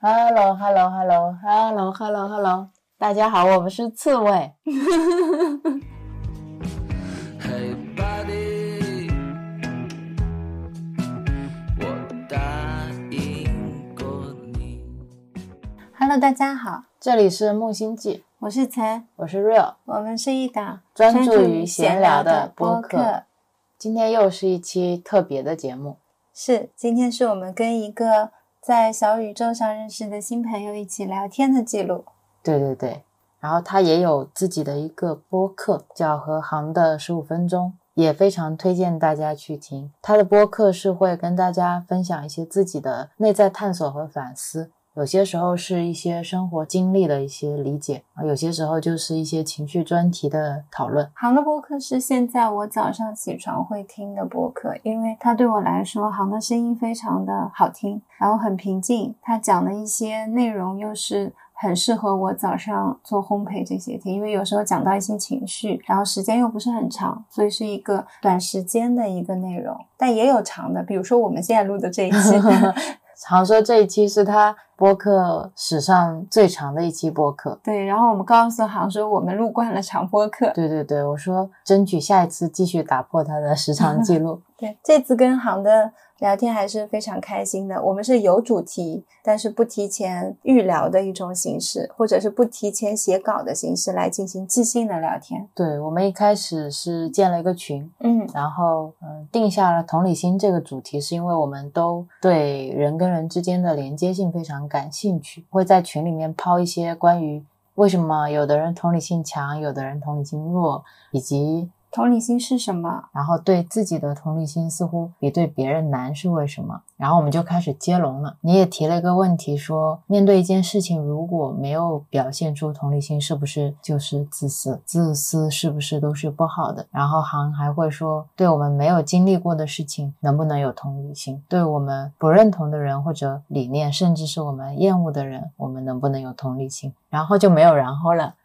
Hello，Hello，Hello，Hello，Hello，Hello，大家好，我们是刺猬。Hey buddy，我答应过你。Hello，大家好，这里是木星记，我是岑，我是 Real，我们是一档专注于闲聊的播播客。今天又是一期特别的节目，是，今天是我们跟一个在小宇宙上认识的新朋友一起聊天的记录。对对对，然后他也有自己的一个播客，叫和行的十五分钟，也非常推荐大家去听。他的播客是会跟大家分享一些自己的内在探索和反思，有些时候是一些生活经历的一些理解啊，有些时候就是一些情绪专题的讨论。航的播客是现在我早上起床会听的播客，因为它对我来说，航的声音非常的好听，然后很平静，他讲的一些内容又是。很适合我早上做烘焙这些听，因为有时候讲到一些情绪，然后时间又不是很长，所以是一个短时间的一个内容，但也有长的，比如说我们现在录的这一期，常说这一期是他播客史上最长的一期播客。对，然后我们告诉航说我们录惯了长播客，对对对，我说争取下一次继续打破他的时长记录。对，这次跟航的聊天还是非常开心的。我们是有主题，但是不提前预聊的一种形式，或者是不提前写稿的形式来进行即兴的聊天。对，我们一开始是建了一个群，嗯，然后嗯、呃定下了同理心这个主题，是因为我们都对人跟人之间的连接性非常感兴趣，会在群里面抛一些关于为什么有的人同理心强，有的人同理心弱，以及同理心是什么？然后对自己的同理心似乎比对别人难是为什么？然后我们就开始接龙了。你也提了一个问题说，面对一件事情如果没有表现出同理心，是不是就是自私？自私是不是都是不好的？然后行还会说，对我们没有经历过的事情，能不能有同理心？对我们不认同的人或者理念，甚至是我们厌恶的人，我们能不能有同理心？然后就没有然后了。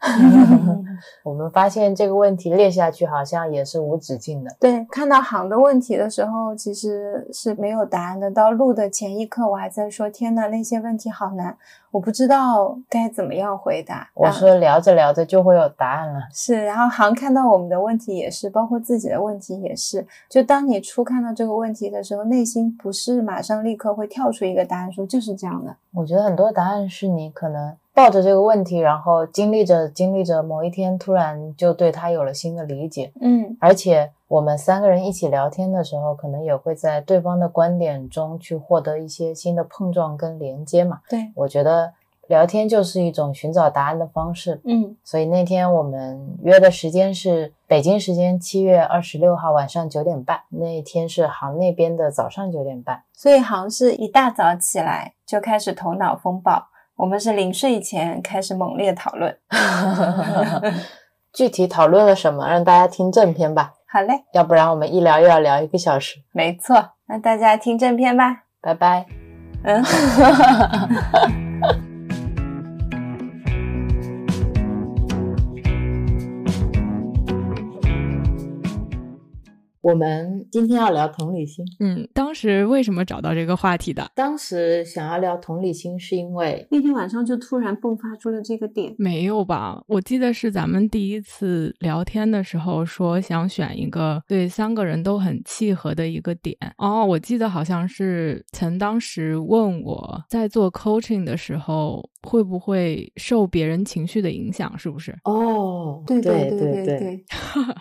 我们发现这个问题列下去好像也是无止境的。对，看到行的问题的时候，其实是没有答案的。到录的前一刻，我还在说：“天呐，那些问题好难，我不知道该怎么样回答。”我说聊着聊着就会有答案了。是，然后行看到我们的问题也是，包括自己的问题也是。就当你初看到这个问题的时候，内心不是马上立刻会跳出一个答案说就是这样的。我觉得很多答案是你可能抱着这个问题，然后经历着经历着，某一天突然就对他有了新的理解。嗯，而且我们三个人一起聊天的时候，可能也会在对方的观点中去获得一些新的碰撞跟连接嘛。对，我觉得聊天就是一种寻找答案的方式。嗯所以那天我们约的时间是北京时间七月二十六号晚上九点半，那一天是杭那边的早上九点半。所以航是一大早起来就开始头脑风暴，我们是临睡前开始猛烈讨论。具体讨论了什么，让大家听正片吧，好嘞，要不然我们一聊又要聊一个小时。没错，那大家听正片吧。拜拜。嗯。我们今天要聊同理心。嗯，当时为什么找到这个话题的？当时想要聊同理心，是因为那天晚上就突然迸发出了这个点。没有吧？我记得是咱们第一次聊天的时候说想选一个对三个人都很契合的一个点。哦，我记得好像是曾当时问我在做 coaching 的时候会不会受别人情绪的影响，是不是？哦，对对对对对，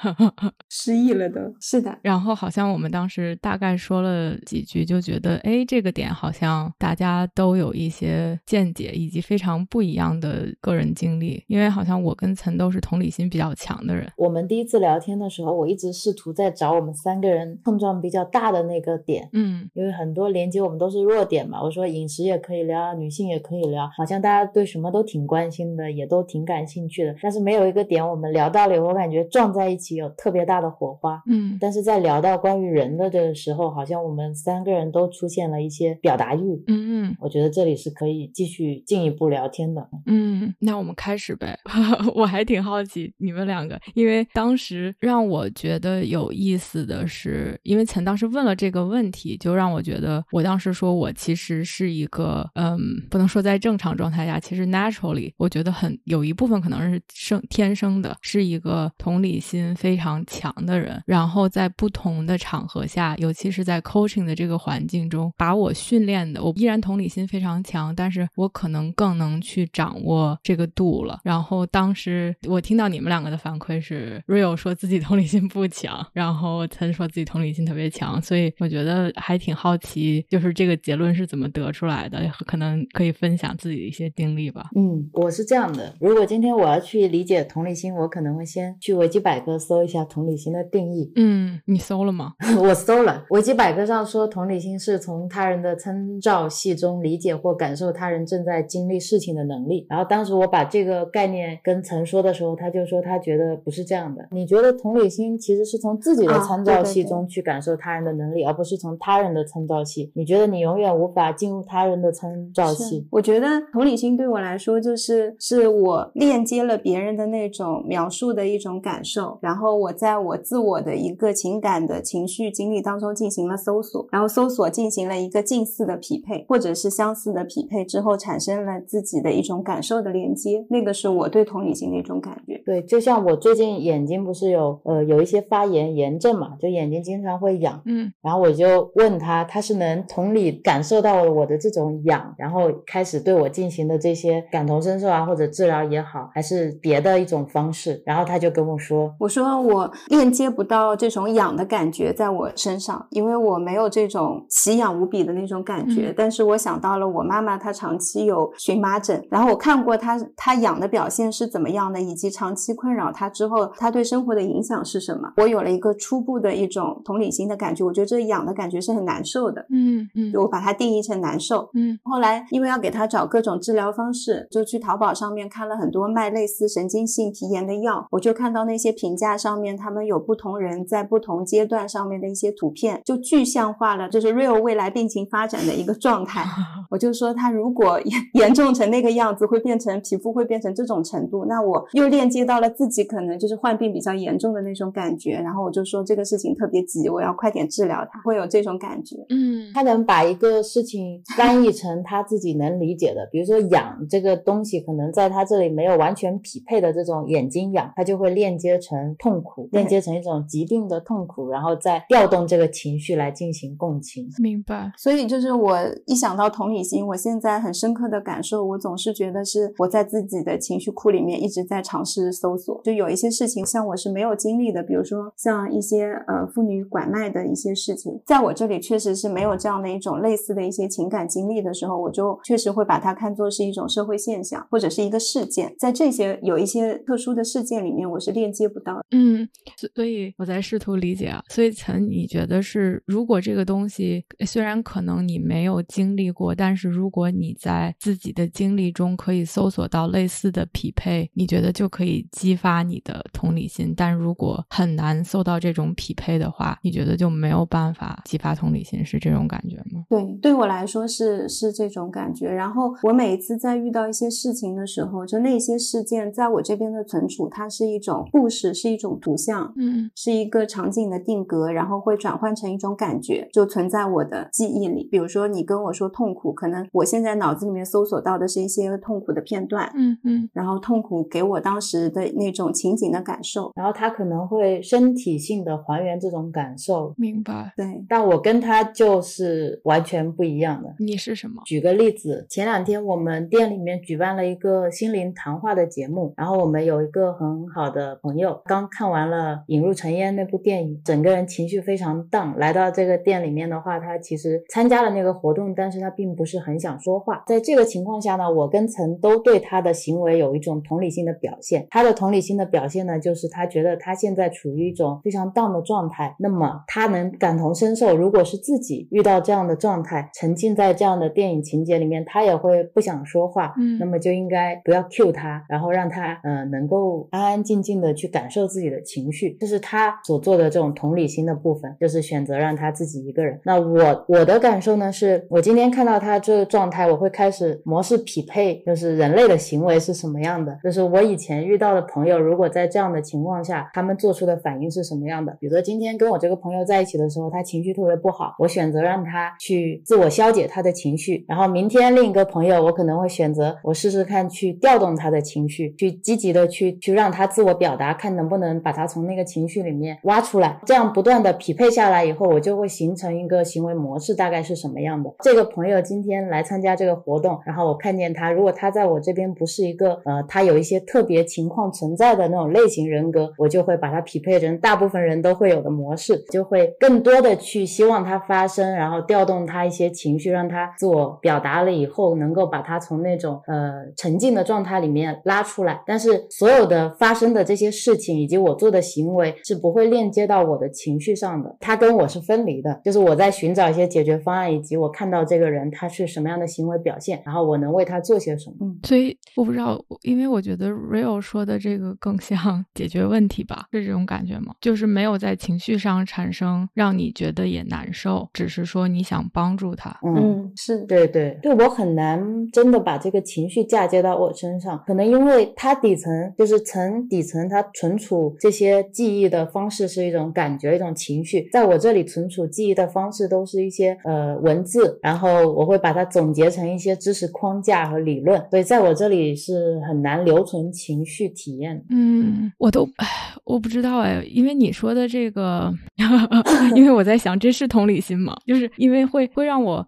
失忆了都。是的，然后好像我们当时大概说了几句，就觉得哎，这个点好像大家都有一些见解，以及非常不一样的个人经历。因为好像我跟岑都是同理心比较强的人。我们第一次聊天的时候，我一直试图在找我们三个人碰撞比较大的那个点，嗯，因为很多连接我们都是弱点嘛。我说饮食也可以聊，女性也可以聊，好像大家对什么都挺关心的，也都挺感兴趣的。但是没有一个点我们聊到了，我感觉撞在一起有特别大的火花。嗯但是在聊到关于人的这个时候，好像我们三个人都出现了一些表达欲。嗯嗯我觉得这里是可以继续进一步聊天的。嗯嗯，那我们开始呗。我还挺好奇你们两个，因为当时让我觉得有意思的是，因为陈当时问了这个问题，就让我觉得，我当时说我其实是一个，嗯，不能说在正常状态下，其实 naturally，我觉得很有一部分可能是生天生的，是一个同理心非常强的人。然后在不同的场合下，尤其是在 coaching 的这个环境中，把我训练的，我依然同理心非常强，但是我可能更能去掌握这个度了。然后当时我听到你们两个的反馈是，Real 说自己同理心不强，然后曾说自己同理心特别强，所以我觉得还挺好奇，就是这个结论是怎么得出来的，可能可以分享自己的一些经历吧。嗯，我是这样的，如果今天我要去理解同理心，我可能会先去维基百科搜一下同理心的定义。嗯，你搜了吗？我搜了，维基百科上说，同理心是从他人的参照系中理解或感受他人正在经历事情的能力。然后当时我把这个概念跟陈说的时候，他就说他觉得不是这样的。你觉得同理心其实是从自己的啊参照系中去感受他人的能力，而不是从他人的参照系。你觉得你永远无法进入他人的参照系。我觉得同理心对我来说，就是是我链接了别人的那种描述的一种感受，然后我在我自我的一个情感的情绪经历当中进行了搜索，然后搜索进行了一个近似的匹配，或者是相似的匹配之后，产生了自己的一种感受的连接，那个是我对同理心的一种感觉。对，就像我最近眼睛不是有呃有一些发炎炎症嘛，就眼睛经常会痒，嗯然后我就问他，他是能同理感受到我的这种痒，然后开始对我进行的这些感同身受啊，或者治疗也好，还是别的一种方式。然后他就跟我说，我说我链接不到这种痒的感觉在我身上，因为我没有这种奇痒无比的那种感觉。嗯但是我想到了我妈妈，她长期有荨麻疹，然后我看过她她痒的表现是怎么样的，以及长期困扰她之后，她对生活的影响是什么。我有了一个初步的一种同理心的感觉，我觉得这痒的感觉是很难受的，嗯嗯我把它定义成难受。嗯后来因为要给她找各种治疗方式，就去淘宝上面看了很多卖类似神经性皮炎的药，我就看到那些评价上面，他们有不同人在不同阶段上面的一些图片，就具象化了，就是 real 未来病情发展的一个状态。我就说他如果严 严重成那个样子，会变成皮肤会变成这种程度，那我又链接到了自己可能就是患病比较严重的那种感觉，然后我就说这个事情特别急，我要快点治疗它，会有这种感觉。嗯他能把一个事情翻译成他自己能理解的，比如说痒这个东西，可能在他这里没有完全匹配的这种眼睛痒，他就会链接成痛苦，链接成一种疾病的痛苦，然后再调动这个情绪来进行共情。明白。所以就是我一想到同理心，我现在很深刻的感受，我总是觉得是我在自己的情绪库里面一直在尝试搜索。就有一些事情，像我是没有经历的，比如说像一些呃妇女拐卖的一些事情，在我这里确实是没有这样的一种类似的一些情感经历的时候，我就确实会把它看作是一种社会现象或者是一个事件。在这些有一些特殊的事件里面，我是链接不到的。嗯，所所以我在试图理解啊。所以陈，你觉得是，如果这个东西虽然可能你没有经历过，但是如果你在自己的经历中可以搜索到类似的匹配，你觉得就可以激发你的同理心。但如果很难搜到这种匹配的话，你觉得就没有办法激发同理心，是这种感觉吗？对，对我来说是是这种感觉。然后我每一次在遇到一些事情的时候，就那些事件在我这边的存储，它是一种故事，是一种图像，嗯是一个场景的定格，然后会转换成一种感觉，就存在我的记忆里。比如说你跟我说痛苦，可能我现在脑子里面搜索到的是一些痛苦的片段，嗯嗯然后痛苦给我当时的那种情景的感受。然后他可能会身体性的还原这种感受，明白。对，但我跟他就是完全不一样的。你是什么？举个例子，前两天我们店里面举办了一个心灵谈话的节目，然后我们有一个很好的朋友，刚看完了《引入尘烟》那部电影，整个人情绪非常 down。来到这个店里面的话，他其实参加了那个活动，但是他并不是很想说话。在这个情况下呢，我跟陈都对他的行为有一种同理心的表现。他的同理心的表现呢，就是他觉得他现在处于一种非常 down 的状态，那么他能感同身受，如果是自己遇到这样的状态，沉浸在这样的电影情节里面，他也会不想说话。嗯那么就应该不要 cue 他，然后让他呃能够安安静静的去感受自己的情绪，这是他所做的这种同理心的部分，就是选择让他自己一个人。那我我的感受呢，是我今天看到他这个状态，我会开始模式匹配，就是人类的行为是什么样的，就是我以前遇到的朋友，如果在这样的情况下，他们做出的反应是什么样的。比如说今天跟我这个朋友在一起的时候，他情绪特别不好，我选择让他去自我消解他的情绪，然后明天另一个朋友，我可能会选择我试试看去调动他的情绪，去积极的去去让他自我表达，看能不能把他从那个情绪里面挖出来。这样不断的匹配下来以后，我就会形成一个行为模式，大概是什么样的。这个朋友今天来参加这个活动，然后我看见他，如果他在我这边不是一个呃，他有一些特别情况存在的那种类型人格，我就会把他匹配成大部分人都会有的模式，就会更多的去希望他发生，然后调动他一些情绪，让他自我表达了以后，能够把他从那种呃沉浸的状态里面拉出来。但是所有的发生的这些事情以及我做的行为是不会链接到我的情绪上的，他跟我是分离的。就是我在寻找一些解决方案，以及我看到这个人他是什么样的行为表现，然后我能为他做些什么。嗯所以我不知道，因为我觉得 Real 说的这个更像解决问题吧，是这种感觉吗？就是没有在情绪上产生让你觉得也难受，只是说你想帮助他。嗯嗯，是对对对，我很难真的把这个情绪嫁接到我身上，可能因为它底层就是层底层，它存储这些记忆的方式是一种感觉，一种情绪，在我这里存储记忆的方式都是一些呃文字，然后我会把它总结成一些知识框架和理论，所以在我这里是很难留存情绪体验。嗯，我都唉，我不知道哎，因为你说的这个，因为我在想，这是同理心吗？就是因为会会让我，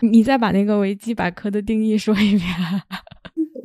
你再把那个维基百科的定义说一遍。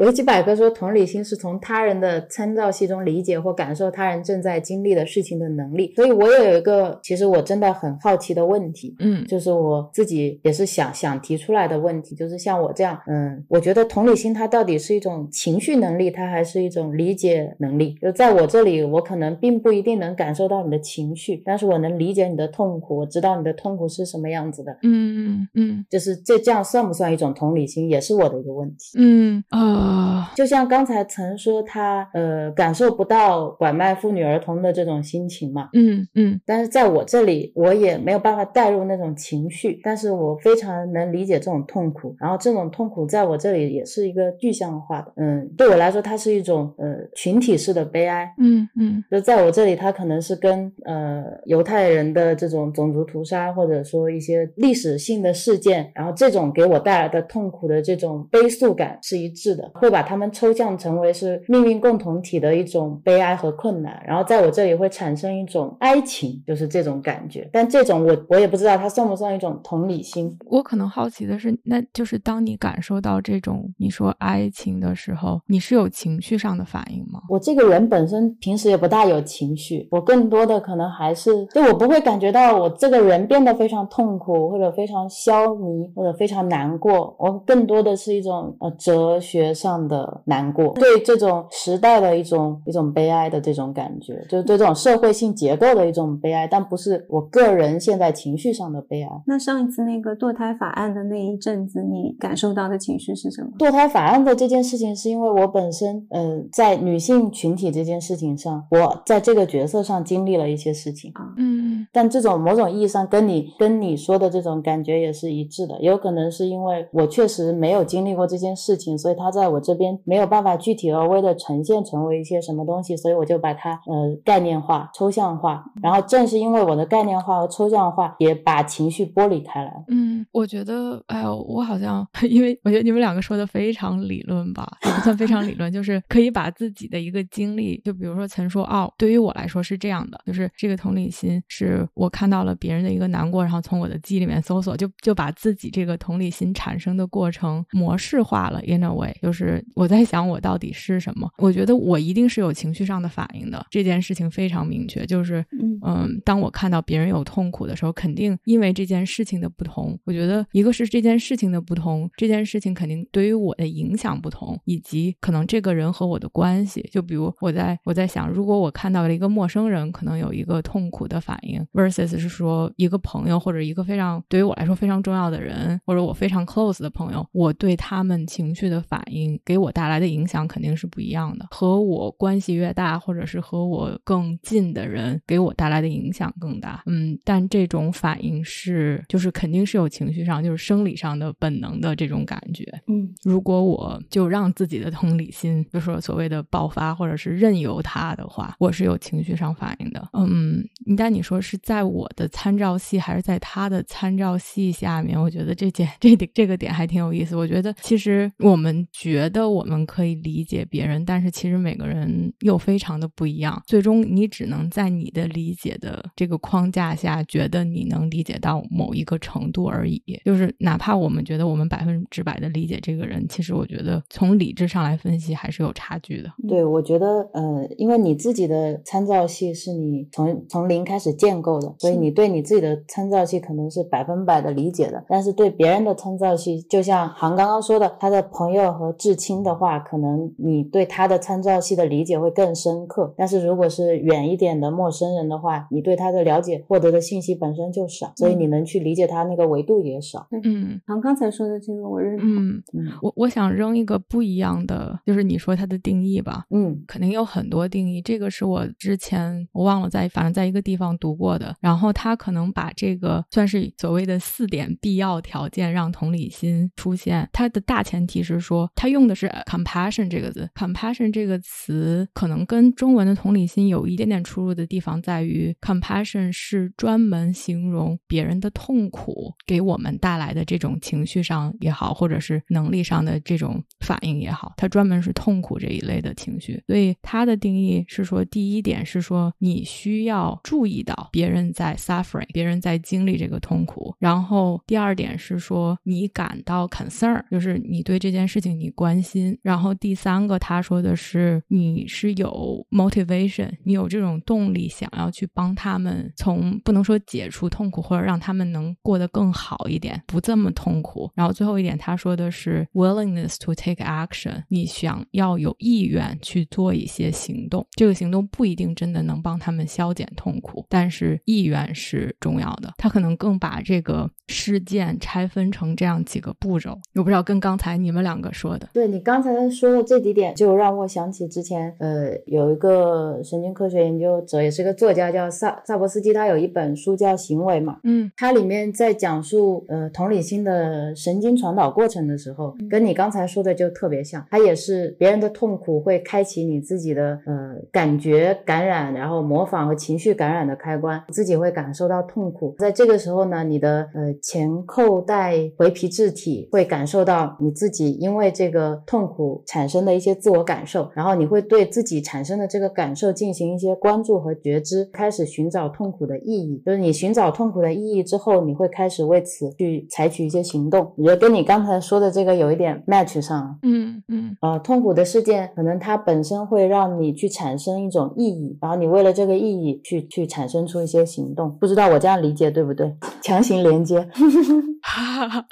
维基百科说，同理心是从他人的参照系中理解或感受他人正在经历的事情的能力。所以我也有一个，其实我真的很好奇的问题，嗯就是我自己也是想想提出来的问题，就是像我这样，嗯，我觉得同理心它到底是一种情绪能力，它还是一种理解能力？就在我这里，我可能并不一定能感受到你的情绪，但是我能理解你的痛苦，我知道你的痛苦是什么样子的。嗯嗯嗯就是这这样算不算一种同理心，也是我的一个问题。嗯啊就像刚才曾说他呃感受不到拐卖妇女儿童的这种心情嘛，嗯嗯。但是在我这里我也没有办法带入那种情绪，但是我非常能理解这种痛苦，然后这种痛苦在我这里也是一个具象化的，嗯，对我来说它是一种呃群体式的悲哀。嗯嗯。就在我这里，它可能是跟呃犹太人的这种种族屠杀，或者说一些历史性的事件，然后这种给我带来的痛苦的这种悲诉感是一致的，会把他们抽象成为是命运共同体的一种悲哀和困难，然后在我这里会产生一种哀情，就是这种感觉。但这种我我也不知道它算不算一种同理心。我可能好奇的是，那就是当你感受到这种你说哀情的时候，你是有情绪上的反应吗？我这个人本身平时也不大有情绪，我更多的可能还是就我不会感觉到我这个人变得非常痛苦，或者非常消弭，或者非常难过。我更多的是一种呃哲学上的难过，对这种时代的一种一种悲哀的这种感觉，就是对这种社会性结构的一种悲哀，但不是我个人现在情绪上的悲哀。那上一次那个堕胎法案的那一阵子，你感受到的情绪是什么？堕胎法案的这件事情，是因为我本身，呃，在女性群体这件事情上，我在这个角色上经历了一些事情啊。嗯但这种某种意义上跟你跟你说的这种感觉也是一致的，有可能是因为我确实没有经历过这件事情，所以它在我这边没有办法具体而微的呈现成为一些什么东西，所以我就把它呃概念化、抽象化，然后正是因为我的概念化和抽象化，也把情绪剥离开来。嗯，我觉得，哎呦，我好像 因为我觉得你们两个说的非常理论吧，也不算非常理论，就是可以把自己的一个经历，就比如说曾说，哦，对于我来说是这样的，就是这个同理心是我看到了别人的一个难过，然后从我的记忆里面搜索，就就把自己这个同理心产生的过程模式化了，in a way，就是我在想我到底是什么，我觉得我一定是有情绪上的反应的，这件事情非常明确，就是嗯嗯，当我看到别人有痛苦的时候，肯定因为这件事情的不同，我觉得一个是这件事情的不同，这件事情肯定对于我的影响不同，以及可能这个人和我的关系。就比如我在我在想，如果我看到了一个陌生人，可能有一个痛苦的反应，versus 是说一个朋友或者一个非常对于我来说非常重要的人，或者我非常 close 的朋友，我对他们情绪的反应情给我带来的影响肯定是不一样的，和我关系越大，或者是和我更近的人给我带来的影响更大。嗯，但这种反应是就是肯定是有情绪上，就是生理上的本能的这种感觉。嗯如果我就让自己的同理心，就说所谓的爆发，或者是任由它的话，我是有情绪上反应的。嗯，但你说是在我的参照系还是在他的参照系下面？我觉得这件 这点这个点还挺有意思。我觉得其实我们觉得我们可以理解别人，但是其实每个人又非常的不一样。最终你只能在你的理解的这个框架下，觉得你能理解到某一个程度而已。就是哪怕我们觉得我们百分之百的理解这个人，其实我觉得从理智上来分析还是有差距的。对，我觉得呃，因为你自己的参照系是你从从零开始建构的，所以你对你自己的参照系可能是百分百的理解的，但是对别人的参照系，就像航刚刚说的，他的朋友和至亲的话，可能你对他的参照系的理解会更深刻，但是如果是远一点的陌生人的话，你对他的了解获得的信息本身就少，所以你能去理解他那个维度也少。嗯然后刚才说的这个我认同，嗯，嗯我我想扔一个不一样的，就是你说他的定义吧。嗯肯定有很多定义，这个是我之前我忘了在反正在一个地方读过的。然后他可能把这个算是所谓的四点必要条件让同理心出现。他的大前提是说，他用用的是 compassion 这个字。compassion 这个词可能跟中文的同理心有一点点出入的地方在于，compassion 是专门形容别人的痛苦给我们带来的这种情绪上也好，或者是能力上的这种反应也好，它专门是痛苦这一类的情绪。所以它的定义是说，第一点是说你需要注意到别人在 suffering，别人在经历这个痛苦。然后第二点是说你感到 concern，就是你对这件事情你关心。然后第三个他说的是你是有 motivation，你有这种动力想要去帮他们从不能说解除痛苦，或者让他们能过得更好一点，不这么痛苦。然后最后一点他说的是 willingness to take action，你想要有意愿去做一些行动。这个行动不一定真的能帮他们消减痛苦，但是意愿是重要的。他可能更把这个事件拆分成这样几个步骤。我不知道跟刚才你们两个说的，对你刚才说的这几点，就让我想起之前呃有一个神经科学研究者，也是个作家，叫萨萨博斯基，他有一本书叫《行为》嘛，嗯它里面在讲述呃同理心的神经传导过程的时候，跟你刚才说的就特别像。它也是别人的痛苦会开启你自己的呃感觉感染，然后模仿和情绪感染的开关，自己会感受到痛苦。在这个时候呢，你的呃前扣带回皮质体会感受到你自己因为这个痛苦产生的一些自我感受，然后你会对自己产生的这个感受进行一些关注和觉知，开始寻找痛苦的意义。就是你寻找痛苦的意义之后，你会开始为此去采取一些行动。我觉得跟你刚才说的这个有一点 match 上。嗯嗯呃，痛苦的事件可能它本身会让你去产生一种意义，然后你为了这个意义去去产生出一些行动。不知道我这样理解对不对？强行连接。哈哈，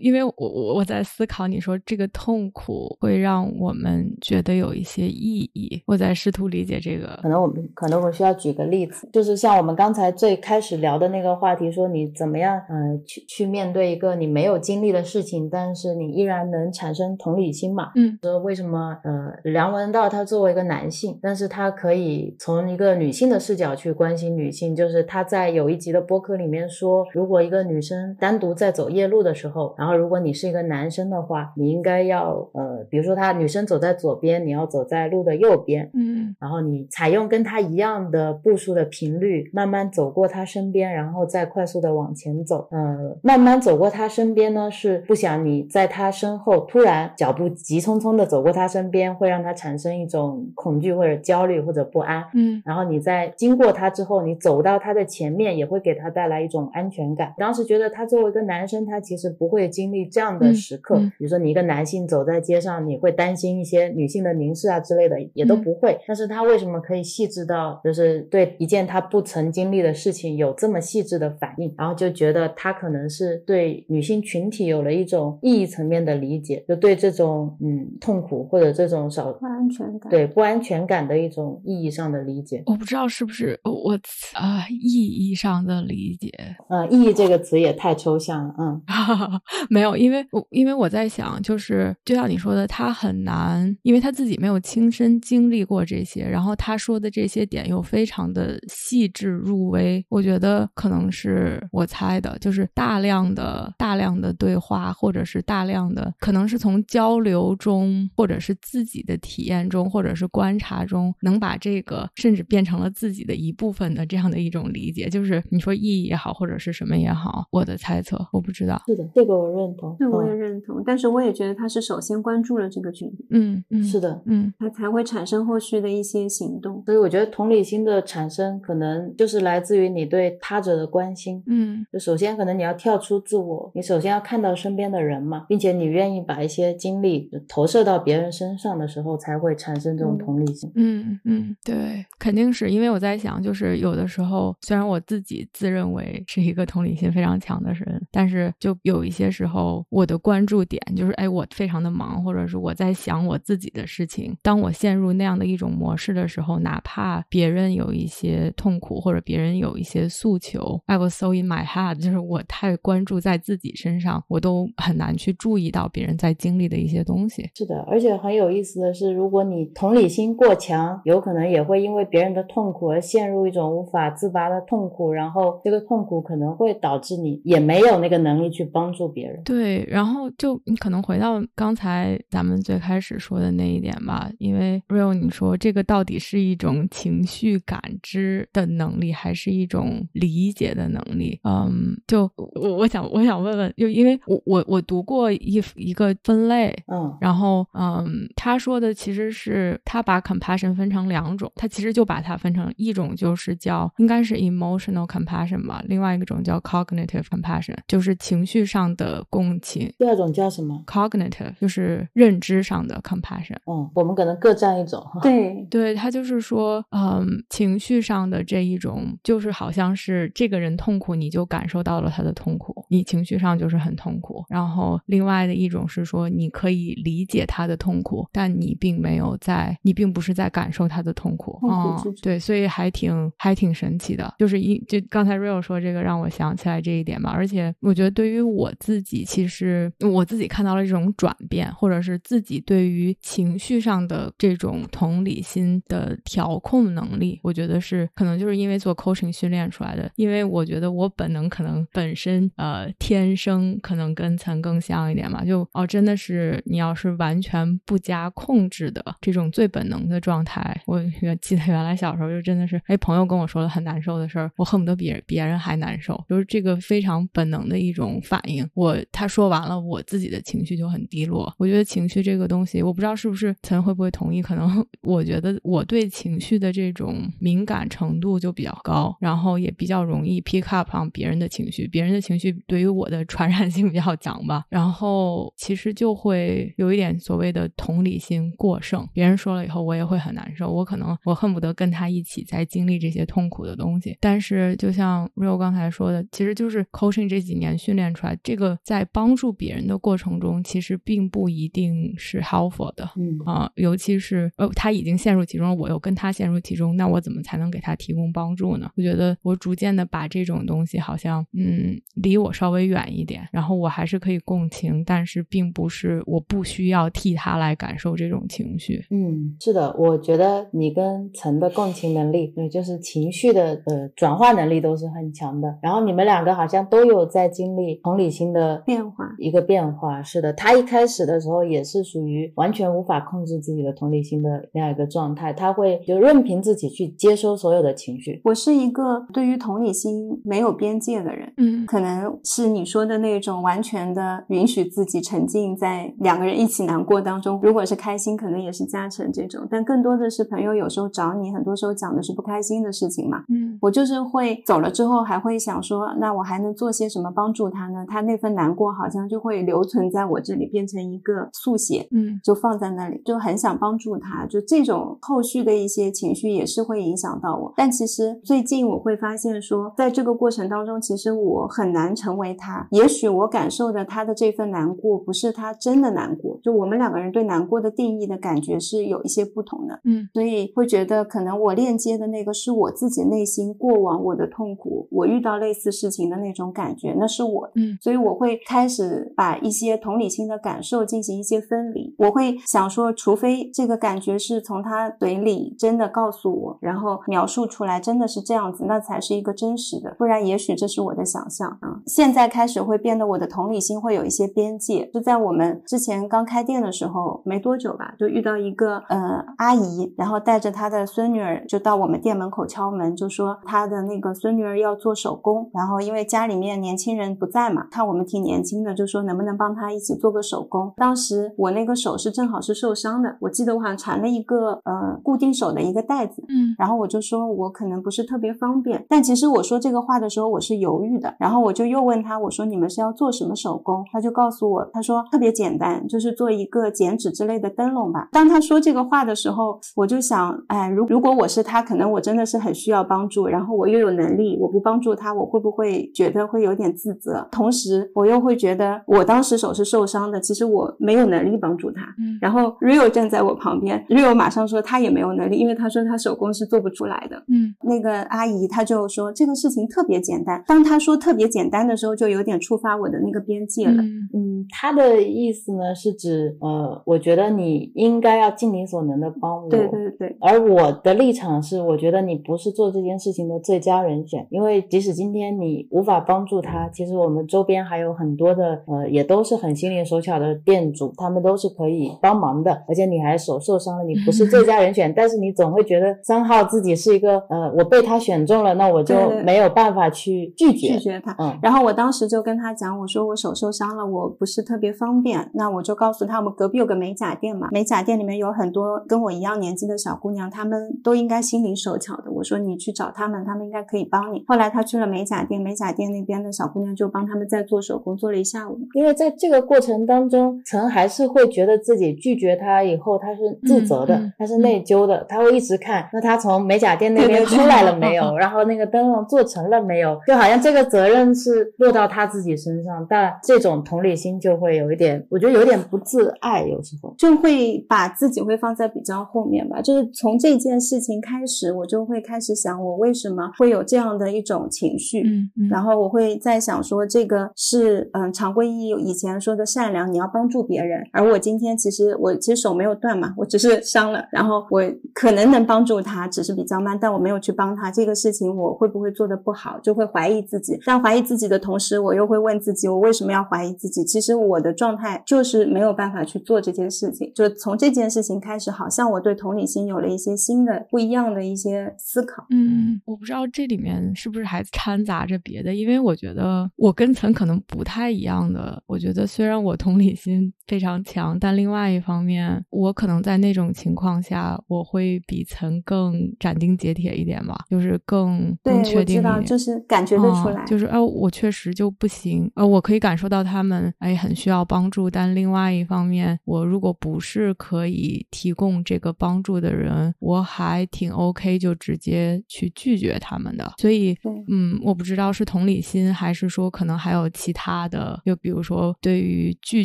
因为我我我在思考，你说这个痛苦会让我们觉得有一些意义，我在试图理解这个可。能我们可能我需要举个例子，就是像我们刚才最开始聊的那个话题，说你怎么样，呃，去去面对一个你没有经历的事情，但是你依然能产生同理心嘛？嗯，说为什么呃，梁文道他作为一个男性，但是他可以从一个女性的视角去关心女性，就是他在有一集的播客里面说，如果一个女生单独在走夜路的时候，然后如果你是一个男生的话，你应该要呃，比如说他女生走在左边，你要走在路的右边，嗯然后你采用跟他一样的步数的频率，慢慢走过他身边，然后再快速的往前走。呃，慢慢走过他身边呢，是不想你在他身后突然脚步急匆匆的走过他身边，会让他产生一种恐惧或者焦虑或者不安。嗯然后你在经过他之后，你走到他的前面，也会给他带来一种安全感。当时觉得他作为一个男生，他其实不会经历这样的嗯时刻。嗯比如说你一个男性走在街上，你会担心一些女性的凝视啊之类的，也都嗯不会。但是他为什么可以细致到，就是对一件他不曾经历的事情有这么细致的反应？然后就觉得他可能是对女性群体有了一种意义层面的理解，就对这种嗯痛痛苦或者这种少不安全感。对不安全感的一种意义上的理解。我不知道是不是我啊、意义上的理解，呃，意义这个词也太抽象了。嗯 没有，因为我因为我在想，就是就像你说的，他很难，因为他自己没有亲身经历过这些，然后他说的这些点又非常的细致入微，我觉得可能是我猜的，就是大量的大量的对话，或者是大量的，可能是从交流中，或者是自己的体验中，或者是观察中，能把这个甚至变成了自己的一部分的这样的一种理解，就是你说意义也好，或者是什么也好，我的猜测，我不知道。是的，这个我认同。这我也嗯认同，但是我也觉得他是首先关注了这个群体，嗯嗯，是的，嗯他才会产生后续的一些行动。所以我觉得同理心的产生，可能就是来自于你对他者的关心。嗯就首先，可能你要跳出自我，你首先要看到身边的人嘛，并且你愿意把一些精力投射到别人身上的时候，才会产生这种嗯同理心。嗯嗯，对，肯定是因为我在想，就是有的时候，虽然我自己自认为是一个同理心非常强的人，但是就有一些时候，我的关注点就是，哎，我非常的忙，或者是我在想我自己的事情。当我陷入那样的一种模式的时候，哪怕别人有一些痛苦，或者别人有一些诉求，I was so in my head，就是我太关注在自己身上，我都很难去注意到别人在经历的一些东西。是的，而且很有意思的是，如果你同理心过强，有可能也会因为别人的痛苦而陷入一种无法自拔的痛苦，然后这个痛苦可能会导致你也没有那个能力去帮助别人。对，然后就你可能回到刚才咱们最开始说的那一点吧，因为 real 你说这个到底是一种情绪感知的能力，还是一种理解的能力？嗯，就我我想我想问问，就因为我我我读过一一个分类，嗯然后，嗯，他说的其实是他把 compassion 分成两种，他其实就把它分成一种就是叫应该是 emotional compassion 吧，另外一种叫 cognitive compassion，就是情绪上的共情。第二种叫什么？cognitive 就是认知上的 compassion。嗯，我们可能各占一种。对，对他就是说，嗯，情绪上的这一种，就是好像是这个人痛苦，你就感受到了他的痛苦，你情绪上就是很痛苦。然后另外的一种是说，你可以理解他的痛苦，但你并没有在，你并不是在感受他的痛苦。痛苦嗯对，所以还挺还挺神奇的。就是一就刚才 real 说这个，让我想起来这一点吧。而且我觉得对于我自己，其实我自己看到了这种转变，或者是自己对于情绪上的这种同理心的调控能力，我觉得是可能就是因为做 coaching 训练出来的。因为我觉得我本能可能本身呃天生可能跟岑更像一点嘛，就哦真的是你要是完全不加控制的这种最本能的状态，我原记得原来小时候就真的是，哎朋友跟我说了很难受的事儿，我恨不得比别人还难受，就是这个非常本能的一种反应。我他说完了，我自己的情绪就很低落。我觉得情绪这个东西，我不知道是不是岑会不会同意，可能 我觉得我对情绪的这种敏感程度就比较高，然后也比较容易 pick up on 别人的情绪，别人的情绪对于我的 传染性比较强吧，然后其实就会有一点所谓的同理心过剩，别人说了以后我也会很难受，我可能我恨不得跟他一起在经历这些痛苦的东西，但是就像 Rio 刚才说的，其实就是 coaching 这几年训练出来，这个在帮助别人的过程中，其实并不一定是 helpful 的，嗯啊、尤其是呃，他已经陷入其中，我又跟他陷入其中，那我怎么才能给他提供帮助呢？我觉得我逐渐的把这种东西好像嗯离我稍微远一点，然后我还是可以共情，但是并不是我不需要替他来感受这种情绪。嗯，是的，我觉得你跟陈的共情能力，对，就是情绪的呃转化能力都是很强的。然后你们两个好像都有在经历同理心的变化一个变化。是的，他一开始的时候也是属于完全无法控制自己的同理心的那样一个状态，他会就任凭自己去接收所有的情绪。我是一个对于同理心没有边界的人，嗯可能是你说的那种完全的允许自己沉浸在两个人一起难过当中。如果是开心，可能也是加成这种，但更多的是朋友有时候找你，很多时候讲的是不开心的事情嘛。嗯我就是会走了之后还会想说，那我还能做些什么帮助他呢？他那份难过好像就会留存在我这里，变成一个速写，嗯就放在那里，就很想帮助他。就这种后续的一些情绪也是会影响到我。但其实最近我会发现说，在这个过程当中，其实我很难成为他。也许我感受的他的这份难过，不是他真的难过，就我们两个人对难过的定义的感觉是有一些不同的。嗯所以会觉得可能我链接的那个是我自己内心过往我的痛苦，我遇到类似事情的那种感觉，那是我。嗯所以我会开始把一些同理心的感受进行一些分离。我会想说，除非这个感觉是从他嘴里真的告诉我，然后描述出来真的是这样子，那才是一个真实的。不然，也许这是我的想象啊。现在开始会变得我的同理心会有一些边界。就在我们之前刚开店的时候，没多久吧，就遇到一个呃阿姨，然后带着她的孙女儿就到我们店门口敲门，就说她的那个孙女儿要做手工，然后因为家里面年轻人不在嘛，看我们挺年轻的，就说能不能帮她一起做个手工。当时我那个手是正好是受伤的，我记得我好像缠了一个呃固定手的一个带子，嗯然后我就说我可能不是特别方便，但其实我说这个话的时候我是犹豫的，然后我就又问他，我说你们是要做什么手工？他就告诉我，他说特别简单，就是做一个剪纸之类的灯笼吧。当他说这个话的时候，我就想，哎，如如果我是他，可能我真的是很需要帮助，然后我又有能力，我不帮助他，我会不会觉得会有点自责？同时，我又会觉得我当时手是受伤的，其实我没有能力帮助他。嗯然后 Rio 站在我旁边，Rio 马上说他也没有能力，因为他说他手工是做不出来的。嗯那个阿姨她就说这个事情特别简单。当她说特别简单的时候，就有点触发我的那个边界了。嗯嗯，他的意思呢是指，呃，我觉得你应该要尽你所能的帮我。对对对，而我的立场是，我觉得你不是做这件事情的最佳人选，因为即使今天你无法帮助他，其实我们周边还有很多的，呃，也都是很心灵手巧的店主，他们都是可以帮忙的。而且你还手受伤了，你不是最佳人选，但是你总会觉得三号自己是一个，呃，我被他选中了，那我就没有办法去拒绝。拒绝他。嗯然后我当时就跟他讲，我说我手受伤了，我不是特别方便。那我就告诉他，我们隔壁有个美甲店嘛，美甲店里面有很多跟我一样年纪的小姑娘，她们都应该心灵手巧的。我说你去找她们，她们应该可以帮你。后来他去了美甲店，美甲店那边的小姑娘就帮他们在做手工，做了一下午。因为在这个过程当中，陈还是会觉得自己拒绝他以后，他是自责的，他是内疚的，他会一直看，那他从美甲店那边出来了没有？然后那个灯笼做成了没有？就好像这个责任是落到他自己身上，但这种同理心就会有一点，我觉得有点不自爱，有时候。就会把自己会放在比较后面吧。就是从这件事情开始，我就会开始想，我为什么会有这样的一种情绪。嗯嗯，然后我会在想说，这个是嗯常规意义以前说的善良，你要帮助别人。而我今天其实我其实手没有断嘛，我只是伤了，然后我可能能帮助他，只是比较慢，但我没有去帮他。这个事情我会不会做的不好，就会怀疑自己。但怀疑自己的同时，我又会问自己，我为什么要怀疑自己？其实我的状态就是没有办法去做这件事情。就从这件事情开始，好像我对同理心有了一些新的、不一样的一些思考。嗯，我不知道这里面是不是还掺杂着别的，因为我觉得我跟岑可能不太一样的。我觉得虽然我同理心非常强，但另外一方面，我可能在那种情况下，我会比曾更斩钉截铁一点吧，就是更，更确定一点。就是感觉得出来，嗯就是呃，我确实就不行，呃，我可以感受到他们哎很需要帮助，但另外一方面，我如果不是可以提供这个帮助的人，我还挺 OK 就直接去拒绝他们的。所以，嗯，我不知道是同理心，还是说可能还有其他的，就比如说对于拒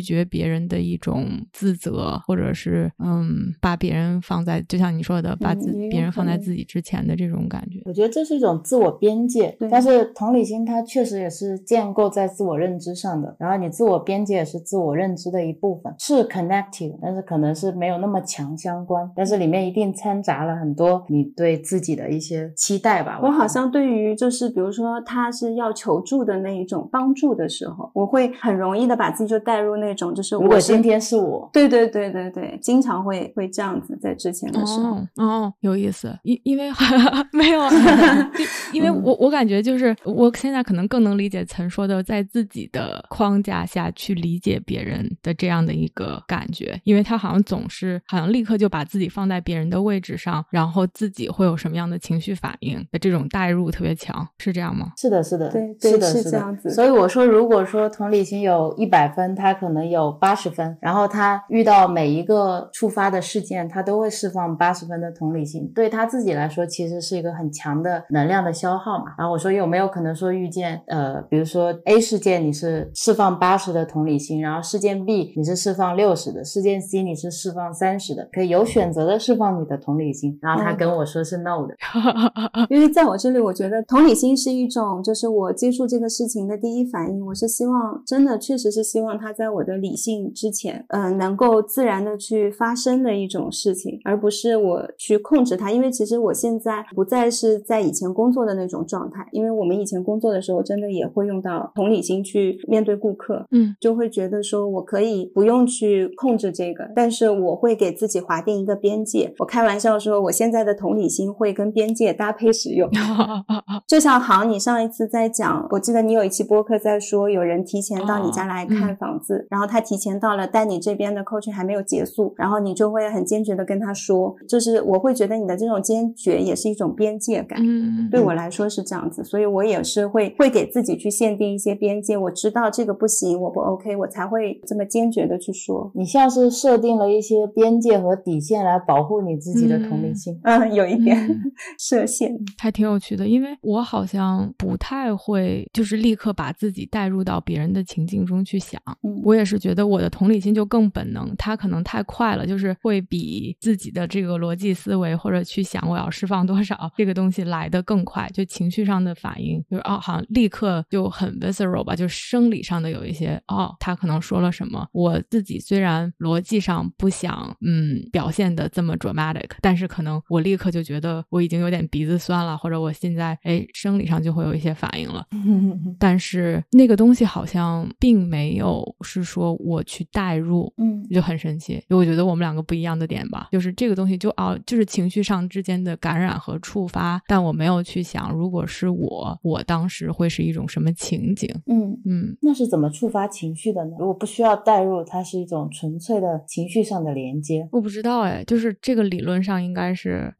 绝别人的一种自责，或者是嗯，把别人放在就像你说的，把自、嗯别人放在自己之前的这种感觉。我觉得这是一种自我边界对，但是同理心它确实也是建构在自我认知上的，然后你自我边界也是自我认知的一部分，是 connected，但是可能是没有那么强相关，但是里面一定掺杂了很多你对自己的一些期待吧。我好像对于就是比如说他是要求助的那一种帮助的时候，我会很容易的把自己就带入那种就是如果今天是我，对对对对对，经常会会这样子在之前的时候。哦，哦，有意思。因因为 没有，因为我我感觉就是我现在可能更能理解曾说的，在自己的框架下去理解别人的这样的一个感觉，因为他好像总是好像立刻就把自己放在别人的位置上，然后自己会有什么样的情绪反应的这种代入特别强，是这样吗？是的，是的，对对是的，是这样子所以我说，如果说同理心有一百分，他可能有八十分，然后他遇到每一个触发的事件，他都会释放八十分的同理心，对他自己来说，其实是一个很强的能量的消耗嘛。然后我说，有没有可能说遇见呃，比如说 A 事件你是释放八十的同理心，然后事件 B 你是释放六十的，事件 C 你是释放三十的，可以有选择的释放你的同理心。然后他跟我说是 no 的，因为在我这里，我觉得同理心是一种，就是我接触这个事情的第一反应，我是希望真的确实是希望他在我的理性之前，嗯、能够自然的去发生的一种事情，而不是我去控制它。因为其实我现在不再是在以前工作的那种状态，因为我们以前工作的时候，真的也会用到同理心去面对顾客，嗯，就会觉得说我可以不用去控制这个，但是我会给自己划定一个边界。我开玩笑说，我现在的同理心会跟边界搭配使用。就像航，你上一次在讲，我记得你有一期播客在说，有人提前到你家来看房子，然后他提前到了，但你这边的 coaching 还没有结束，然后你就会很坚决的跟他说，就是我会觉得你的这种坚决也是一种边界感。嗯，对我来说是这样子，所以我也是会会给自己去限定一些边界。我知道这个不行，我不 OK，我才会这么坚决的去说。你像是设定了一些边界和底线来保护你自己的同理心。嗯，有一点、嗯 设限。还挺有趣的，因为我好像不太会，就是立刻把自己带入到别人的情境中去想。嗯我也是觉得我的同理心就更本能，它可能太快了，就是会比自己的这个逻辑思维或者去想我要释放多少这个东西来得更快。就情绪上的反应，就是哦，好像立刻就很 visceral 吧，就是生理上的有一些哦，他可能说了什么，我自己虽然逻辑上不想嗯表现的这么 dramatic，但是可能我立刻就觉得我已经有点鼻子酸了，或者我现在哎生理上就会有一些反应了。但是那个东西好像并没有是说我去代入，嗯就很神奇。就我觉得我们两个不一样的点吧，就是这个东西就哦，就是情绪上之间的感染和触发，但我没有去想，如果是我，我当时会是一种什么情景？嗯嗯，那是怎么触发情绪的呢？如果不需要代入，它是一种纯粹的情绪上的连接。我不知道哎，就是这个理论上应该是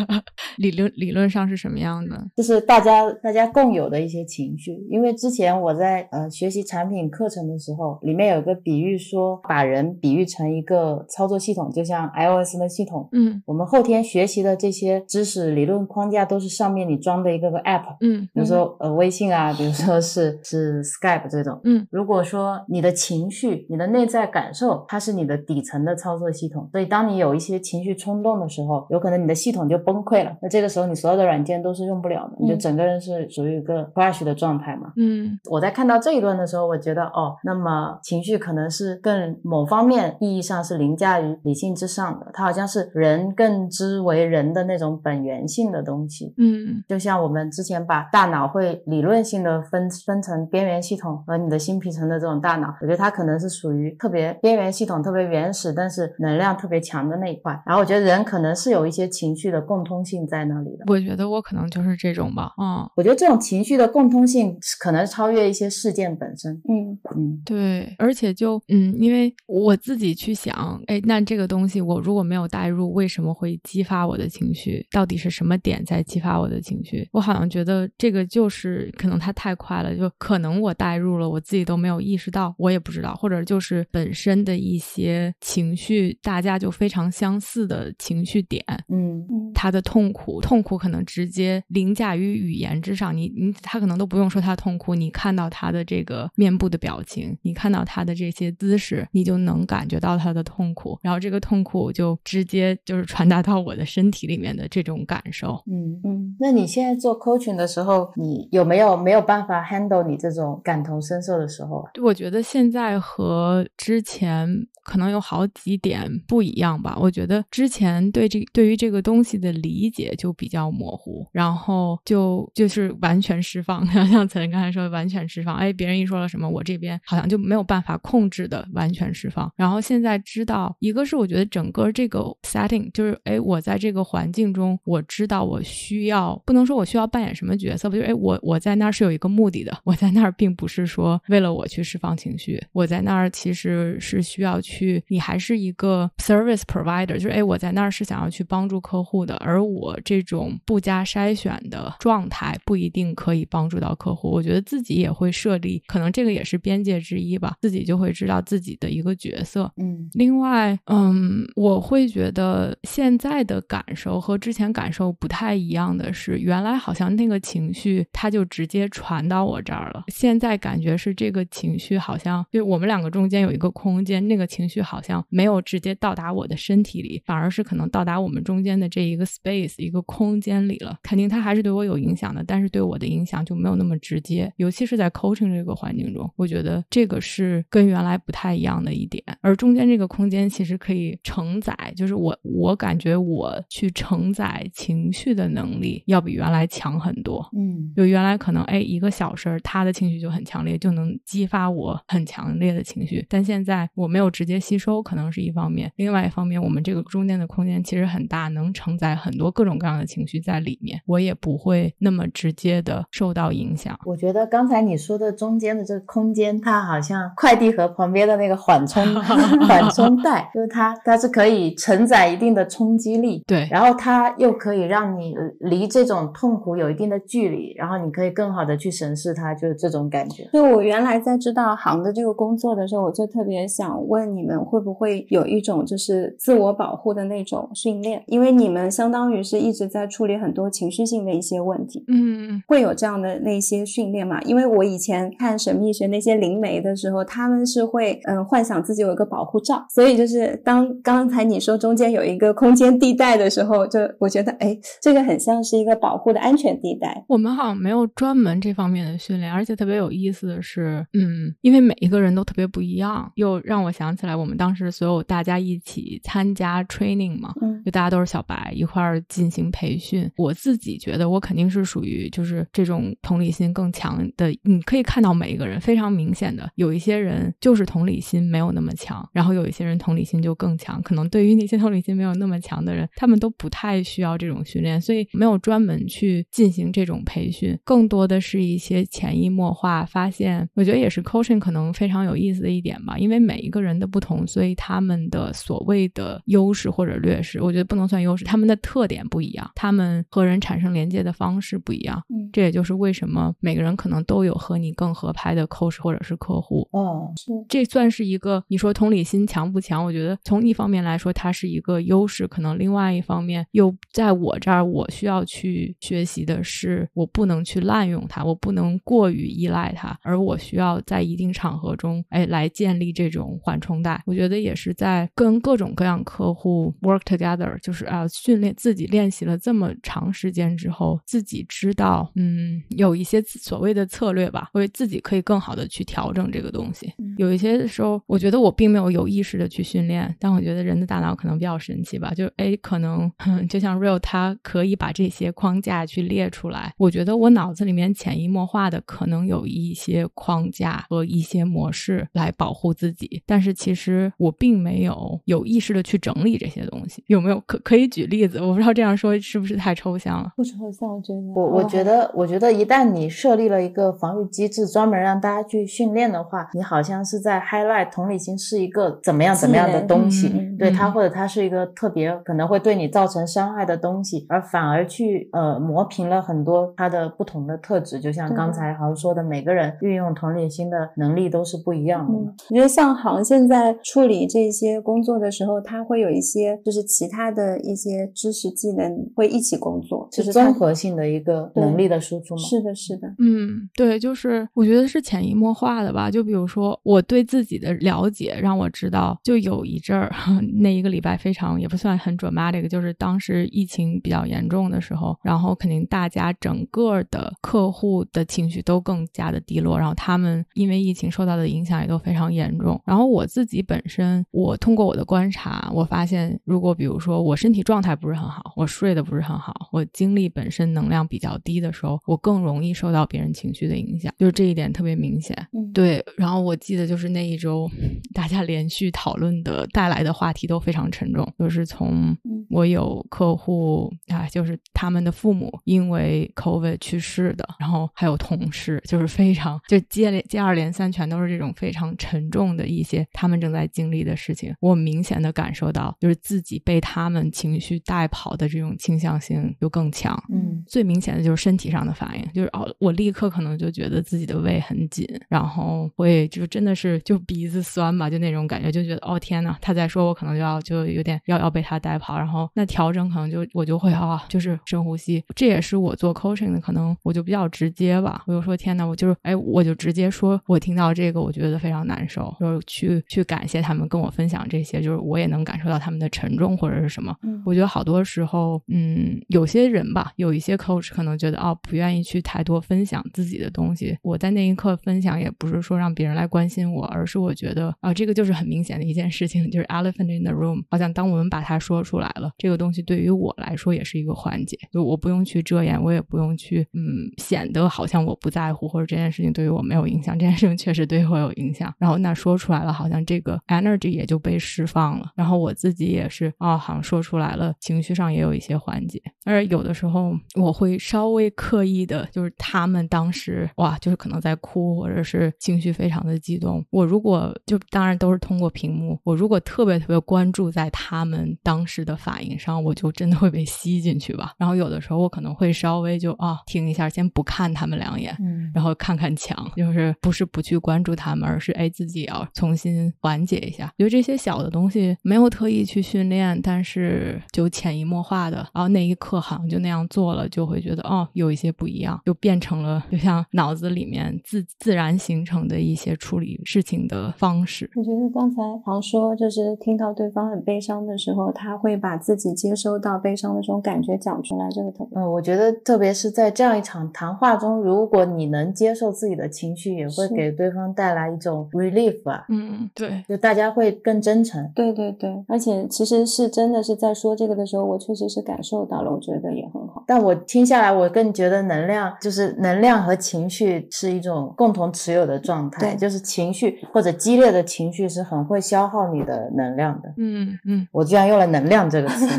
理论理论上是什么样的？就是大家大家共有的一些情绪，因为之前我在呃学习产品课程的时候，里面有个比喻说，把人比喻成一个操作系统，就像 iOS 的系统。嗯我们后天学习的这些知识理论框架，都是上面你装的一个个 app，嗯比如说呃微信啊，比如说是是 Skype 这种。嗯如果说你的情绪、你的内在感受，它是你的底层的操作系统，所以当你有一些情绪冲动的时候，有可能你的系统就崩溃了。那这个时候你所有的软件都是用不了的，你就嗯整个人是属于一个 crash 的状态嘛。嗯我在看到这一段的时候，我觉得哦，那么情绪可能是更某方面意义上是凌驾于理性之上的，它好像是人更之为人的那种本源性的东西。嗯就像我们之前把大脑会理论性的分分成边缘系统和你的新皮层的这种大脑，我觉得它可能是属于特别边缘系统、特别原始，但是能量特别强的那一块。然后我觉得人可能是有一些情绪的共通性在那里的。我觉得我可能就是这种吧。嗯，我觉得这种情绪的共通性可能超越一些事件本身。嗯嗯对，而且就嗯，因为我自己去想，哎，那这个东西我如果没有带入，为什么会激发我的情绪？到底是什么点在激发我的情绪？我好像觉得这个就是可能它太快了，就可能我带入了，我自己都没有意识到，我也不知道，或者就是本身的一些情绪，大家就非常相似的情绪点，嗯嗯他的痛苦，痛苦可能直接凌驾于语言之上。你你他可能都不用说他痛苦，你看到他的这个面部的表情，你看到他的这些姿势，你就能感觉到他的痛苦，然后这个痛苦就直接就是传达到我的身体里面的这种感受。嗯。嗯那你现在做 coaching 的时候，你有没有没有办法 handle 你这种感同身受的时候啊？我觉得现在和之前可能有好几点不一样吧。我觉得之前对这对于这个东西的理解就比较模糊，然后就就是完全释放，像陈刚才说的完全释放。哎，别人一说了什么，我这边好像就没有办法控控制的完全释放。然后现在知道，一个是我觉得整个这个 setting 就是哎，我在这个环境中，我知道我需要，不能说我需要扮演什么角色吧，就哎，我我在那儿是有一个目的的，我在那儿并不是说为了我去释放情绪，我在那儿其实是需要去，你还是一个 service provider，就是哎，我在那儿是想要去帮助客户的，而我这种不加筛选的状态不一定可以帮助到客户，我觉得自己也会设立，可能这个也是边界之一吧，自己就会知道自己的一个角色，嗯。另外，嗯，我会觉得现在的感受和之前感受不太一样的是，原来好像那个情绪它就直接传到我这儿了，现在感觉是这个情绪好像，就我们两个中间有一个空间，那个情绪好像没有直接到达我的身体里，反而是可能到达我们中间的这一个 space 一个空间里了。肯定它还是对我有影响的，但是对我的影响就没有那么直接，尤其是在 coaching 这个环境中，我觉得这个是跟原来不太一样的一点。而中间这个空间其实可以承载，就是我我感觉我去承载情绪的能力要比原来强很多。嗯就原来可能哎一个小事儿，他的情绪就很强烈，就能激发我很强烈的情绪。但现在我没有直接吸收，可能是一方面；另外一方面，我们这个中间的空间其实很大，能承载很多各种各样的情绪在里面，我也不会那么直接的受到影响。我觉得刚才你说的中间的这个空间，它好像快递盒 旁边的那个缓冲 缓冲带，就是它它是可以承载一定的冲击力，对，然后它又可以让你离这种痛苦有一定的距离，然后你可以更好的去审视它，就是这种感觉。就我原来在知道行的这个工作的时候，我就特别想问你们，会不会有一种就是自我保护的那种训练？因为你们相当于是一直在处理很多情绪性的一些问题，嗯会有这样的那些训练吗？因为我以前看神秘学那些灵媒的时候，他们是会嗯幻想自己有一个保护罩，所以就是当刚才你说中间有一个空间地带的时候，就我觉得哎，这个很像是一个保护的安全地带。我们好像没有专门这方面的训练，而且特别有意思的是，嗯，因为每一个人都特别不一样，又让我想起来我们当时所有大家一起参加 training 嘛，嗯就大家都是小白一块儿进行培训。我自己觉得我肯定是属于就是这种同理心更强的，你可以看到每一个人非常明显的，有一些人就是同理心没有那么强，然后有一些人同理心就更强。可能对于那些同理心没有那么强的人，他们都不太需要这种训练，所以没有专门去进行这种培训，更多的是一些潜移默化发现。我觉得也是 coaching 可能非常有意思的一点吧，因为每一个人的不同，所以他们的所谓的优势或者劣势，我觉得不能算优势，他们的特点不一样，他们和人产生连接的方式不一样。嗯，这也就是为什么每个人可能都有和你更合拍的 coach 或者是客户。哦，是这算是一个你说同理心强不强？我觉得从一方面来说，它是一个优势，可能另外一方面又在我这儿，我需要去学习的是，我不能去滥用它，我不能过于依赖它，而我需要在一定场合中，哎，来建立这种缓冲带。我觉得也是在跟各种各样客户 work together，就是啊，训练自己练习了这么长时间之后，自己知道，嗯，有一些所谓的策略吧，为自己可以更好的去调整这个东西。有一些时候，我觉得我并没有有意识的去训练，但我觉得人的大脑可能比较神奇吧，就哎，可能哼 就像 Real，他可以把这些框架去列出来。我觉得我脑子里面潜移默化的可能有一些框架和一些模式来保护自己，但是其实我并没有有意识的去整理这些东西。有没有可可以举例子？我不知道这样说是不是太抽象了。不抽象，我觉得我我觉得得，我觉得一旦你设立了一个防御机制，专门让大家去训练的话，你好像是在 highlight 同理心是一个怎么样怎么样的东西，对它嗯或者它是一个特别可能会对你造成伤害的东西，而反而去呃磨平了很多它的不同的特质。就像刚才好像说的，每个人运用同理心的能力都是不一样的嘛。嗯，我觉得像行现在处理这些工作的时候，他会有一些就是其他的一些知识技能会一起工作，就是综合性的一个能力的输出吗。是的，是的，嗯，对，就是我觉得是潜移默化的吧。就比如说，我对自己的了解让我知道，就有一阵儿 那一个礼拜非常也不算很 dramatic，就是当时疫情比较严重的时候，然后肯定大家整个的客户的情绪都更加的低落，然后他们因为疫情受到的影响也都非常严重。然后我自己本身，我通过我的观察，我发现，如果比如说我身体状态不是很好，我睡得不是很好，我精力本身能量比较低的时候，我更容易受到别人情绪的影响，就是这一点特别明显。嗯，对，然后我记得就是那一周，大家连续讨论的带来的话题都非常沉重，就是从我有客户啊，就是他们的父母因为 COVID 去世的，然后还有同事，就是非常就接连接二连三，全都是这种非常沉重的一些他们正在经历的事情。我明显的感受到，就是自己被他们情绪带跑的这种倾向性就更强。嗯最明显的就是身体上的反应，就是哦，我立刻可能就觉得自己的胃很紧，然后会就真的是是就鼻子酸吧，就那种感觉，就觉得哦天呐，他在说我可能就要就有点要要被他带跑，然后那调整可能就我就会啊，就是深呼吸，这也是我做 coaching 的，可能我就比较直接吧，我就说天呐，我就是哎，我就直接说我听到这个我觉得非常难受，就是去去感谢他们跟我分享这些，就是我也能感受到他们的沉重或者是什么，我觉得好多时候，嗯，有些人吧，有一些 coach 可能觉得哦，不愿意去太多分享自己的东西。我在那一刻分享，也不是说让别人来关心我，而是我觉得啊，这个就是很明显的一件事情，就是 elephant in the room。好像当我们把它说出来了，这个东西对于我来说也是一个环节，就我不用去遮掩，我也不用去嗯显得好像我不在乎，或者这件事情对于我没有影响。这件事情确实对我有影响，然后那说出来了，好像这个 energy 也就被释放了，然后我自己也是啊、好像说出来了，情绪上也有一些缓解。而有的时候我会稍微刻意的，就是他们当时哇，就是可能在哭，或者是情绪非常的激动。我如果就当然都是通过屏幕，我如果特别特别关注在他们当时的反应上，我就真的会被吸进去吧。然后有的时候我可能会稍微就啊听一下，先不看他们两眼，嗯然后看看墙，就是不是不去关注他们，而是哎自己也要重新缓解一下。觉得这些小的东西没有特意去训练，但是就潜移默化的，然后那一刻好像就那样做了，就会觉得哦有一些不一样，就变成了就像脑子里面自自然形成的一些处理事情的方式。我觉得刚才常说，就是听到对方很悲伤的时候，他会把自己接收到悲伤的这种感觉讲出来，这个特别嗯，我觉得特别是在这样一场谈话中，如果你能接受自己的情绪，也会给对方带来一种 relief 啊，嗯，对，就大家会更真诚。对对对，而且其实是真的是在说这个的时候，我确实是感受到了，我觉得也很好。但我听下来，我更觉得能量就是能量和情绪是一种共同持有的状态，对就是情绪或者激烈的情绪是很会消耗你的能量的。嗯嗯。我居然用了“能量”这个词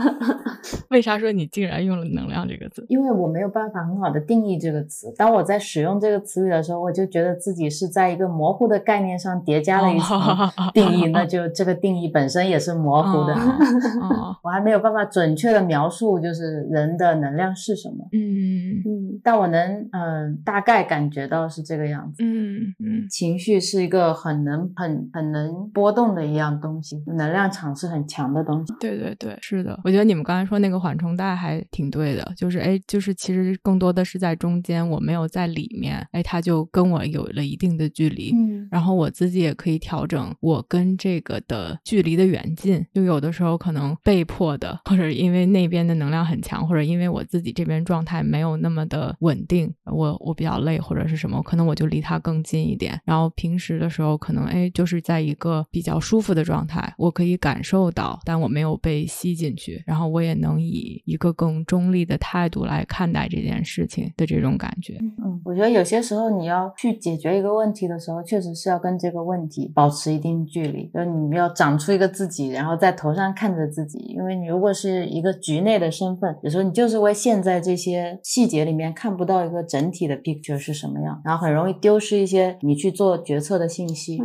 为啥说你竟然用了“能量”这个词？因为我没有办法很好的定义这个词。当我在使用这个词语的时候，我就觉得自己是在一个模糊的概念上叠加了一层定义，那就这个定义本身也是模糊的。哦，我还没有办法准确的描述，就是人的能量是什么，嗯嗯，但我能嗯、呃大概感觉到是这个样子。嗯嗯。情绪是一个很能、很很能波动的一样东西，能量场是很强的东西。对对对，是的，我觉得你们刚才说那个缓冲带还挺对的，就是哎，就是其实更多的是在中间，我没有在里面，哎，他就跟我有了一定的距离，嗯。然后我自己也可以调整我跟这个的距离的远近，就有的时候可能被迫的，或者因为那边的能量很强，或者因为我自己这边状态没有那么的稳定，我我比较累或者是什么，可能我就离他更近一点。然后平时的时候，可能哎就是在一个比较舒服的状态，我可以感受到，但我没有被吸进去，然后我也能以一个更中立的态度来看待这件事情的这种感觉。嗯，我觉得有些时候你要去解决一个问题的时候，确实是要跟这个问题保持一定距离，就是你要长出一个自己，然后在头上看着自己。因为你如果是一个局内的身份，有时候你就是会陷在这些细节里面，看不到一个整体的 picture 是什么样，然后很容易丢失一些你去做决策的信息。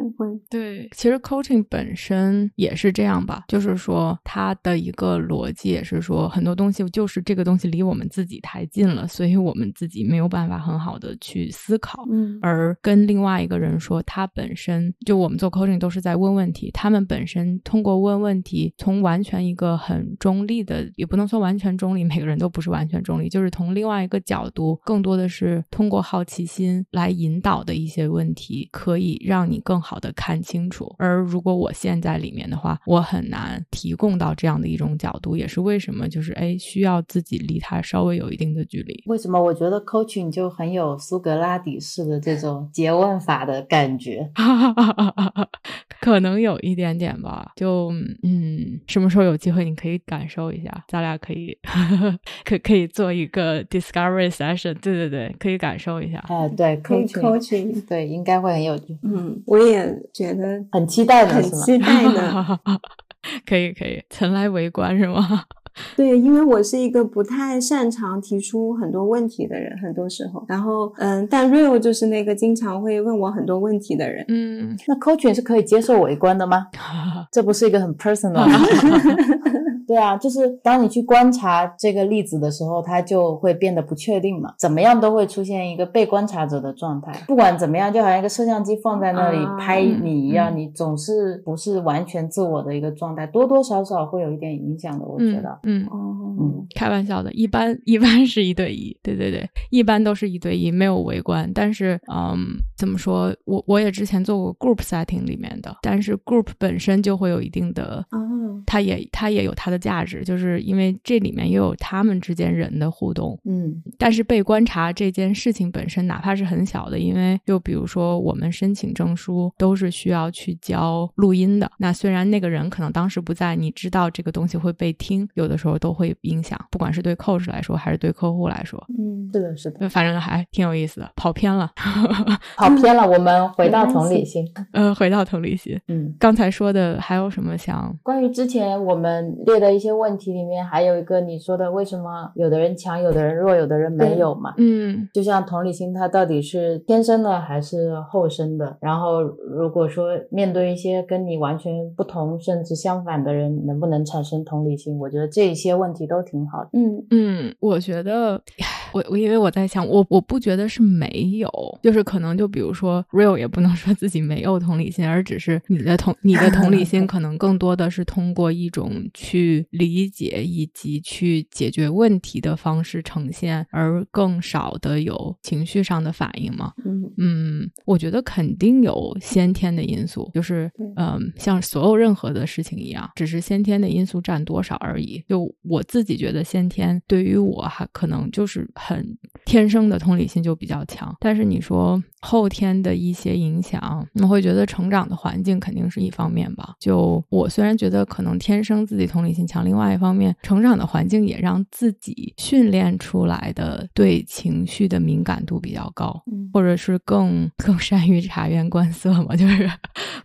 对，其实 coaching 本身也是这样吧，就是说它的一个逻辑也是说，很多东西就是这个东西离我们自己太近了，所以我们自己没有办法很好的去思考。嗯而跟另外一个人说，他本身就我们做 coaching 都是在问问题，他们本身通过问问题，从完全一个很中立的，也不能说完全中立，每个人都不是完全中立，就是从另外一个角度，更多的是通过好奇心来引导的一些问题，可以让你更好的看清楚。而如果我陷在里面的话，我很难提供到这样的一种角度，也是为什么就是哎需要自己离他稍微有一定的距离。为什么我觉得 coaching 就很有苏格拉底式的这种诘问法的感觉？可能有一点点吧，就嗯，什么时候有机会你可以感受一下，咱俩可以 可可以做一个 discovery session，对对对，可以感受一下。哎，对 coaching，coaching，对，应该会很有趣，嗯，我也觉得很期待的很？期待的。可以可以，前来围观是吗？对，因为我是一个不太擅长提出很多问题的人，很多时候，然后嗯，但 Real 就是那个经常会问我很多问题的人。嗯，那 coaching 是可以接受围观的吗？这不是一个很 personal 吗？对啊，就是当你去观察这个例子的时候，它就会变得不确定嘛，怎么样都会出现一个被观察者的状态。不管怎么样，就好像一个摄像机放在那里啊拍你一样，嗯你总是不是完全自我的一个状态，多多少少会有一点影响的。我觉得，嗯。嗯哦，嗯开玩笑的，一般一般是一对一，对对对，一般都是一对一，没有围观。但是，嗯，怎么说？我我也之前做过 group setting 里面的，但是 group 本身就会有一定的，哦，它也它也有它的价值，就是因为这里面又有他们之间人的互动。嗯但是被观察这件事情本身，哪怕是很小的，因为就比如说我们申请证书都是需要去交录音的。那虽然那个人可能当时不在，你知道这个东西会被听，有的时候都会影响，不管是对 coach 来说还是对客户来说，嗯，是的，是的，反正还挺有意思的。跑偏了，跑偏了，我们回到同理心。呃，回到同理心，嗯，刚才说的还有什么想？关于之前我们列的一些问题里面，还有一个你说的，为什么有的人强，有的人弱，有的人没有嘛？嗯就像同理心，它到底是天生的还是后生的？然后，如果说面对一些跟你完全不同甚至相反的人，能不能产生同理心？我觉得这一些问题都挺好的。嗯嗯，我觉得，我我因为我在想，我我不觉得是没有，就是可能就比如说 real 也不能说自己没有同理心，而只是你的同你的同理心 可能更多的是通过一种去理解以及去解决问题的方式呈现，而更少的有情绪上的反应嘛。嗯嗯，我觉得肯定有先天的因素，就是嗯，像所有任何的事情一样，只是先天的因素占多少而已。就我自己觉得，先天对于我还可能就是很天生的同理心就比较强，但是你说后天的一些影响，我会觉得成长的环境肯定是一方面吧。就我虽然觉得可能天生自己同理心强，另外一方面，成长的环境也让自己训练出来的对情绪的敏感度比较高。嗯或者是更更善于察言观色嘛，就是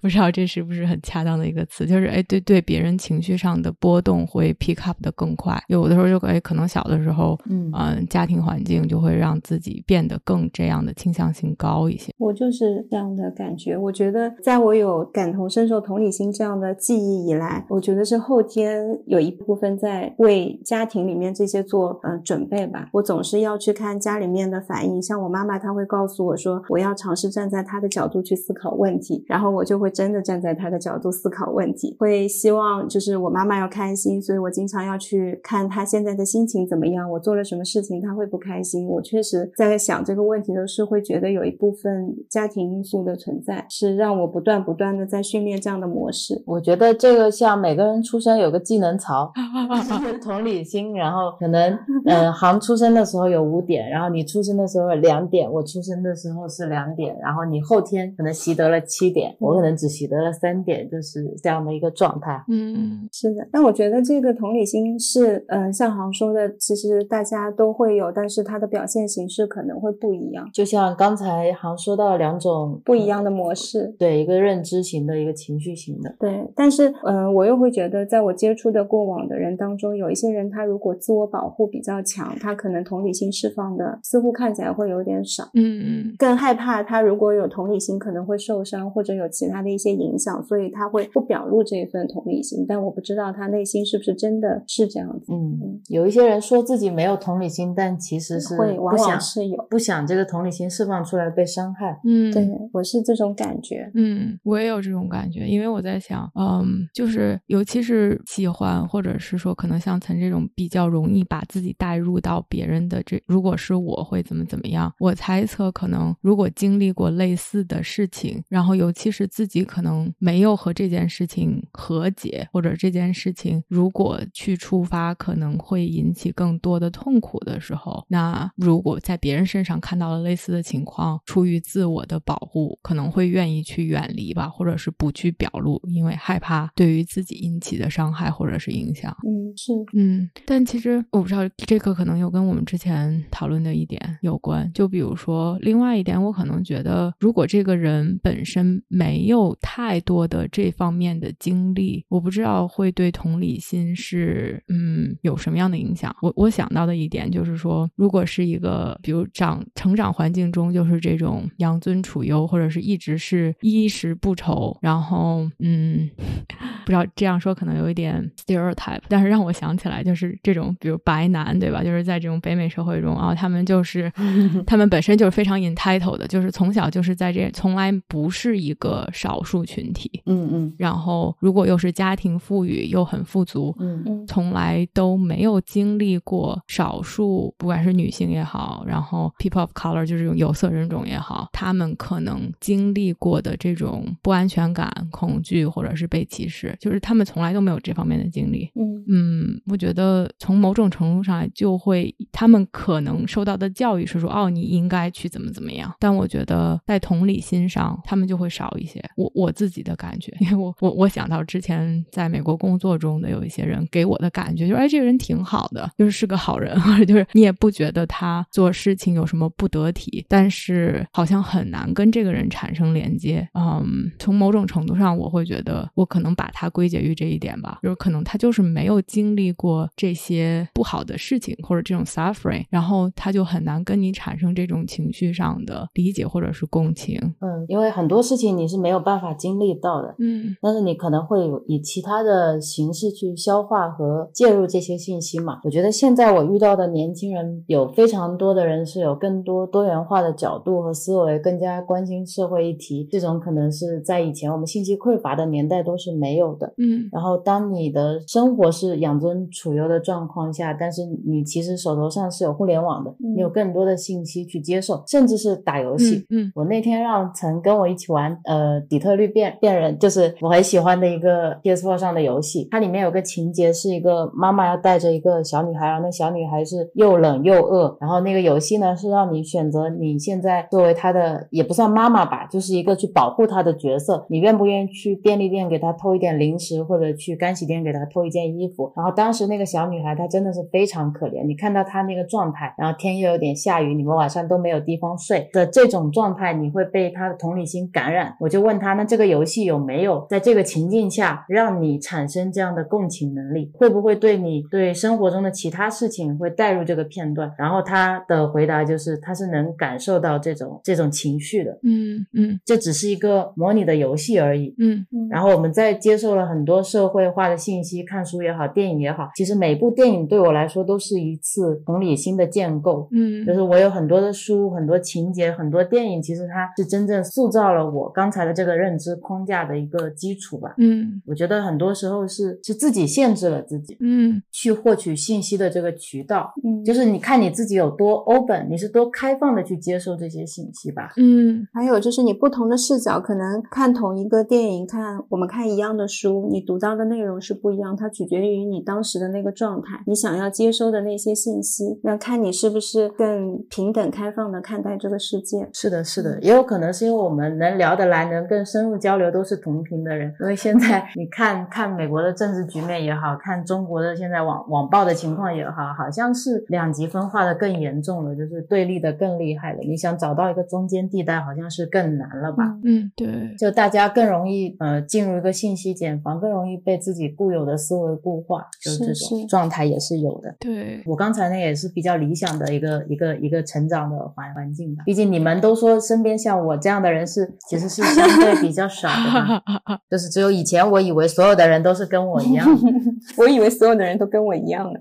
不知道这是不是很恰当的一个词，就是哎对对别人情绪上的波动会 pick up 的更快，有的时候就哎可能小的时候，嗯嗯、家庭环境就会让自己变得更这样的倾向性高我就是这样的感觉。我觉得，在我有感同身受、同理心这样的记忆以来，我觉得是后天有一部分在为家庭里面这些做呃准备吧。我总是要去看家里面的反应，像我妈妈，她会告诉我说，我要尝试站在她的角度去思考问题，然后我就会真的站在她的角度思考问题，会希望就是我妈妈要开心，所以我经常要去看她现在的心情怎么样，我做了什么事情她会不开心。我确实在想这个问题的时候，会觉得有一部分家庭因素的存在，是让我不断不断的在训练这样的模式。我觉得这个像每个人出生有个技能槽，就是同理心，然后可能，嗯，航出生的时候有五点，然后你出生的时候有两点，我出生的时候是两点，然后你后天可能习得了七点，我可能只习得了三点，就是这样的一个状态。嗯是的，但我觉得这个同理心是，嗯、像航说的，其实大家都会有，但是它的表现形式可能会不一样，就像刚才航说到两种不一样的模式。对，一个认知型的，一个情绪型的。对，但是，嗯、我又会觉得，在我接触的过往的人当中，有一些人他如果自我保护比较强，他可能同理心释放的似乎看起来会有点少。嗯嗯更害怕他如果有同理心可能会受伤，或者有其他的一些影响，所以他会不表露这一份同理心。但我不知道他内心是不是真的是这样子。嗯，有一些人说自己没有同理心，但其实是会往往是有不想这个同理心释放出来被伤害。嗯，对，我是这种感觉。嗯，我也有这种感觉，因为我在想，嗯，就是尤其是喜欢，或者是说可能像曾这种比较容易把自己带入到别人的这，如果是我会怎么怎么样？我猜测可能如果经历过类似的事情，然后尤其是自己可能没有和这件事情和解，或者这件事情如果去触发可能会引起更多的痛苦的时候，那如果在别人身上看到了类似的情况，出出于自我的保护，可能会愿意去远离吧，或者是不去表露，因为害怕对于自己引起的伤害或者是影响。嗯，是，嗯，但其实我不知道这个可能又跟我们之前讨论的一点有关。就比如说，另外一点，我可能觉得，如果这个人本身没有太多的这方面的经历，我不知道会对同理心是嗯有什么样的影响。我我想到的一点就是说，如果是一个比如长成长环境中就是这种养尊处优，或者是一直是衣食不愁，然后嗯，不知道这样说可能有一点 stereotype，但是让我想起来就是这种，比如白男，对吧？就是在这种北美社会中啊，他们就是 他们本身就是非常 entitled 的，就是从小就是在这从来不是一个少数群体，嗯嗯然后如果又是家庭富裕又很富足，嗯嗯从来都没有经历过少数，不管是女性也好，然后 people of color 就是这种有色人种也好，他们可能经历过的这种不安全感、恐惧或者是被歧视，就是他们从来都没有这方面的经历。嗯嗯，我觉得从某种程度上来，就会他们可能受到的教育是说，哦，你应该去怎么怎么样。但我觉得在同理心上，他们就会少一些。我我自己的感觉，因为我我我想到之前在美国工作中的有一些人给我的感觉，就是哎，这个人挺好的，就是是个好人，或 者就是你也不觉得他做事情有什么不得体，但是好像很难跟这个人产生连接。嗯，从某种程度上，我会觉得我可能把它归结于这一点吧，就是可能他就是没有经历过这些不好的事情或者这种 suffering，然后他就很难跟你产生这种情绪上的理解或者是共情。嗯，因为很多事情你是没有办法经历到的，嗯但是你可能会有以其他的形式去消化和介入这些信息嘛。我觉得现在我遇到的年轻人有非常多的人是有更多多元化的角度和思维，更加关心社会议题，这种可能是在以前我们信息匮乏的年代都是没有的。嗯然后，当你的生活是养尊处优的状况下，但是你其实手头上是有互联网的，嗯你有更多的信息去接受，甚至是打游戏。嗯我那天让曾跟我一起玩，呃，底特律变变人，就是我很喜欢的一个 PS4 上的游戏。它里面有个情节是一个妈妈要带着一个小女孩，然后那小女孩是又冷又饿，然后那个游戏呢是让你选择你现在作为她的也不算妈妈吧，就是一个去保护她的角色，你愿不愿意去便利店给她偷一点零食，或者去干洗店给她偷一件衣服？然后当时那个小女孩她真的是非常可怜，你看到她那个状态，然后天又有点下雨，你们晚上都没有地方睡的这种状态，你会被她的同理心感染。我就问她，那这个游戏有没有在这个情境下让你产生这样的共情能力？会不会对你对生活中的其他事情会带入这个片段？然后她的回答就是，她是能感受到这种这种情绪的。嗯嗯。这只是一个模拟的游戏而已。嗯。嗯，然后我们在接受了很多社会化的信息，看书也好，电影也好，其实每部电影对我来说都是一次同理心的建构。嗯。就是我有很多的书、很多情节、很多电影，其实它是真正塑造了我刚才的这个认知框架的一个基础吧。嗯。我觉得很多时候是是自己限制了自己嗯。去获取信息的这个渠道，嗯，就是你看你自己有多 open，你是多开放的去接受这些信息吧。嗯还有就是你不同的视角，可能看同一个电影，看我们看一样的书，你读到的内容是不一样，它取决于你当时的那个状态，你想要接收的那些信息，那看你是不是更平等开放的看待这个世界。是的，是的，也有可能是因为我们能聊得来，能更深入交流，都是同频的人。因为现在你看看美国的政治局面也好看中国的现在网网暴的情况也好，好像是两极分化的更严重了，就是对立的更厉害了。你想找到一个中间地带，好像是更难了吧？嗯嗯，对，就大家更容易呃进入一个信息茧房，更容易被自己固有的思维固化，就是这种状态也是有的。对，我刚才呢也是比较理想的一个一个一个成长的环环境吧。毕竟你们都说身边像我这样的人是其实是相对比较少的，就是只有以前我以为所有的人都是跟我一样的。我以为所有的人都跟我一样的。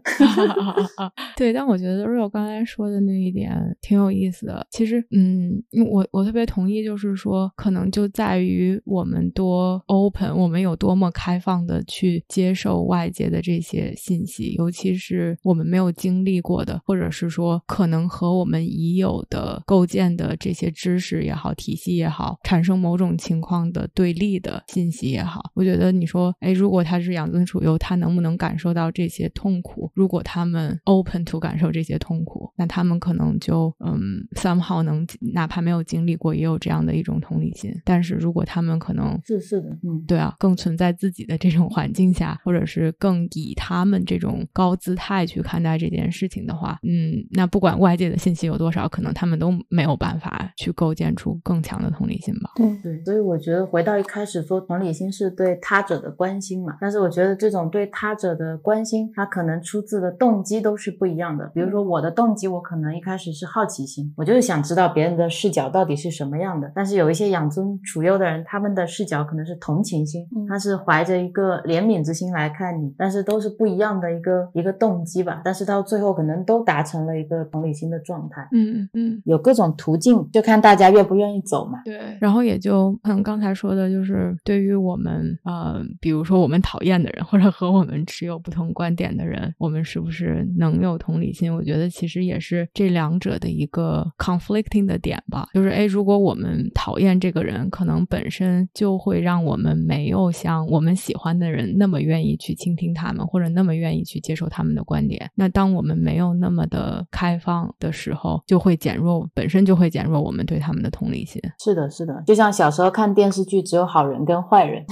对，但我觉得 Rio 刚才说的那一点挺有意思的。其实，嗯，因为我我特别同意，就是说，可能就在于我们多 open，我们有多么开放的去接受外界的这些信息，尤其是我们没有经历过的，或者是说可能和我们已有的构建的这些知识也好、体系也好，产生某种情况的对立的信息也好。我觉得你说，哎，如果他是养尊处优，他能不能感受到这些痛苦？如果他们 open to 感受这些痛苦，那他们可能就嗯 somehow 能哪怕没有经历过，也有这样的一种同理心。但是如果他们可能是是的，嗯，对啊，更存在自己的这种环境下，或者是更以他们这种高姿态去看待这件事情的话，嗯，那不管外界的信息有多少，可能他们都没有办法去构建出更强的同理心吧。对，对，所以我觉得回到一开始说同理心是对他者的关心嘛，但是我觉得这种对他者的关心，它可能出自的动机都是不一样的。比如说我的动机，我可能一开始是好奇心，我就是想知道别人的视角到底是什么样的。但是有一些养尊处优的人，他们的视角可能是同情心，嗯他是怀着一个怜悯之心来看你，但是都是不一样的一个一个动机吧。但是到最后可能都达成了一个同理心的状态。嗯嗯。有各种途径，就看大家愿不愿意走嘛。对，然后也就可能刚才说的，就是对于我们呃，比如说我们讨厌的人，或者和我们持有不同观点的人，我们是不是能有同理心？我觉得其实也是这两者的一个 conflicting 的点吧。就是哎，如果我们讨厌这个人，可能本身就会让我们没有像我们喜欢的人那么愿意去倾听他们，或者那么愿意去接受他们的观点。那当我们没有那么的开放的时候，就会减弱，本身就会减弱我们对他们的同理心。是的，是的，就像小时候看电视剧，只有好人跟坏人，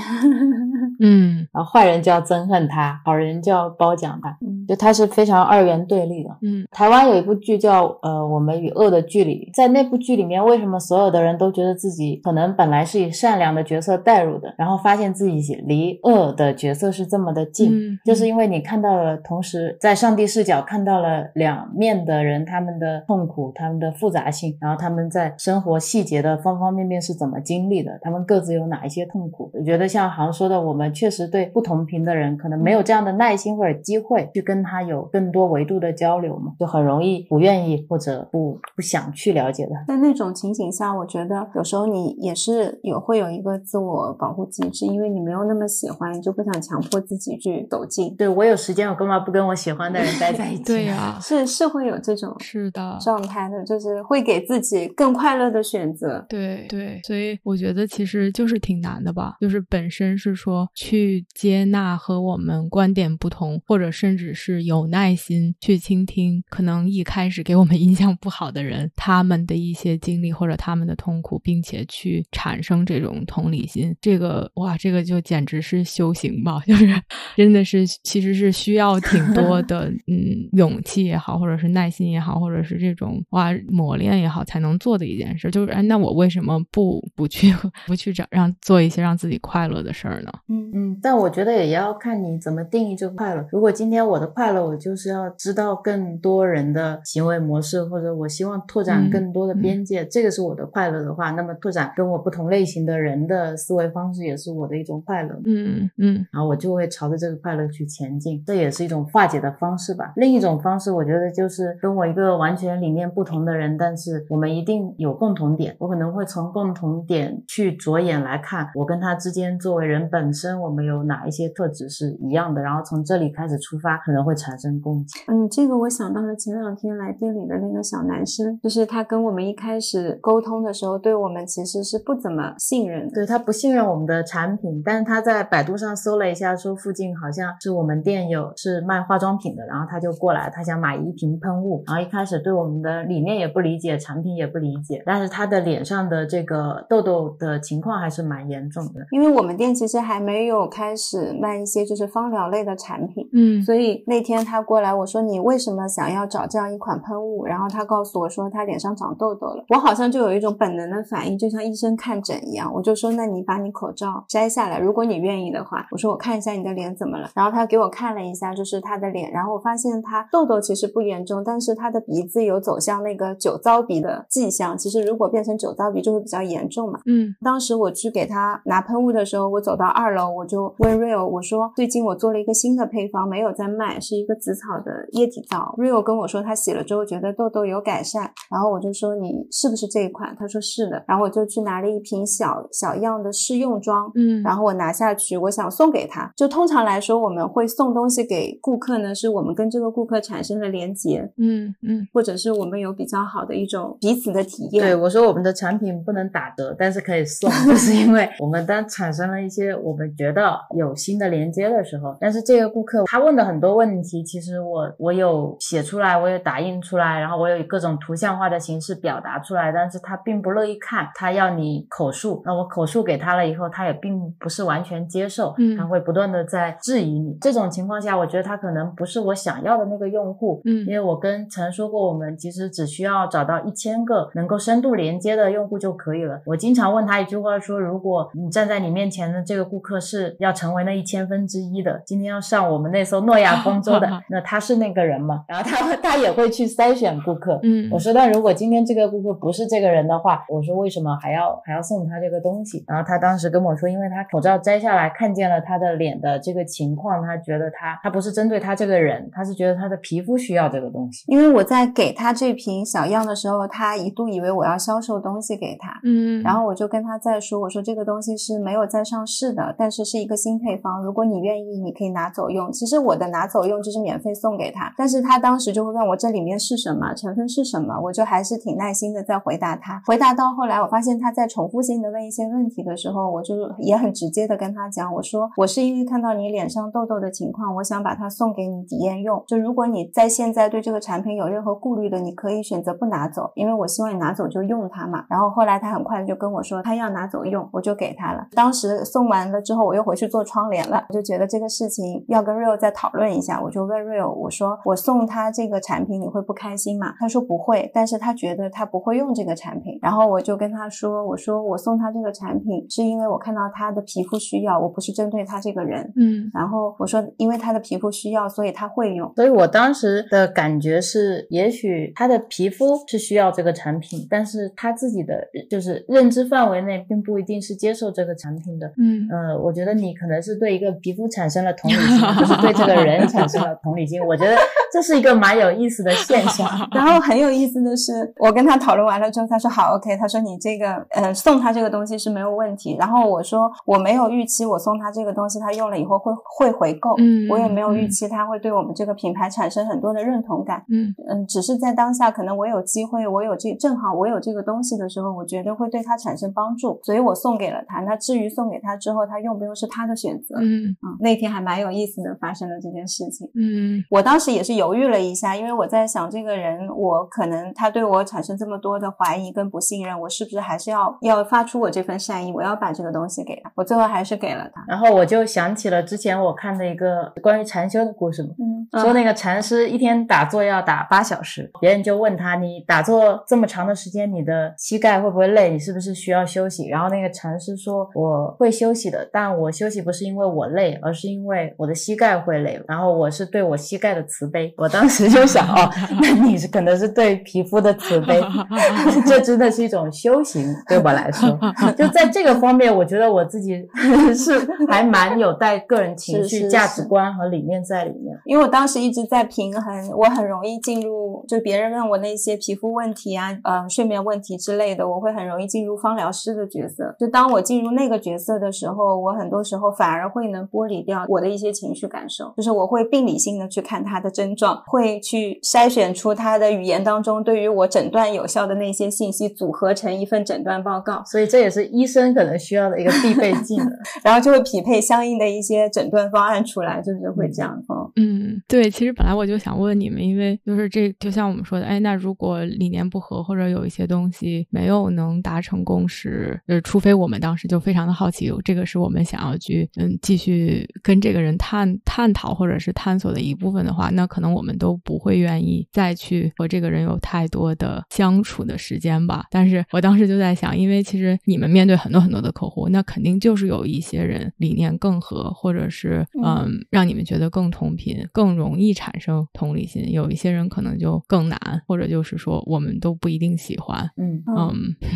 嗯然后坏人就要憎恨他，好人就要褒奖他，嗯就他是非常二元对立的。嗯台湾有一部剧叫呃《我们与恶的距离》，在那部剧里面，为什么所有的人都觉得自己可能本来是以善良的角色带入的，然后发现自己离恶的角色是这么的近？嗯就是因为你看到了，同时在上帝视角看到了两面的人他们的痛苦、他们的复杂性，然后他们在生活细节的方方面面是怎么经历的，他们各自有哪一些痛苦。我觉得像航说的，我们确实对不同频的人可能没有这样的耐心或者机会去跟他有更多维度的交流嘛，就很容易不愿意或者不不想去了解他。在那种情景下，我觉得有时候你也是有会有一个自我保护机制，因为你没有那么喜欢，你就不想强迫自己去走近，对我有时间，我干嘛不跟我喜欢的人待在一起？对呀、是是会有这种是的，状态的，就是会给自己更快乐的选择。对对，所以我觉得其实就是挺难的吧，就是本身是说去接纳和我们观点不同，或者甚至是有耐心去倾听，可能一开始给我们 印象不好的人他们的一些经历或者他们的痛苦，并且去产生这种同理心，这个哇，这个就简直是修行吧，就是真的是其实是需要挺多的 嗯勇气也好，或者是耐心也好，或者是这种哇磨练也好，才能做的一件事。就是哎，那我为什么不不去不去找让做一些让自己快乐的事儿呢？嗯嗯，但我觉得也要看你怎么定义这个快乐。如果今天我的快乐，我就是要知道更多人的行为模式，或者我希望拓展嗯更多的边界，这个是我的快乐的话，那么拓展跟我不同类型的人的思维方式，也是我的一种快乐。嗯嗯然后我就会朝着这个快乐去前进，这也是一种化解的方式吧。另一种方式，我觉得就是跟我一个完全理念不同的人，但是我们一定有共同点，我可能会从共同点去着眼来看，我跟他之间作为人本身，我们有哪一些特质是一样的，然后从这里开始出发，可能会产生共情。嗯，这个我想到了前两天来店里的那个小男生，就是他跟我们一开始沟通的时候，对我们其实是不怎么信任的。对他不信任我们的产品，但是他在百度上搜了一下，说附近好像是我们店有是卖化妆品的，然后他就过来，他想买一瓶喷雾，然后一开始对我们的理念也不理解，产品也不理解，但是他的脸上的这个痘痘的情况还是蛮严重的。因为我们店其实还没有开始卖一些就是芳疗类的产品，嗯所以那天他过来，我说你为什么想要找这样一款喷雾？然后他告诉我说他脸上长痘痘了。我好像就有一种本能的反应，就像医生看诊一样，我就说那你把你口罩摘下来，如果你愿意的话，我说我看一下你的脸怎么了。然后他给我看了一下，就是他的脸，然后我发现他痘痘其实不严重，但是他的鼻子有走向那个酒糟鼻的迹象。其实如果变成酒糟鼻就会比较严重嘛。嗯当时我去给他拿喷雾的时候，我走到二楼，我就问 Rio，我说最近我做了一个新的配方，没有在卖，是一个紫草的液体皂，Rio 跟我说他洗了之后觉得痘痘有改善，然后我就说你是不是这一款？他说是的，然后我就去拿了一瓶小小样的试用装，嗯，然后我拿下去，我想送给他。就通常来说，我们会送东西给顾客呢，是我们跟这个顾客产生了连接，嗯嗯或者是我们有比较好的一种彼此的体验。对，我说我们的产品不能打折，但是可以送，就是因为我们当产生了一些我们觉得有新的连接的时候，但是这个顾客他问的很多问题，其实我我有写出来，我有打印出来，然后我有各种图像化的形式表达出来，但是他并不乐意看，他要你口述，那我口述给他了以后，他也并不是完全接受，嗯他会不断的在质疑你。这种情况下，我觉得他可能不是我想要的那个用户，嗯因为我跟陈说过，我们其实只需要找到一千个能够深度连接的用户就可以了。我经常问他一句话说，如果你站在你面前的这个顾客是要成为那一千分之一的，今天要上我们那艘诺亚方舟的，那他是那个人吗？然后他会他也会去筛选顾客。嗯我说，那如果今天这个顾客不是这个人的话，我说为什么还要还要送他这个东西？然后他当时跟我说，因为他口罩摘下来看见了他的脸的这个情况，他觉得他他不是针对他这个人，他是觉得他的皮肤需要这个东西。因为我在给他这瓶小样的时候，他一度以为我要销售东西给他，嗯，然后我就跟他在说，我说这个东西是没有在上市的，但是是一个新配方，如果你愿意，你可以拿走用。其实我的拿走用就是免费送给他，但是他当时就会问我这里面是什么，成分是什么，我就还是挺耐心的在回答他。回答到后来，我发现他在重复性的问一些问题的时候，我就也很直接的跟他讲，我说我是因为看到你脸上痘痘的情况，我想把它送给你体验用。就如果你在现在对这个产品有任何顾虑的，你可以选择不拿走，因为我希望你拿走就用它嘛。然后后来他很快就跟我说他要拿走用，我就给他了。当时送完了之后，我又回去做窗帘了，我就觉得这个事情要跟 Rio 再讨论一下。我就问 Rio，我说我送他这个产品你会不开心吗？他说不会，但是他觉得他不会用这个产品。然后我就跟他说，我说我送他这个产品是因为我看到他的皮肤需要，我不是针对他这个人。嗯然后我说，因为他的皮肤需要，所以他会用。所以我当时的感觉是，也许他的皮肤是需要这个产品，但是他自己的就是认知范围内并不一定是接受这个产品的。嗯呃，我觉得你可能是对一个皮肤产生了同理心，就是对这个人产生了同理心。我觉得这是一个蛮有意思的现象。然后很有意思的是，我跟他讨论完了之后，他说好，OK，他说你这个呃送他这个东西是没有问题。然后我说我没有预期我送他这个东西，他用了以后会会回购，嗯我也没有预嗯期他会对我们这个品牌产生很多的认同感。嗯嗯，只是在当下，可能我有机会，我有这正好我有这个东西的时候，我觉得会对他产生帮助，所以我送给了他。那至于送给他之后，他用不用是他的选择。嗯嗯，那天还蛮有意思的，发生了这件事情。嗯我当时也是犹豫了一下，因为我在想，这个人我可能他对我产生这么多的怀疑跟不信任，我是不是还是要要发出我这份善意，我要把这个东西给他？我最后还是给了他。然后我就想起了之前我看的一个关于禅修的故事嘛，嗯，说那个禅师一天打坐要打八小时，别人就问他，你打坐这么长的时间，你的膝盖会不会累？你是不是需要休息？然后那个禅师说，我会休息的，但我休息不是因为我累，而是因为我的膝盖会累。然后我是对我膝盖的慈悲。我当时就想，哦，那你是可能是对皮肤的慈悲，这真的是一种修行，对我来说。就在这个方面，我觉得我自己 是还蛮有带个人情绪、是是价值观和理念在里面。因为我当时一直在平衡，我很容易进入，就别人问我那些皮肤问题啊、呃睡眠问题之类的，我会很容易进入芳疗师的角色。就当我进入那个角色的时候，我很多时候反而会能剥离掉我的一些情绪感受，就是我会病理性的去看他的症状，会去筛选出他的语言当中对于我诊断有效的那些信息，组合成一份诊断报告，所以这也是医生可能需要的一个必备技能。然后就会匹配相应的一些诊断方案出来，就是会这样。嗯嗯，对，其实本来我就想问你们，因为就是这就像我们说的，哎，那如果理念不合，或者有一些东西没有能达成共识，就是除非我们当时就非常的好奇，这个是我们想要去嗯继续跟这个人探探讨或者是探索的一部分的话，那可能我们都不会愿意再去和这个人有太多的相处的时间吧。但是我当时就在想，因为其实你们面对很多很多的客户，那肯定就是有一些人理念更合，或者是嗯嗯让你们觉得更同频。更容易产生同理心，有一些人可能就更难，或者就是说我们都不一定喜欢。嗯嗯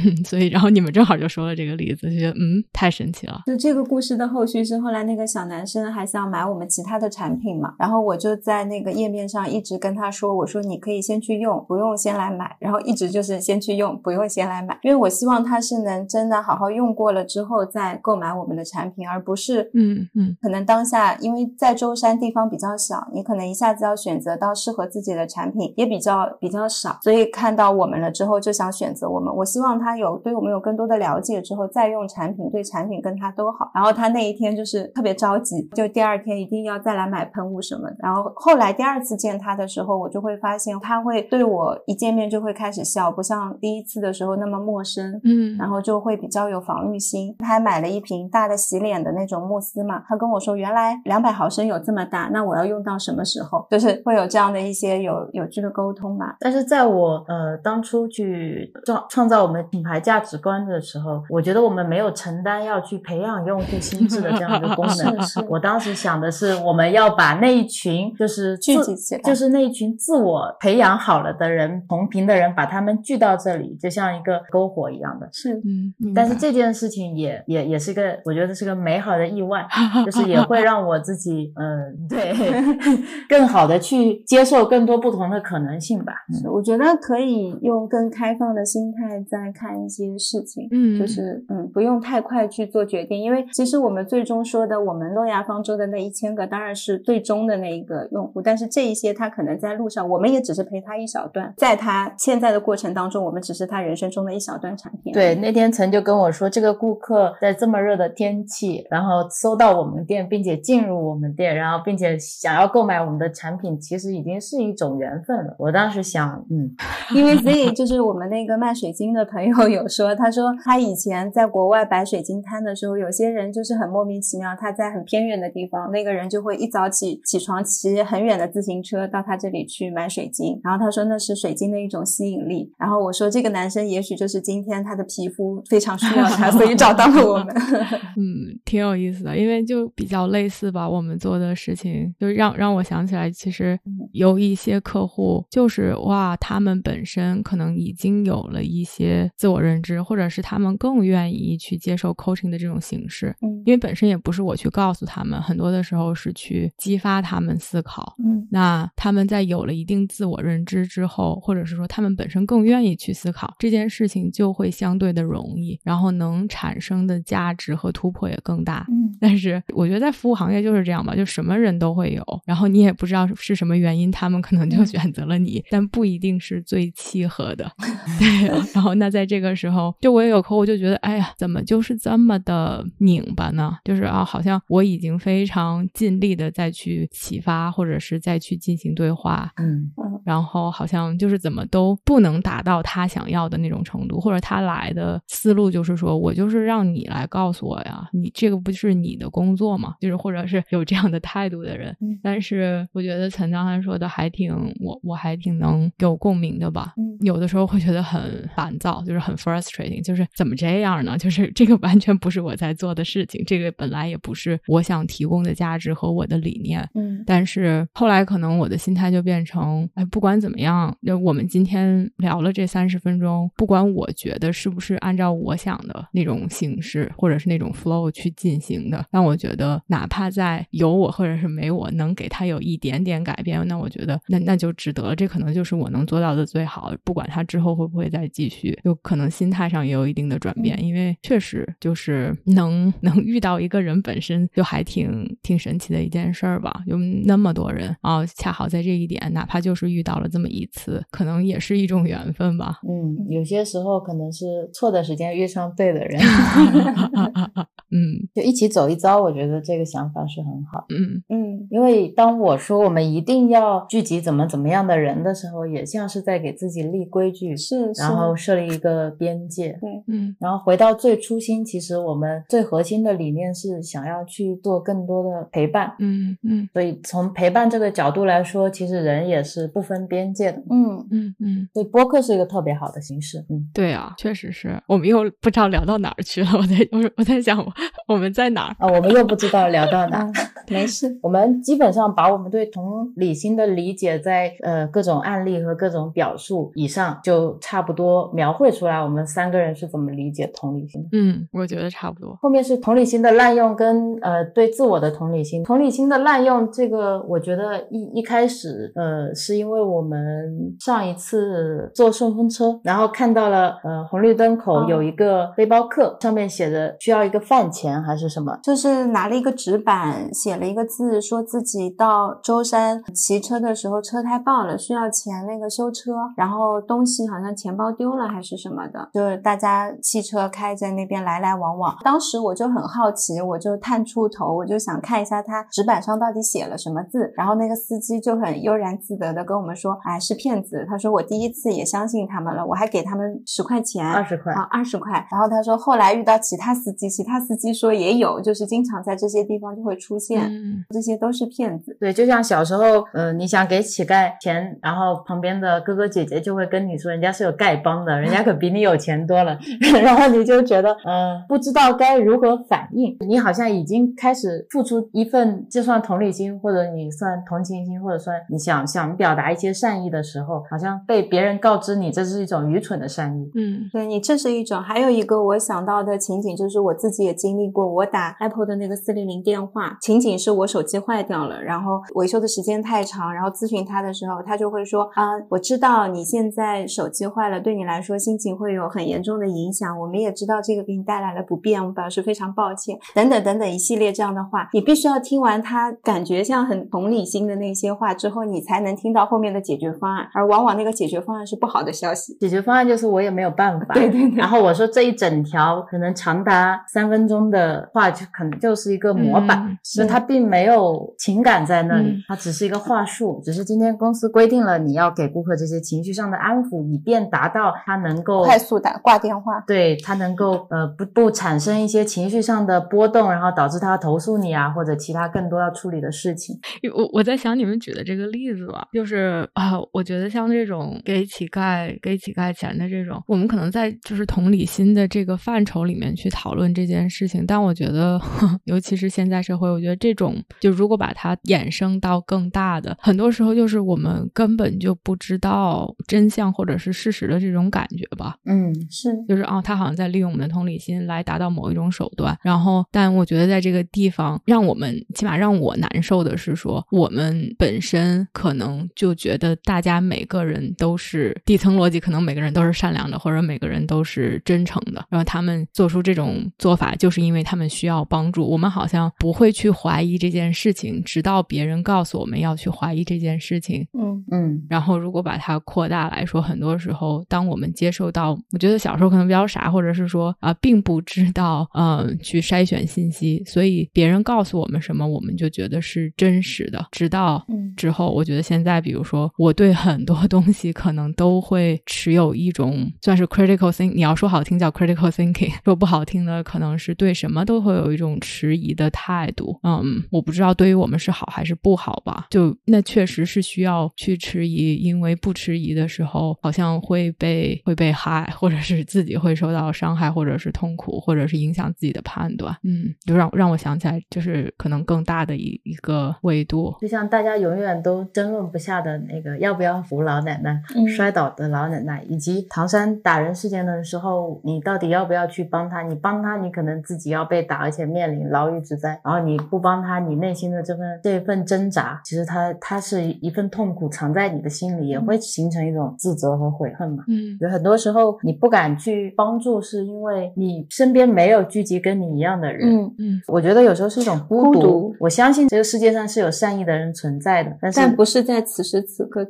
嗯，所以然后你们正好就说了这个例子，就觉得嗯太神奇了。就这个故事的后续是，后来那个小男生还想买我们其他的产品嘛，然后我就在那个页面上一直跟他说，我说你可以先去用，不用先来买，然后一直就是先去用，不用先来买，因为我希望他是能真的好好用过了之后再购买我们的产品，而不是嗯嗯可能当下因为在舟山地方比较小，你可能一下子要选择到适合自己的产品也比较比较少，所以看到我们了之后就想选择我们。我希望他有对我们有更多的了解之后再用产品，对产品跟他都好。然后他那一天就是特别着急，就第二天一定要再来买喷雾什么的。然后后来第二次见他的时候，我就会发现他会对我一见面就会开始笑，不像第一次的时候那么陌生。嗯，然后就会比较有防御心。他还买了一瓶大的洗脸的那种慕斯嘛，他跟我说原来两百毫升有这么大，那我要用到什么时候？就是会有这样的一些有有趣的沟通吧。但是在我呃当初去创创造我们品牌价值观的时候，我觉得我们没有承担要去培养用户心智的这样一个功能。是是我当时想的是，我们要把那一群就是聚集起来就是那一群自我培养好了的人，同频的人，把他们聚到这里，就像一个篝火一样的。是，嗯，但是这件事情也也也是个，我觉得是个美好的意外，就是也会让我自己，嗯、对，更好的去接受更多不同的可能性吧。我觉得可以用更开放的心态在看一些事情。嗯就是嗯，不用太快去做决定，因为其实我们最终说的，我们诺亚方舟的那一千个当然是最终的那一个用户，但是这一些他可能在路上，我们也只是陪他一小段，在他现在的过程当中，我们只是他人生中的一小段产品。对，，那天陈就跟我说，这个顾客在这么热的天气，然后搜到我们店，并且进入我们店，然后并且想要购买我们的产品，其实已经是一种缘分了。我当时想，嗯，因为 Z 就是我们那个卖水晶的朋友有说，他说他以前在国外摆水晶摊的时候，有些人就是很莫名其妙，他在很偏远的地方，那个人就会一早起起床骑很远的自行车到他这里去买水晶，然后他说那是水晶的一种吸引力。然后我说这个男生也许就是今天他的皮肤非常需要他，所以找到了我们。嗯，挺有意思的，因为就比较类似吧，我们做的事情就让让我想起来，其实嗯有一些客户就是哇，他们本身可能已经有了一些自我认知，或者是他们更愿意去接受 coaching 的这种形式，嗯因为本身也不是我去告诉他们，很多的时候是去激发他们思考。嗯那他们在有了一定自我认知之后，或者是说他们本身更愿意去思考这件事情，就会相对的容易，然后能产生的价值和突破也更大。嗯但是我觉得在服务行业就是这样吧，就什么人都会有，然后你也不知道是什么原因，他们可能就嗯选择了你，但不一定是最契合的。对，然后那在这个时候，就我也有客户就觉得，哎呀，怎么就是这么的拧巴呢？就是啊，好像我已经非常尽力的再去启发，或者是再去进行对话，嗯嗯然后好像就是怎么都不能达到他想要的那种程度，或者他来的思路就是说我就是让你来告诉我呀，你这个不是你的工作吗？就是或者是有这样的态度的人。嗯但是我觉得陈章涵说的还挺我我还挺能有共鸣的吧。嗯有的时候会觉得很烦躁，就是很 frustrating，就是怎么这样呢？就是这个完全不是我在做的事情，这个本来也不是我想提供的价值和我的理念。嗯但是后来可能我的心态就变成，哎，不管怎么样，就我们今天聊了这三十分钟，不管我觉得是不是按照我想的那种形式或者是那种 flow 去进行的，但我觉得哪怕在有我或者是没我，能给他有一点点改变，那我觉得那那就值得了。这可能就是我能做到的最好，不管他之后会不会再继续，就可能心态上也有一定的转变，因为确实就是能能遇到一个人本身就还挺挺神奇的一件事儿吧，有那么多人啊、恰好在这一点，哪怕就是遇到了这么一次，可能也是一种缘分吧。嗯，有些时候可能是错的时间遇上对的人，嗯 就一起走一遭。我觉得这个想法是很好。嗯嗯因为当我说我们一定要聚集怎么怎么样的人的时候，也像是在给自己立规矩，是是然后设立一个边界。对嗯然后回到最初心，其实我们最核心的理念是想要去做更多的陪伴。嗯嗯所以从陪伴这个角度来说，其实人也是不分边界的。嗯嗯嗯，所以播客是一个特别好的形式。嗯，对啊，确实是我们又不知道聊到哪儿去了。我在我我在想，我我们在哪儿？啊，我们又不知道聊到哪。儿，没事。我们基本上把我们对同理心的理解在，呃各种案例和各种表述以上，就差不多描绘出来我们三个人是怎么理解同理心的。嗯，我觉得差不多。后面是同理心的滥用跟呃对自我的同理心。同理心的滥用，这个我觉得一一开始呃是因为我们上一次坐顺风车，然后看到了呃红绿灯口哦有一个背包客，上面写着需要一个饭钱还是什么。就是拿了一个纸板，写了一个字，说自己到舟山骑车的时候车胎爆了，需要钱那个修车，然后东西好像钱包丢了还是什么的，就是大家汽车开在那边来来往往。当时我就很好奇，我就探出头，我就想看一下他纸板上到底写了什么字。然后那个司机就很悠然自得的跟我们说：“哎，是骗子。”他说我第一次也相信他们了，我还给他们十块钱，二十块啊，二十块。然后他说后来遇到其他司机，其他司机说也有，就是经常在这些地方就会出现，嗯这些都是骗子。对，就像小时候，呃，你想给乞丐钱，然后旁边的哥哥姐姐就会跟你说，人家是有丐帮的，人家可比你有钱多了，然后你就觉得，呃，不知道该如何反应。你好像已经开始付出一份，就算同理心，或者你算同情心，或者说你想想表达一些善意的时候，好像被别人告知你这是一种愚蠢的善意。嗯对你，这是一种。还有一个我想到的情景，就是我自己也经历过。我打 Apple 的那个四零零电话，情景是我手机坏掉了，然后维修的时间太长，然后咨询他的时候，他就会说啊，我知道你现在手机坏了，对你来说心情会有很严重的影响，我们也知道这个给你带来了不便，我们表示非常抱歉，等等等等一系列这样的话，你必须要听完他感觉像很同理心的那些话之后，你才能听到后面的解决方案，而往往那个解决方案是不好的消息。解决方案就是我也没有办法。对对对然后我说这一整条可能长达三分钟的话，就可能就是一个模板嗯，所以它并没有情感在那里嗯，它只是一个话术，只是今天公司规定了你要给顾客这些情绪上的安抚，以便达到他能够快速打挂电话。对他能够呃不不产生一些情绪上的波动，然后导致他投诉你啊，或者其他更多要处理的事情。我我在想你们举的这个例子吧，就是啊，我觉得像这种给乞丐给乞丐钱的这种，我们可能在就是同理心的这个范畴里面去讨论这件事情，但我觉得，尤其是现在社会，我觉得这种就如果把它衍生到更大的，很多时候就是我们根本就不知道真相或者是事实的这种感觉吧。嗯，是，就是哦，他好像在利用我们的同理心来达到某一种手段。然后，但我觉得在这个地方，让我们起码让我难受的是说，我们本身可能就觉得大家每个人都是底层逻辑，可能每个人都是善良的，或者每个人都是真诚的。然后他们做出这种做法，就是因为他们需要帮助。我们好像不会去怀疑这件事情，直到别人告诉我们要去怀疑这件事情。嗯嗯然后，如果把它扩大来说，很多时候，当我们接受到，我觉得小时候可能比较傻，或者是说啊、并不知道，嗯、去筛选信息，所以别人告诉我们什么，我们就觉得是真实的。直到嗯之后，我觉得现在，比如说，我对很多东西可能都会持有一种算是 critical think，你要说好听叫 critical thinking，说不好听的可能是对什么都会有一种迟疑的态度。嗯，我不知道对于我们是好还是不好吧？就那确实是需要去迟疑，因为不迟疑的时候，好像会被会被害，或者是自己会受到伤害，或者是痛苦，或者是影响自己的判断。嗯，就让让我想起来，就是可能更大的一一个维度。就像大家永远都争论不下的那个要不要扶老奶奶、嗯摔倒的老奶奶，以及唐山打人事件的时候，你到底要不要去帮他？你帮他，你可能自己要被打，而且面临牢狱之灾；然后你不帮他，你内心的这份这份挣扎，其实他他是一份痛苦藏在你的心里，也会形成一种自责和悔恨嘛。嗯有很多时候你不敢去帮助，是因为你身边没有聚集跟你一样的人。嗯，嗯我觉得有时候是一种孤孤独我相信这个世界上是有善意的人存在的，但是但不是在此时此刻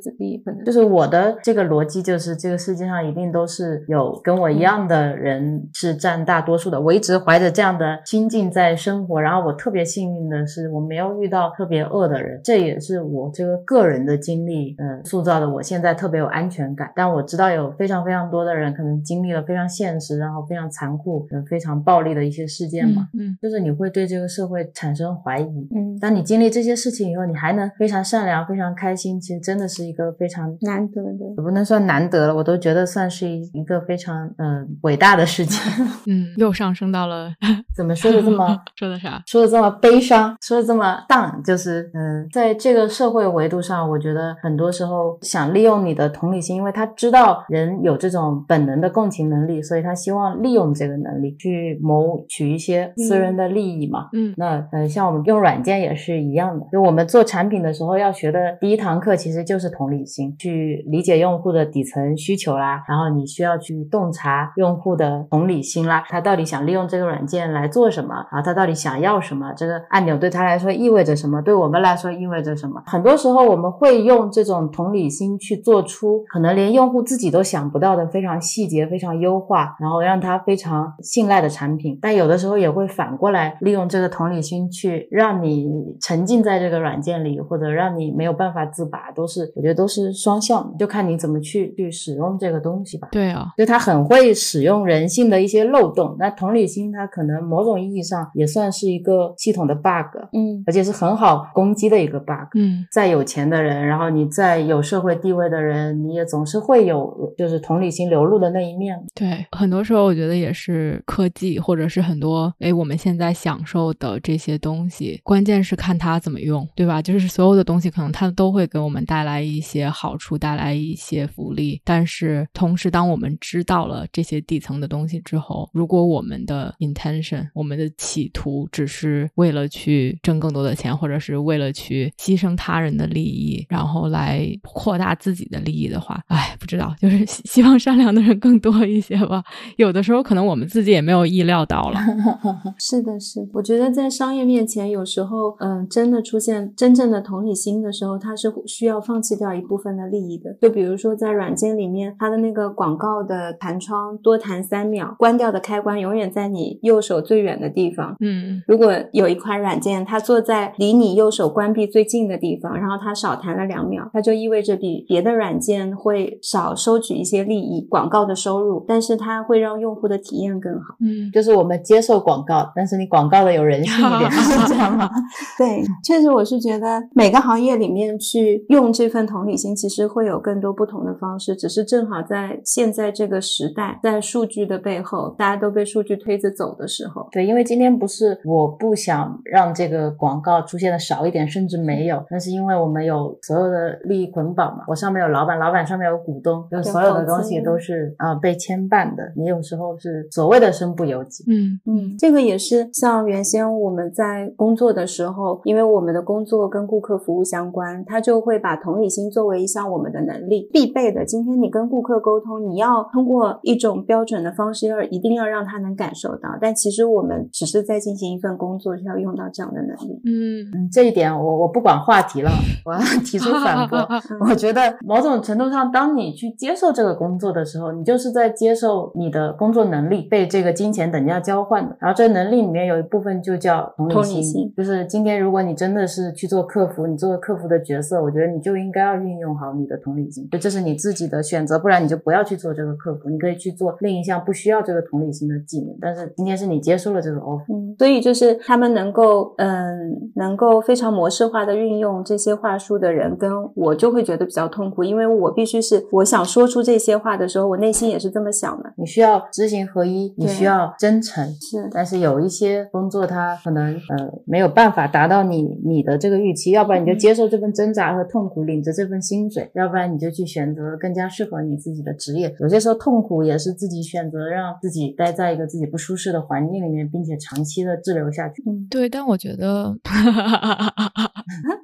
就是我的这个逻辑，就是这个世界上一定都是有跟我一样的人是占大多数的。我一直怀着这样的心境在生活，然后我特别幸运的是，我没有遇到特别恶的人，这也是我这个个人的经历，嗯，塑造的我现在特别有安全感。但我知道有非常非常多的人可能经历了非常现实，然后非常残酷、嗯、非常暴力的一些事件嘛，嗯就是你会对这个社会产生怀疑。嗯当你经历这些事情以后，你还能非常善良、非常开心，其实真的是一个非常难得的。也不能算难得了，我都觉得算是一一个非常嗯、呃伟大的事情。嗯，又上升到了 怎么说的这么说的啥？说的这么悲伤，说的这么荡，就是嗯，在这个社会维度上，我觉得很多时候想利用你的同理心，因为他知道人有这种本能的共情能力，所以他希望利用这个能力去谋取一些私人的利益嘛。嗯那呃，像我们用软件也是一样的，就我们做产品的时候要学的第一堂课其实就是同理心，去理解用户的底层需求啦，然后你需要去洞察用户的同理心啦，他到底想利用这个软件来做什么，然后他到底想要什么，这个按钮对他来说意味着什么，对我们来说意味着什么。很多时候我们会用这种同理心去做出可能连用户自己都想不到的非常细节、非常优化，然后让他非常信赖的产品。但有的时候也会反过来利用这个同理心去让你沉浸在这个软件里，或者让你没有办法自拔，都是我觉得都是双向，就看你怎么去去使用这个东西吧。对啊，就他很会使用人性的一些漏洞。那同理心，它可能某种意义上也算是一个系统的 bug，嗯而且是很好攻击的一个 bug。嗯再有钱的人，然后你再有社会地位的人，你也总是会有就是同理心流露的那一面。对，很多时候我觉得也是科技，或者是很多哎我们现在享受的这些东西，关键是看它怎么用，对吧？就是所有的东西可能它都会给我们带来一些好处，带来一些福利，但是同时当我们知道了这些底层的东西之后，如果我们的 intention，我们的企图只是为了去挣更多的钱，或者是为了去牺牲他人的利益，然后来扩大自己的利益的话，哎，不知道，就是希望善良的人更多一些吧。有的时候可能我们自己也没有意料到了。是的，是的，我觉得在商业面前，有时候，嗯、真的出现真正的同理心的时候，他是需要放弃掉一部分的利益的。就比如说在软件里面，它的那个广告的弹窗多弹三秒，关掉的开关永远在你右手最远的地方。嗯如果有一款软件，它坐在离你右手关闭最近的地方，然后它少弹了两秒，它就意味着比别的软件会少收取一些利益，广告的收入，但是它会让用户的体验更好。嗯，就是我们接受广告，但是你广告的有人性一点，是这样吗？对，确实，我是觉得每个行业里面去用这份同理心，其实会有更多不同的方式，只是正好在现在这个时代，在数据的背后，大家都被数据推着走的时候，对，因为今天不是我不想让这个广告出现的少一点，甚至没有，那是因为我们有所有的利益捆绑嘛。我上面有老板，老板上面有股东，就所有的东西都是啊、被牵绊的。你有时候是所谓的身不由己。嗯嗯，这个也是像原先我们在工作的时候，因为我们的工作跟顾客服务相关，他就会把同理心作为一项我们的能力必备的。今天你跟顾客沟通，你要通过一种标准的方式，要一定要让他能感受到。但其实我们只是在进行一份工作，就要用到这样的能力。嗯嗯，这一点我我不管话题了，我要 提出反驳。我觉得某种程度上，当你去接受这个工作的时候，你就是在接受你的工作能力被这个金钱等价交换的。然后这个能力里面有一部分就叫同理心，理心就是今天如果你真的是去做客服，你做客服的角色，我觉得你就应该要运用好你的同理心，就这是你自己的选择，不然你就不要去做这个客服，你可以去做另一项不需要这个同理心的技能。但是今天是你接受了这个 offer。嗯，所以就是他们能够，嗯，能够非常模式化的运用这些话术的人，跟我就会觉得比较痛苦，因为我必须是我想说出这些话的时候，我内心也是这么想的。你需要知行合一，你需要真诚，是，但是有一些工作，它可能呃没有办法达到你你的这个预期，要不然你就接受这份挣扎和痛苦，领着这份薪水；要不然你就去选择更加适合你自己的职业。有些时候痛苦也是自己选择，让自己待在一个自己不舒适的环境里面，并且长期的滞留下去。嗯，对，但我觉得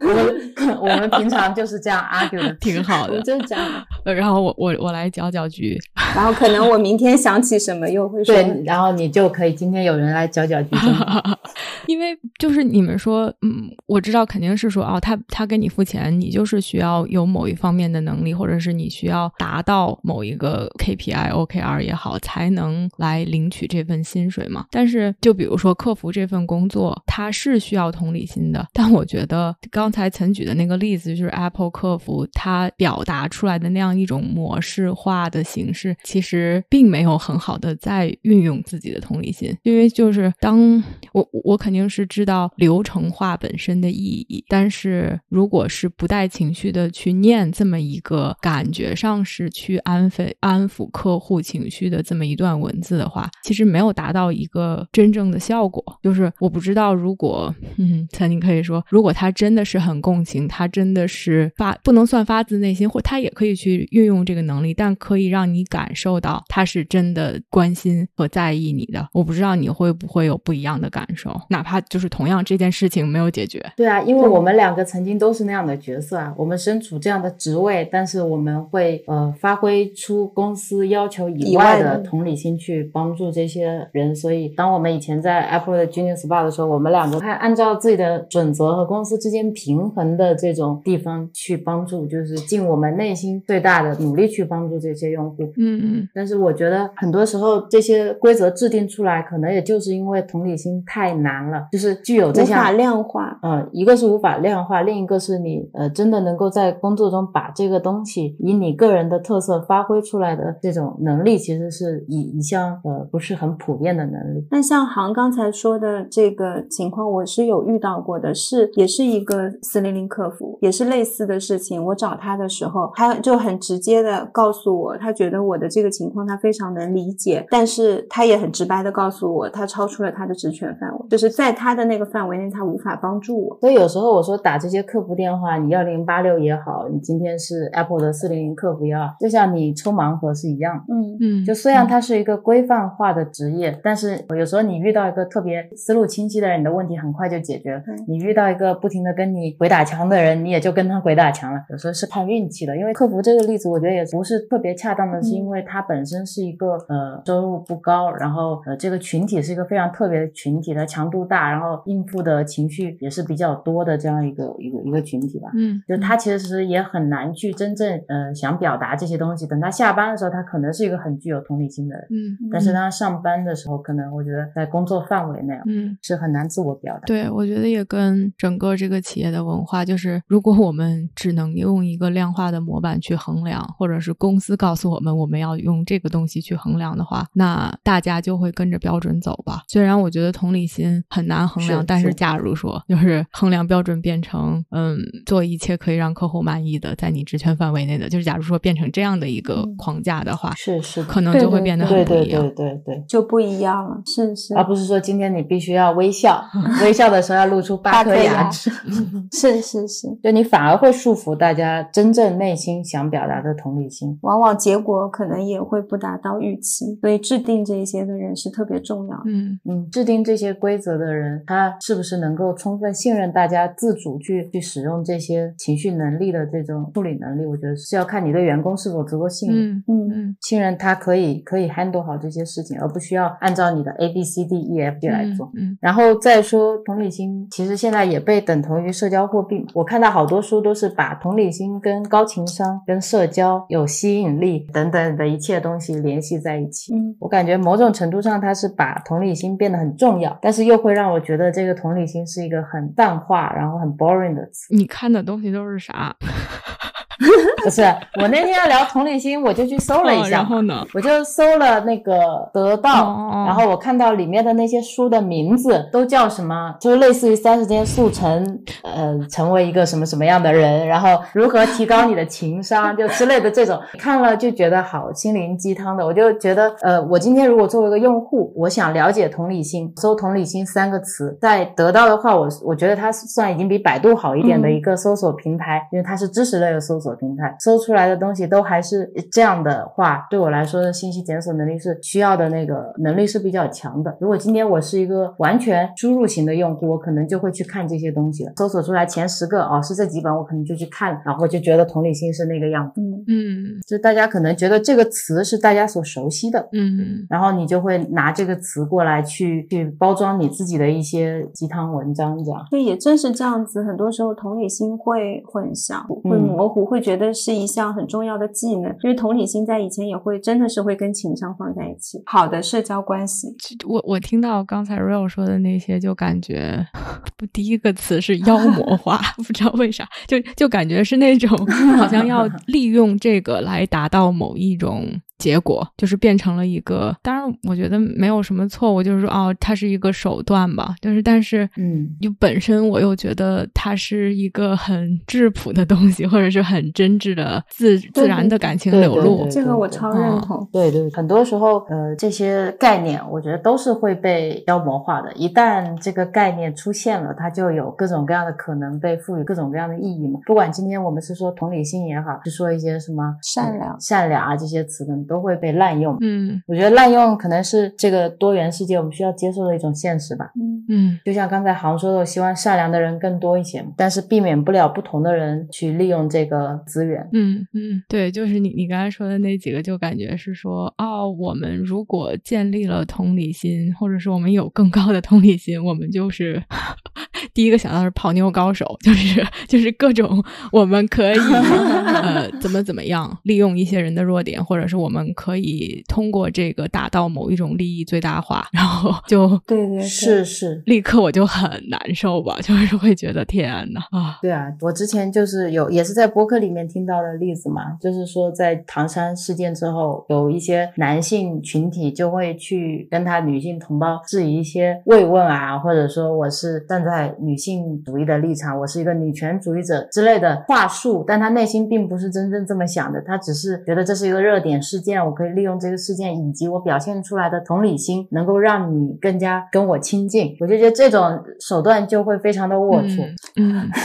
我 们 我们平常就是这样 argue 的，挺好的。就是这样然后我我我来搅搅局，然后可能我明天想起什么，又会说，对，然后你就可以今天有人来搅搅局。因为就是你们说，嗯，我知道肯定是说，哦，他他给你付钱，你就是需要有某一方面的能力，或者是你需要达到某一个 KPI、OKR 也好，才能来领取这份薪水嘛。但是就比如说客服这份工作，它是需要同理心的，但我觉得刚才曾举的那个例子，就是 Apple 客服它表达出来的那样一种模式化的形式，其实并没有很好的在运用自己的同理心，因为就是当我我肯。定是知道流程化本身的意义，但是如果是不带情绪的去念这么一个感觉上是去安抚安抚客户情绪的这么一段文字的话，其实没有达到一个真正的效果。就是我不知道，如果嗯，曾经可以说，如果他真的是很共情，他真的是发不能算发自内心，或他也可以去运用这个能力，但可以让你感受到他是真的关心和在意你的。我不知道你会不会有不一样的感受，哪怕就是同样这件事情没有解决。对啊，因为我们两个曾经都是那样的角色啊，我们身处这样的职位，但是我们会呃发挥出公司要求以以外外的的同理心去帮助这些人。所以，当我们以前在 Apple 的 Junior Spa 的时候，我们两个还按照自己的准则和公司之间平衡的这种地方去帮助，就是尽我们内心最大的努力去帮助这些用户。嗯嗯但是我觉得很多时候这些规则制定出来，可能也就是因为同理心太难了，就是具有这项无法量化。呃，一个是无法量化，另一个是你呃真的能够在工作中把这个东西以你个人的特色发挥出来的这种能力，其实是一一项呃不是很普遍的能力。那像航刚才说的这个情况，我是有遇到过的，是也是一个四零零客服，也是类似的事情。我找他的时候，他就很直接的告诉我，他觉得我的这个情况他非常能理解，但是他也很直白的告诉我，他超出了他的职权范围，就是在他的那个范围内，他无法帮助我。所以有时候我说打这些客服电话，你幺零八六也好，你今天是 Apple 的四零零客服也好，就像你抽盲盒是一样的。嗯嗯，就虽然它是一个规范化的职业，但是有时候你遇到一个特别思路清晰的人，你的问题很快就解决了对。你遇到一个不停的跟你鬼打墙的人，你也就跟他鬼打墙了。有时候是看运气的，因为客服这个例子，我觉得也不是特别恰当的，是因为它本身是一个呃收入不高，然后呃这个群体是一个非常特别的群体，它强度大，然后应付的情绪也是比较多的这样一个一个一个群体吧。嗯就他其实也很难去真正呃想表达这些东西。等他下班的时候，他可能是一个很具有同理心的人，嗯但是当他上班的时候，可能我觉得在工作范围内啊嗯。是很难自我表达。对，我觉得也跟整个这个企业的文化，就是如果我们只能用一个量化的模板去衡量，或者是公司告诉我们我们要用这个东西去衡量的话，那大家就会跟着标准走吧。虽然我觉得同理心很难衡量，是但是是假如说就是衡量标准变成嗯做一切可以让客户满意的，在你职权范围内的，就是假如说变成这样的一个嗯框架的话，是是，可能对对就会变得对对很不一样。对对对。就不一样了，是是，而不是说今天你必须要微笑，微笑的时候要露出八颗牙牙齿，是是是，就你反而会束缚大家真正内心想表达的同理心。往往结果可能也会不达到预期，所以制定这一些的人是特别重要的。嗯嗯，制定这些规则的人，他是不是能够充分信任大家自主去去使用这些情绪能力的这种处理能力？我觉得是要看你对员工是否足够信任。嗯嗯嗯信任他可以可以 handle 好这些事情，而不需要按照你的 A B C D E F G 来做。嗯然后再说同理心，其实现在也被等同于社交货币。我看到好多书都是把同理心跟高情商、跟社交、有吸引力等等的一切东西联系在一起。嗯我感觉某种程度上，它是把同理心变得很重要，但是又会让我觉得这个同理心是一个很淡化，然后很 boring 的词。你看的东西都是啥？不是，我那天要聊同理心，我就去搜了一哦下，然后呢？我就搜了那个得到，哦然后我看到里面的那些书的名字都叫什么，就是类似于三十天速成，呃，成为一个什么什么样的人，然后如何提高你的情商，就之类的这种，看了就觉得好心灵鸡汤的。我就觉得，呃，我今天如果作为一个用户，我想了解同理心，搜同理心三个词，在得到的话，我我觉得它算已经比百度好一点的嗯一个搜索平台，因为它是知识类的搜索平台，搜出来的东西都还是这样的话，对我来说的信息检索能力是需要的那个能力是比较强的。如果今天我是一个完全输入型的用户，我可能就会去看这些东西了，搜索出来前十个哦是这几本，我可能就去看了，然后就觉得同理心是那个样子。嗯嗯就大家可能觉得这个词是大家所熟悉的，嗯然后你就会拿这个词过来去去包装你自己的一些鸡汤文章，这样。所以也正是这样子，很多时候同理心会混淆、会嗯模糊，会会觉得是一项很重要的技能。因为同理心在以前也会真的是会跟情商放在一起，好的社交关系。我我听到刚才 Real 说的那些，就感觉不第一个词是妖魔化，不知道为啥，就就感觉是那种 好像要利用这个来达到某一种结果，就是变成了一个。当然，我觉得没有什么错误，就是说哦，它是一个手段吧。就是但是，嗯，就本身我又觉得它是一个很质朴的东西，或者是很真挚的自自然的感情流露。这个我超认嗯同。对对，很多时候，呃，这些概念，我觉得都是会被妖魔化的。一旦这个概念出现了，它就有各种各样的可能被赋予各种各样的意义嘛。不管今天我们是说同理心也好，是说一些什么善良呃善良啊这些词，可能都会被滥用。嗯我觉得滥用可能是这个多元世界我们需要接受的一种现实吧。嗯，嗯就像刚才航说的，我希望善良的人更多一些，但是避免不了不同的人去利用这个资源。嗯嗯，对，就是你你刚才说的那几个，就感觉是说，哦，我们如果建立了同理心，或者是我们有更高的同理心，我们就是第一个想到是泡妞高手，就是就是各种我们可以呃怎么怎么样利用一些人的弱点，或者是我们可以通过这个达到某一种利益最大化，然后就对对对，是是，立刻我就很难受吧，就是会觉得天呐啊，对啊，我之前就是有也是在播客里面听到的例子嘛，就是说在唐山事件之后，有一些男性群体就会去跟他女性同胞质疑一些慰问啊，或者说我是站在女性主义的立场，我是一个女权主义者之类的话术，但他内心并不是真正这么想的，他只是觉得这是一个热点事件，我可以利用这个事件以及我表现出来的同理心，能够让你更加跟我亲近。我就觉得这种手段就会非常的龌龊，嗯。嗯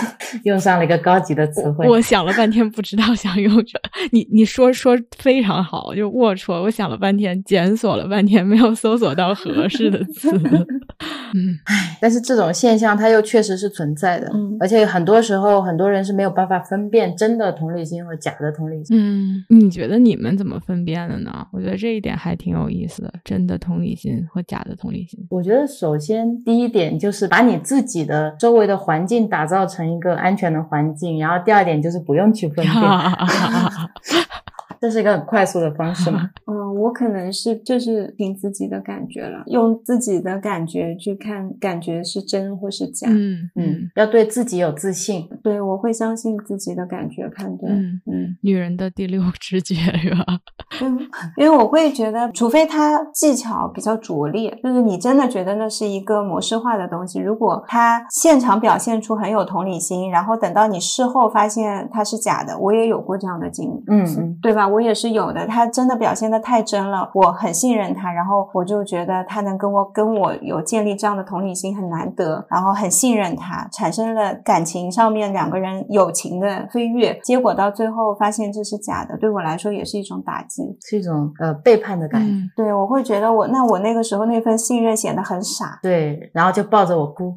用上了一个高级的词汇。我想了半天，不知道想用什么。你你说说非常好，就龌龊。我想了半天，检索了半天，没有搜索到合适的词。嗯但是这种现象它又确实是存在的，嗯而且很多时候很多人是没有办法分辨真的同理心和假的同理心。嗯，你觉得你们怎么分辨的呢？我觉得这一点还挺有意思的，真的同理心和假的同理心。我觉得首先第一点就是把你自己的周围的环境打造成一个安全的环境，然后第二点就是不用去分辨，这是一个很快速的方式吗。嗯，我可能是就是凭自己的感觉了，用自己的感觉去看，感觉是真或是假。嗯嗯，要对自己有自信。对，我会相信自己的感觉判断。嗯嗯，女人的第六直觉是吧？嗯，因为我会觉得，除非他技巧比较拙劣，就是你真的觉得那是一个模式化的东西。如果他现场表现出很有同理心，然后等到你事后发现他是假的，我也有过这样的经历。嗯嗯，对吧？我也是有的。他真的表现的太真了，我很信任他，然后我就觉得他能跟我跟我有建立这样的同理心很难得，然后很信任他，产生了感情上面两个人友情的飞跃。结果到最后发现这是假的，对我来说也是一种打击。是一种呃背叛的感觉。嗯对我会觉得我那我那个时候那份信任显得很傻。对，然后就抱着我哭。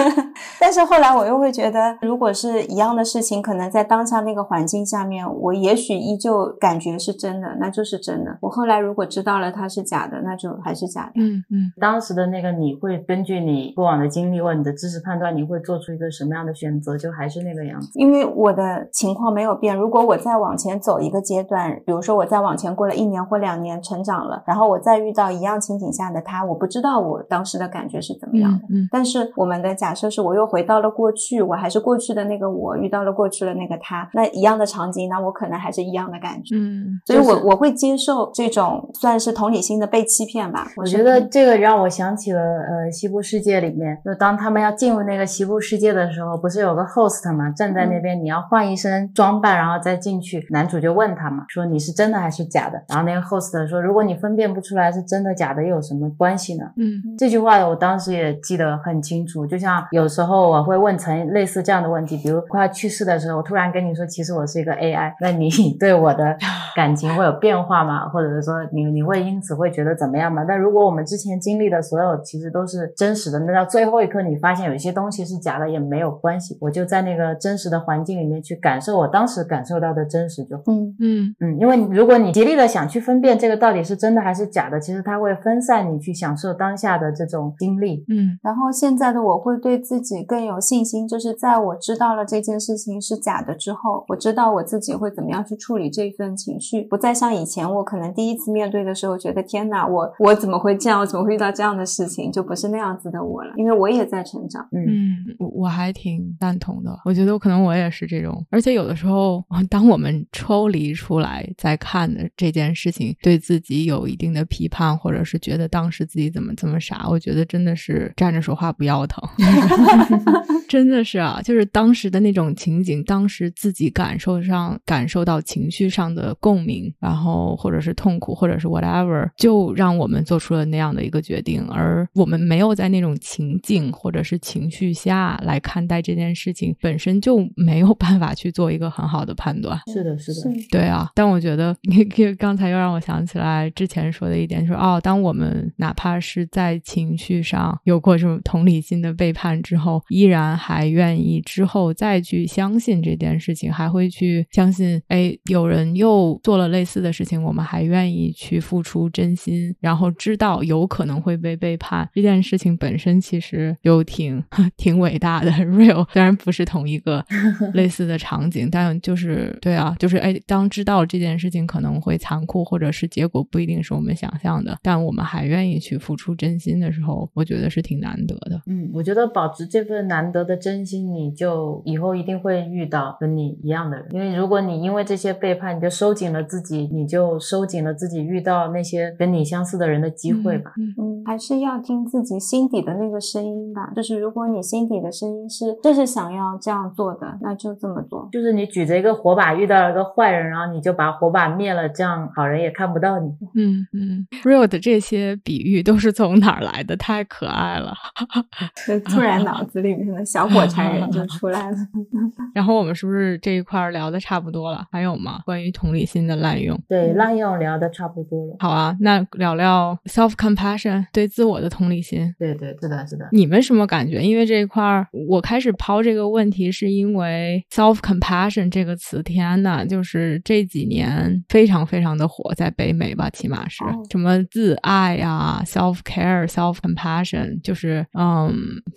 但是后来我又会觉得，如果是一样的事情，可能在当下那个环境下面，我也许依旧感觉是真的，那就是真的。我后来如果知道了它是假的，那就还是假的。嗯嗯当时的那个你会根据你过往的经历或你的知识判断，你会做出一个什么样的选择，就还是那个样子。因为我的情况没有变，如果我再往前走一个阶段，比如说我再往前过了一年或两年，成长了，然后我再遇到一样情景下的他，我不知道我当时的感觉是怎么样的。嗯嗯但是我们的假设是我又回到了过去，我还是过去的那个我，遇到了过去的那个他，那一样的场景，那我可能还是一样的感觉。嗯所以我，就是我会接受这种算是同理心的被欺骗吧。我觉得这个让我想起了呃西部世界里面，就当他们要进入那个西部世界的时候，不是有个 host 嘛，站在那边，你要换一身装扮，然后再进去。男主就问他嘛，说你是真的还是假的？然后那个 host 说，如果你分辨不出来是真的假的，又有什么关系呢？嗯这句话我当时也记得很清楚，就像有时候我会问成类似这样的问题，比如快要去世的时候，我突然跟你说，其实我是一个 AI，那你 对我的 感情会有变化吗？或者是说你你会因此会觉得怎么样吗？但如果我们之前经历的所有其实都是真实的，那到最后一刻你发现有一些东西是假的也没有关系，我就在那个真实的环境里面去感受我当时感受到的真实就好。嗯嗯嗯，因为如果你极力的想去分辨这个到底是真的还是假的，其实它会分散你去享受当下的这种经历。嗯然后现在的我会对自己更有信心，就是在我知道了这件事情是假的之后，我知道我自己会怎么样去处理这份情绪。不再像以前我可能第一次面对的时候觉得天哪，我我怎么会这样？我怎么会遇到这样的事情？就不是那样子的我了，因为我也在成长。嗯嗯，我我还挺赞同的。我觉得可能我也是这种，而且有的时候，当我们抽离出来再看的这件事情，对自己有一定的批判，或者是觉得当时自己怎么这么傻，我觉得真的是站着说话不腰疼。真的是啊，就是当时的那种情景，当时自己感受上感受到情绪上的共鸣，然后或者是痛苦，或者是 whatever，就让我们做出了那样的一个决定，而我们没有在那种情境或者是情绪下来看待这件事情，本身就没有办法去做一个很好的判断。是的，是的，对啊，但我觉得 你刚才又让我想起来之前说的一点，就是哦，当我们哪怕是在情绪上有过这种同理心的背叛之后，依然还愿意之后再去相信这件事情，还会去相信，哎，有人又做了类似的事情，我们还愿意去付出真心，然后知道有可能会被背叛，这件事情本身其实就挺 挺伟大的。real 虽然不是同一个 类似的场景，但就是对啊，就是哎，当知道这件事情可能会残酷，或者是结果不一定是我们想象的，但我们还愿意去付出真心的时候，我觉得是挺难得的。嗯，我觉得保持这份难得的真心，你就以后一定会遇到跟你一样的人。因为如果你因为这些背叛，你就收紧了自己，你就收紧了自己遇到那些跟你相似的人的机会吧。嗯嗯，还是要听自己心底的那个声音吧。就是如果你心底的声音是就是想要这样做的，那就这么做。就是你举着一个火把遇到了一个坏人，然后你就把火把灭了，这样好人也看不到你。嗯嗯，real 的这些比喻都是从哪儿来的？太可爱了。就突然脑子里面的小火柴人就出来了。然后我们是不是这一块聊的差不多了？还有吗？关于同理心的滥用？对，滥用聊的差不多了。好啊，那聊聊 self compassion 对自我的同理心。对对，是的，是的。你们什么感觉？因为这一块儿，我开始抛这个问题，是因为 self compassion 这个词，天呐，就是这几年非常非常的火，在北美吧，起码是、哦什么自爱啊，self care、self compassion，就是嗯，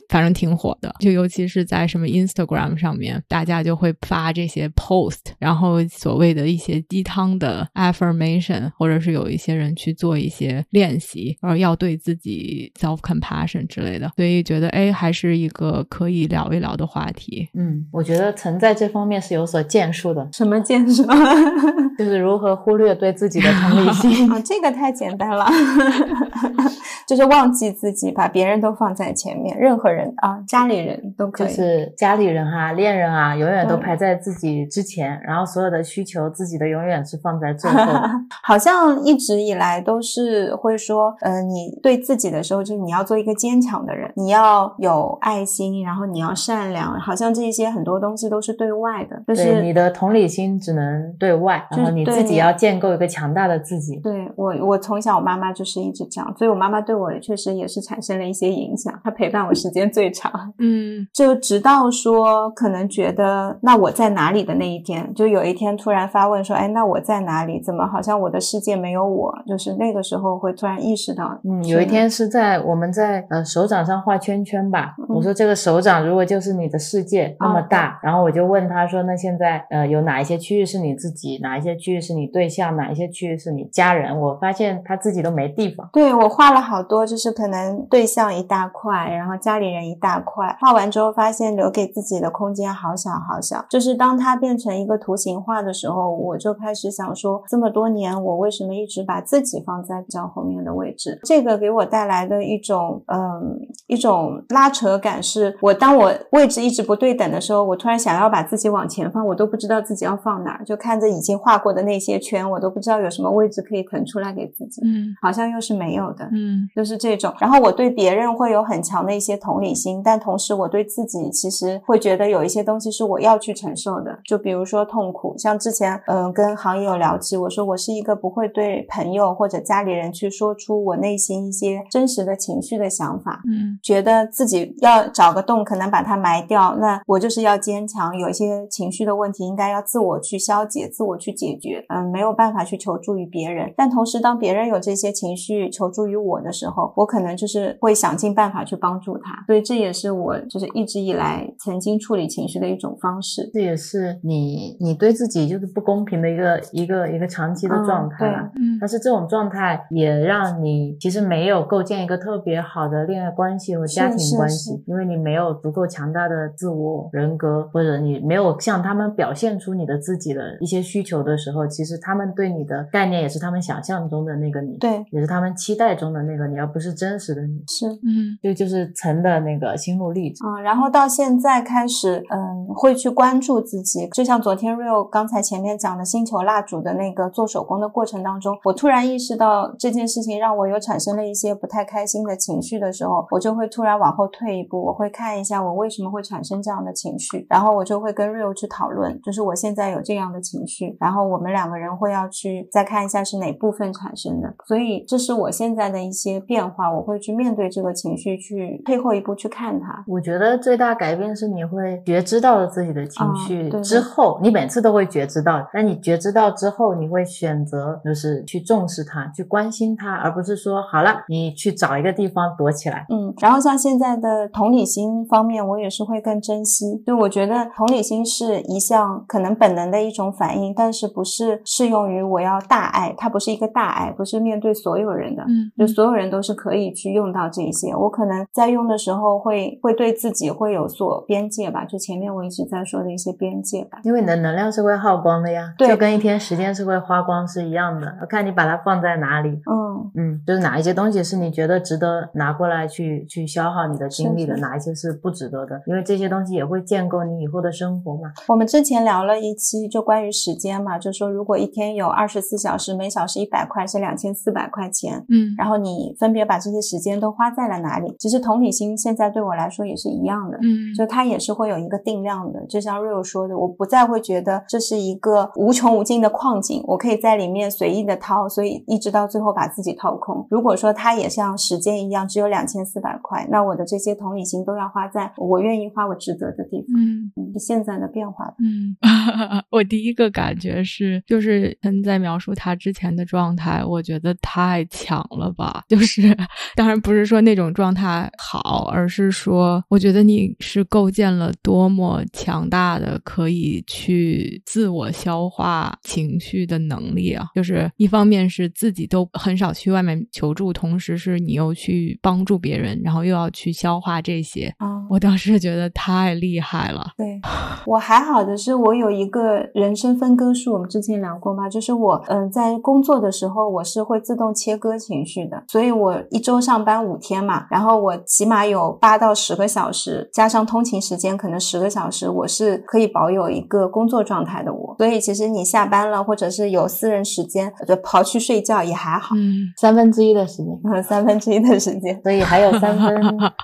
反正挺火的。就尤其是在什么 Instagram 上面，大家就会发这些 post，然后所谓的一些鸡汤的 affirmation，或者是有一些人去做一些练习，而要对自己 self compassion 之类的，所以觉得哎，还是一个可以聊一聊的话题。嗯，我觉得曾在这方面是有所建树的，什么建树？就是如何忽略对自己的同理心。啊，这个太简单了，就是忘记自己，把别人都放在前面，任何人啊，家里人都可以。就是家里人啊、恋人啊，永远都嗯排在自己之前，然后所有的需求，自己的永远是放在最后。好像一直以来都是会说，呃，你对自己的时候，就是你要做一个坚强的人，你要有爱心，然后你要善良，好像这些很多东西都是对外的，就，是你的同理心只能对外，然后你自己要建构一个强大的自己。对我，我从小我妈妈就是一直这样，所以我妈妈对我确实也是产生了一些影响。她陪伴我时间最长，嗯就直到说可能觉得那我在哪里的那一天，就有一天突然发问说，哎，那我在哪里？怎么好像我的世界没有我？就是那个时候会突然意识到，嗯，有一天是在我们在呃手掌上画圈圈吧。嗯我说这个手掌如果就是你的世界那么哦大，然后我就问他说，那现在呃有哪一些区域是你自己，哪一些区域是你对象，哪一些区域是你家人？我发现他自己都没地方。对我画了好多，就是可能对象一大块，然后家里人一大块。画完之后发现留给自己的空间好小好小。就是当它变成一个图形画的时候，我就开始想说，这么多年我为什么一直把自己放在比较后面的位置？这个给我带来的一种嗯一种拉扯感是，我当我位置一直不对等的时候，我突然想要把自己往前放，我都不知道自己要放哪儿，就看着已经画过的那些圈，我都不知道有什么位置可以腾出来给自己。嗯好像又是没有的，嗯就是这种。然后我对别人会有很强的一些同理心，但同时我对自己其实会觉得有一些东西是我要去承受的，就比如说痛苦。像之前嗯、跟行业有聊起，我说我是一个不会对朋友或者家里人去说出我内心一些真实的情绪的想法，嗯觉得自己要找个洞，可能把它埋掉。那我就是要坚强，有一些情绪的问题，应该要自我去消解，自我去解决。嗯，没有办法去求助于别人。但同时，当别人有这些情绪求助于我的时候，我可能就是会想尽办法去帮助他。所以这也是我就是一直以来曾经处理情绪的一种方式。这也是你你对自己就是不公平的一个一个一个长期的嗯状态啊。嗯但是这种状态也让你其实没有构建一个特别好的恋爱关系和家庭关系，因为你没有足够强大的自我人格，或者你没有向他们表现出你的自己的一些需求的时候，其实他们对你的概念也是他们想象中的那个你，对，也是他们期待中的那个你，而不是真实的你。是。嗯这就是陈的那个心路历程。嗯，然后到现在开始，嗯，会去关注自己。就像昨天 Real 刚才前面讲的星球蜡烛的那个做手工的过程当中，我突然意识到这件事情让我有产生了一些不太开心的情绪的时候，我就会突然往后退一步，我会看一下我为什么会产生这样的情绪，然后我就会跟 Real 去讨论，就是我现在有这样的情绪，然后我们两个人会要去再看一下是哪部分产生的。所以这是我现在的一些变化，我会去面对这个情绪，去退后一步去看它。我觉得最大改变是你会觉知到了自己的情啊绪对之后，你每次都会觉知到，但你觉知到之后，你会选择就是去重视它，去关心它，而不是说好了，你去找一个地方躲起来。嗯，然后像现在的同理心方面，我也是会更珍惜。就我觉得同理心是一项可能本能的一种反应，但是不是适用于我要大爱，它不是一个大爱，不是面对所有人的。嗯就所有人都是可以去用到这一些，我可能在用的时候会会对自己会有所边界吧，就前面我一直在说的一些边界吧。因为你的能量是会耗光的呀，对就跟一天时间是会花光是一样的，要看你把它放在哪里。嗯，嗯，就是哪一些东西是你觉得值得拿过来去去消耗你的精力的，哪一些是不值得的，因为这些东西也会建构你以后的生活嘛。我们之前聊了一期就关于时间嘛，就说如果一天有二十四小时，每小时一百块是两千四百块钱，嗯然后你分别把这些时间都花在了哪里？其实同理心现在对我来说也是一样的。嗯就它也是会有一个定量的，就像 Rio 说的，我不再会觉得这是一个无穷无尽的矿井，我可以在里面随意的掏，所以一直到最后把自己掏空。如果说它也像时间一样只有两千四百块，那我的这些同理心都要花在我愿意花我值得的地方。嗯现在的变化。嗯，我第一个感觉是，就是他在描述他之前的状态，我觉得太强了吧。就是，当然不是说那种状态好，而是说，我觉得你是构建了多么强大的可以去自我消化情绪的能力啊！就是一方面是自己都很少去外面求助，同时是你又去帮助别人，然后又要去消化这些。啊、我当时觉得太厉害了。对我还好的是，我有一个人生分割术，我们之前聊过吗？就是我嗯，在工作的时候，我是会自动切割情绪的，所以我一周上班五天嘛，然后我起码有八到十个小时，加上通勤时间可能十个小时，我是可以保有一个工作状态的我。所以其实你下班了，或者是有私人时间，就跑去睡觉也还好，嗯。三分之一的时间，嗯，三分之一的时间。所以还有三分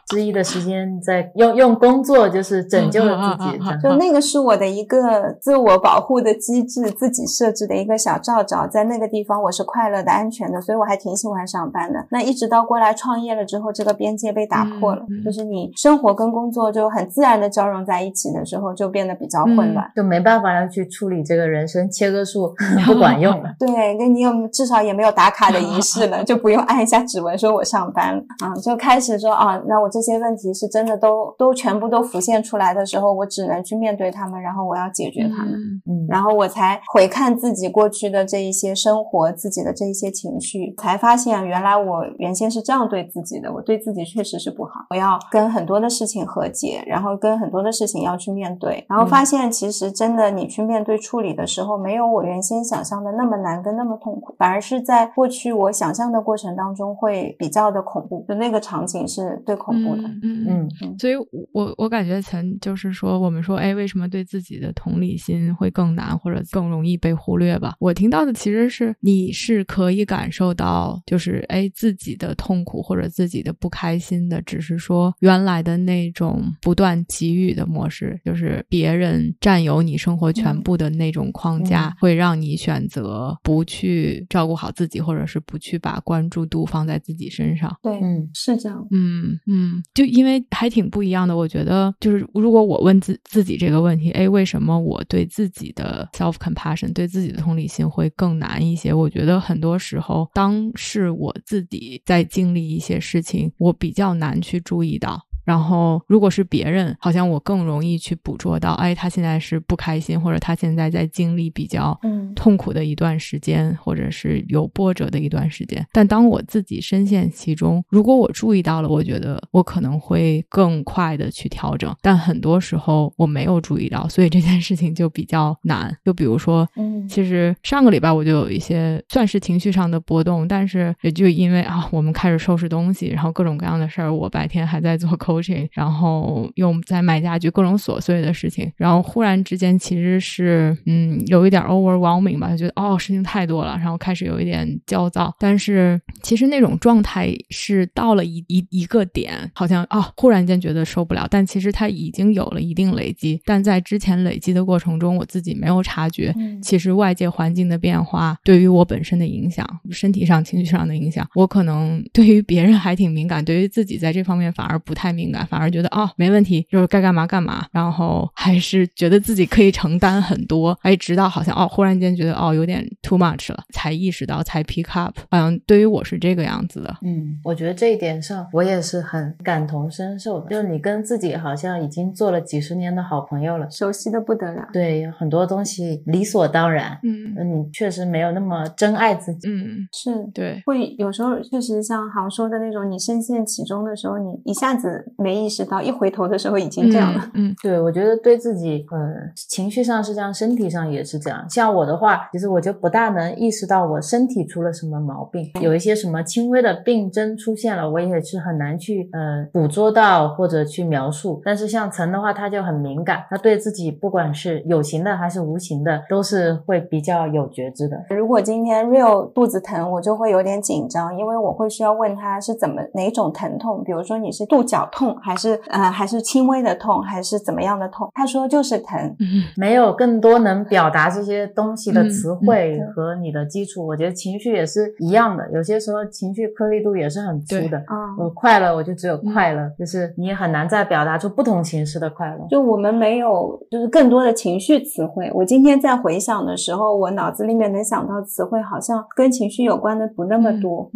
之一的时间在用用工作，就是拯救了自己。就那个是我的一个自我保护的机制，自己设置的一个小罩罩，在那个地方我是快乐的、安全的，所以我还挺喜欢上班的。那一直到过来创业了之后，这个边界被打破了，就是你生活跟工作就很自然的交融在一起的时候，就变得比较混乱。就没办法要去处理这个人生切割术 不管用了。对，那你有至少也没有打卡的仪式了，就不用按一下指纹说我上班了啊，就开始说啊，那我这些问题是真的都都全部都浮现出来的时候，我只能去面对他们，然后我要解决他们。嗯嗯，然后我才回看自己过去的这一些生活，自己的这一些情绪，才发现原来我原先是这样对自己的，我对自己确实是不好。我要跟很多的事情和解，然后跟很多的事情要去面对，然后发现其实真的你去面对处理的时候，没有我原先想象的那么难跟那么痛苦，反而是在过去我想象的过程当中会比较的恐怖，就那个场景是最恐怖的。嗯嗯嗯嗯，所以我我感觉曾就是说，我们说，哎，为什么对自己的同理心会更难，或者更容易被忽略吧？我听到的其实是你是可以感受到，就是哎自己的痛苦或者自己的不开心的，只是说原来的那种不断给予的模式，就是别人占有你生活全部的那种框架，嗯会让你选择不去照顾好自己，或者是不去把关注度放在自己身上。对，嗯是这样。嗯嗯，就因为还挺不一样的，我觉得就是如果我问自自己这个问题，哎，为什么我对自己的 self compassion 对自己的同理心会更难一些？我觉得很多时候，当是我自己在经历一些事情，我比较难去注意到。然后如果是别人，好像我更容易去捕捉到，哎，他现在是不开心，或者他现在在经历比较嗯痛苦的一段时间，或者是有波折的一段时间。但当我自己深陷其中，如果我注意到了，我觉得我可能会更快的去调整。但很多时候我没有注意到，所以这件事情就比较难。就比如说，嗯其实上个礼拜我就有一些算是情绪上的波动，但是也就因为啊，我们开始收拾东西，然后各种各样的事儿，我白天还在做 coaching，然后又在买家具，各种琐碎的事情，然后忽然之间其实是嗯有一点 overwhelming 吧，就觉得哦事情太多了，然后开始有一点焦躁，但是其实那种状态是到了一一一个点，好像啊忽然间觉得受不了，但其实它已经有了一定累积，但在之前累积的过程中，我自己没有察觉，嗯。其实外界环境的变化对于我本身的影响，身体上、情绪上的影响，我可能对于别人还挺敏感，对于自己在这方面反而不太敏感，反而觉得哦没问题，就是该干嘛干嘛，然后还是觉得自己可以承担很多，哎，直到好像哦忽然间觉得哦有点 too much 了，才意识到才 pick up，好像对于我是这个样子的，嗯，我觉得这一点上我也是很感同身受的。就是你跟自己好像已经做了几十年的好朋友了，熟悉的不得了。对，有很多东西理所当然。嗯嗯，你确实没有那么真爱自己。嗯，是对，会有时候确实像航说的那种，你深陷其中的时候，你一下子没意识到，一回头的时候已经这样了。嗯，嗯对，我觉得对自己，呃，情绪上是这样，身体上也是这样。像我的话，其实我就不大能意识到我身体出了什么毛病，有一些什么轻微的病症出现了，我也是很难去呃捕捉到或者去描述。但是像陈的话，他就很敏感，他对自己不管是有形的还是无形的，都是会比较有觉知的。如果今天 real 肚子疼，我就会有点紧张，因为我会需要问他是怎么哪种疼痛，比如说你是肚绞痛，还是呃还是轻微的痛，还是怎么样的痛？他说就是疼。嗯没有更多能表达这些东西的嗯词嗯汇和你的基础，我觉得情绪也是一样的。有些时候情绪颗粒度也是很粗的。啊、我快乐，我就只有快乐，就是你也很难再表达出不同形式的快乐。就我们没有，就是更多的情绪词汇。我今天在回想的时候，我脑子里面能想到词汇，好像跟情绪有关的不那么多。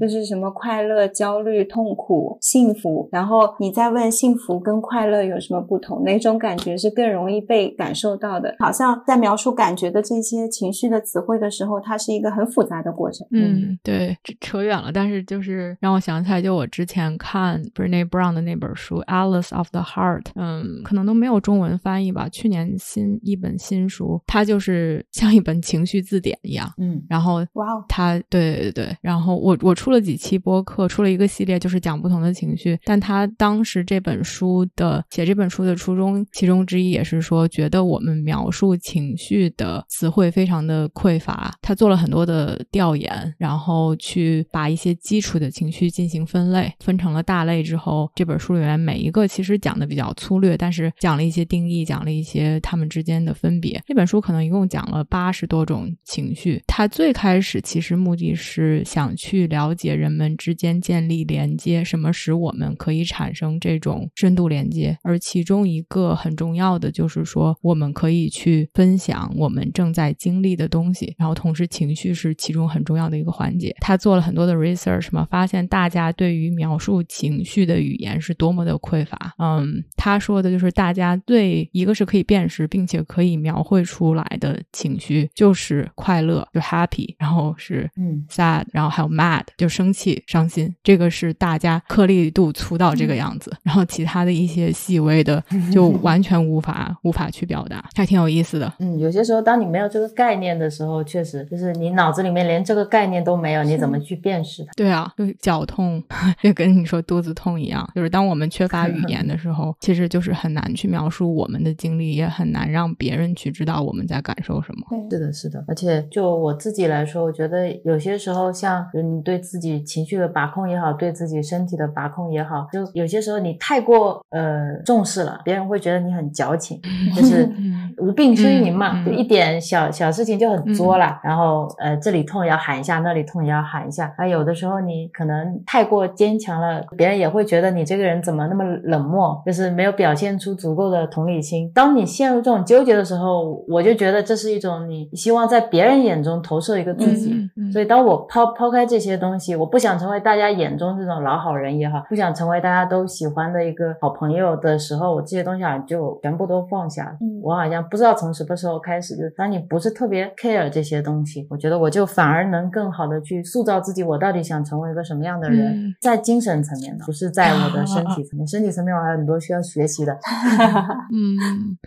就是什么快乐、焦虑、痛苦、幸福，然后你在问幸福跟快乐有什么不同？哪种感觉是更容易被感受到的？好像在描述感觉的这些情绪的词汇的时候，它是一个很复杂的过程。嗯，对，扯远了，但是就是让我想起来，就我之前看 Brene Brown 的那本书《Alice of the Heart》，嗯，可能都没有中文翻译吧。去年新一本新书，它就是 像一本情绪字典一样。嗯然后哇哦，它对对对，然后我我出了几期播客，出了一个系列，就是讲不同的情绪。但他当时这本书的写这本书的初衷，其中之一也是说，觉得我们描述情绪的词汇非常的匮乏。他做了很多的调研，然后去把一些基础的情绪进行分类，分成了大类之后，这本书里面每一个其实讲的比较粗略，但是讲了一些定义，讲了一些他们之间的分别。这本书可能一共讲了八十多种情绪。它最开始其实目的是想去了解人们之间建立连接，什么使我们可以产生这种深度连接。而其中一个很重要的就是说，我们可以去分享我们正在经历的东西，然后同时情绪是其中很重要的一个环节。他做了很多的 research 嘛，发现大家对于描述情绪的语言是多么的匮乏。嗯，他说的就是大家对一个是可以辨识并且可以描绘出来的情绪，就是快乐，就 happy，然后是嗯 sad，然后还有 mad，就生气、伤心，这个是大家颗粒度粗到这个样子。然后其他的一些细微的，就完全无法无法去表达，还挺有意思的。嗯，有些时候当你没有这个概念的时候，确实就是你脑子里面连这个概念都没有，你怎么去辨识它？对啊，就脚痛，就跟你说肚子痛一样，就是当我们缺乏语言的时候，其实就是很难去描述我们的经历，也很难让别人去知道我们在感受什么。是的，是的，而且就我自己来说，我觉得有些时候，像你对自己情绪的把控也好，对自己身体的把控也好，就有些时候你太过呃重视了，别人会觉得你很矫情，就是嗯。无病呻吟嘛，就一点小小事情就很作了，然后呃这里痛也要喊一下，那里痛也要喊一下，啊有的时候你可能太过坚强了，别人也会觉得你这个人怎么那么冷漠，就是没有表现出足够的同理心。当你陷入这种纠结的时候，我就觉得这是一种你希望在别人眼中投射一个自己。所以，当我抛抛开这些东西，我不想成为大家眼中这种老好人也好，不想成为大家都喜欢的一个好朋友的时候，我这些东西啊就全部都放下了。嗯我好像不知道从什么时候开始，就当你不是特别 care 这些东西，我觉得我就反而能更好的去塑造自己，我到底想成为一个什么样的人，嗯在精神层面的，不是在我的身体层面。身体层面我还有很多需要学习的。嗯，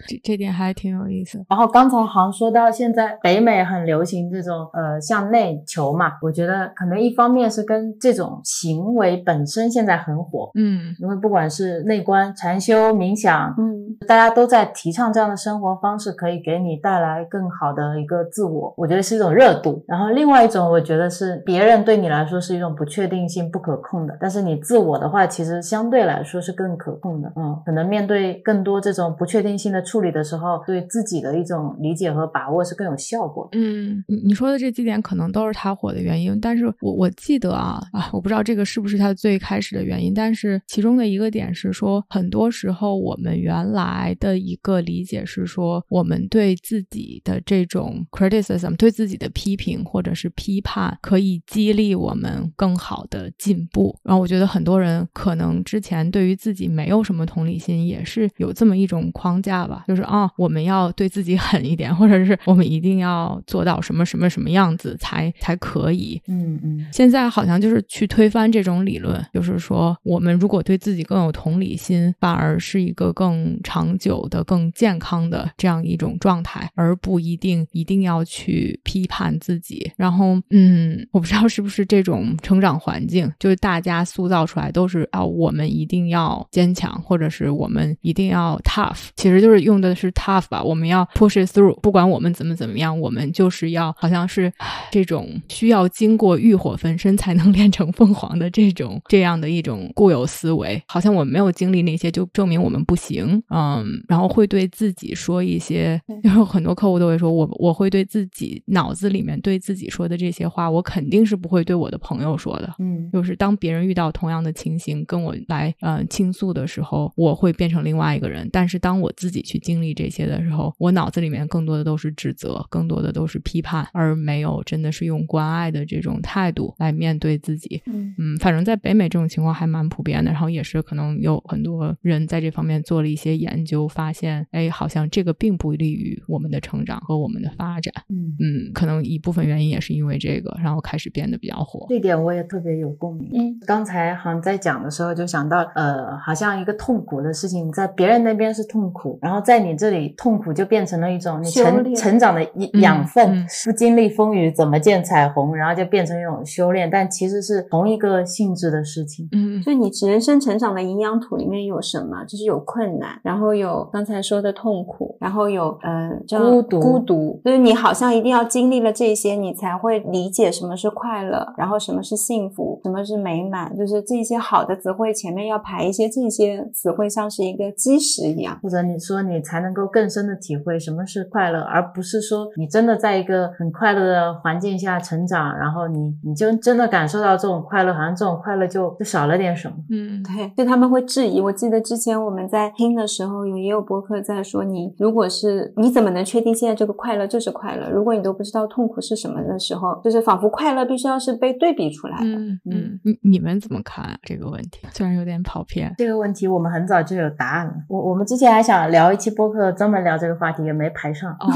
这这点还挺有意思。然后刚才好像说到现在北美很流行这种呃向内求嘛，我觉得可能一方面是跟这种行为本身现在很火，嗯因为不管是内观、禅修、冥想，嗯大家都在提倡这样的生活方式，可以给你带来更好的一个自我，我觉得是一种热度。然后另外一种，我觉得是别人对你来说是一种不确定性、不可控的，但是你自我的话，其实相对来说是更可控的。嗯，可能面对更多这种不确定性的处理的时候，对自己的一种理解和把握是更有效果的。嗯，你你说的这几点可能都是他火的原因，但是我我记得啊啊，我不知道这个是不是他最开始的原因，但是其中的一个点是说，很多时候我们原来的一个理解是说，我们对自己的这种 criticism，对自己的批评或者是批判，可以激励我们更好的进步。然后我觉得很多人可能之前对于自己没有什么同理心，也是有这么一种框架吧，就是啊，我们要对自己狠一点，或者是我们一定要做到什么什么什么样子才才可以。嗯嗯现在好像就是去推翻这种理论，就是说，我们如果对对自己更有同理心，反而是一个更长久的、更健康的这样一种状态，而不一定一定要去批判自己。然后，嗯，我不知道是不是这种成长环境，就是大家塑造出来都是啊，我们一定要坚强，或者是我们一定要 tough，其实就是用的是 tough 吧，我们要 push it through，不管我们怎么怎么样，我们就是要好像是这种需要经过浴火焚身才能 练成凤凰的这种这样的一种固有思维，好像我们没有经历那些就证明我们不行，嗯，然后会对自己说一些，然后很多客户都会说我我会对自己脑子里面对自己说的这些话，我肯定是不会对我的朋友说的，嗯就是当别人遇到同样的情形跟我来呃倾诉的时候，我会变成另外一个人。但是当我自己去经历这些的时候，我脑子里面更多的都是指责，更多的都是批判，而没有真的是用关爱的这种态度来面对自己。嗯嗯，反正在北美这种情况还蛮普遍的，然后也是可能有很多人在这方面做了一些研究，发现哎，好像这个并不利于我们的成长和我们的发展。嗯，嗯，可能一部分原因也是因为这个，然后开始变得比较火。这点我也特别有共鸣。嗯刚才好像在讲的时候就想到，呃，好像一个痛苦的事情，在别人那边是痛苦，然后在你这里痛苦就变成了一种你成成长的养分。嗯不经历风雨怎么见彩虹？然后就变成一种修炼，但其实是同一个性质的事情。嗯所以你人生成长的营养土里面有什么？就是有困难，然后有刚才说的痛苦，然后有呃叫孤独孤独，就是你好像一定要经历了这些，你才会理解什么是快乐，然后什么是幸福，什么是美满，就是这些好的词汇前面要排一些这些词汇，像是一个基石一样。或者你说你才能够更深的体会什么是快乐，而不是说你真的在一个很快乐的环境下成长，然后你你就真的感受到这种快乐，好像这种快乐就就少了点什么。嗯对，就他们会质疑。我记得之前我们在听的时候，有也有博客在说你，如果是你怎么能确定现在这个快乐就是快乐？如果你都不知道痛苦是什么的时候，就是仿佛快乐必须要是被对比出来的。嗯嗯，你你们怎么看啊这个问题？虽然有点跑偏。这个问题我们很早就有答案了。我我们之前还想聊一期播客专门聊这个话题，也没排上。哦，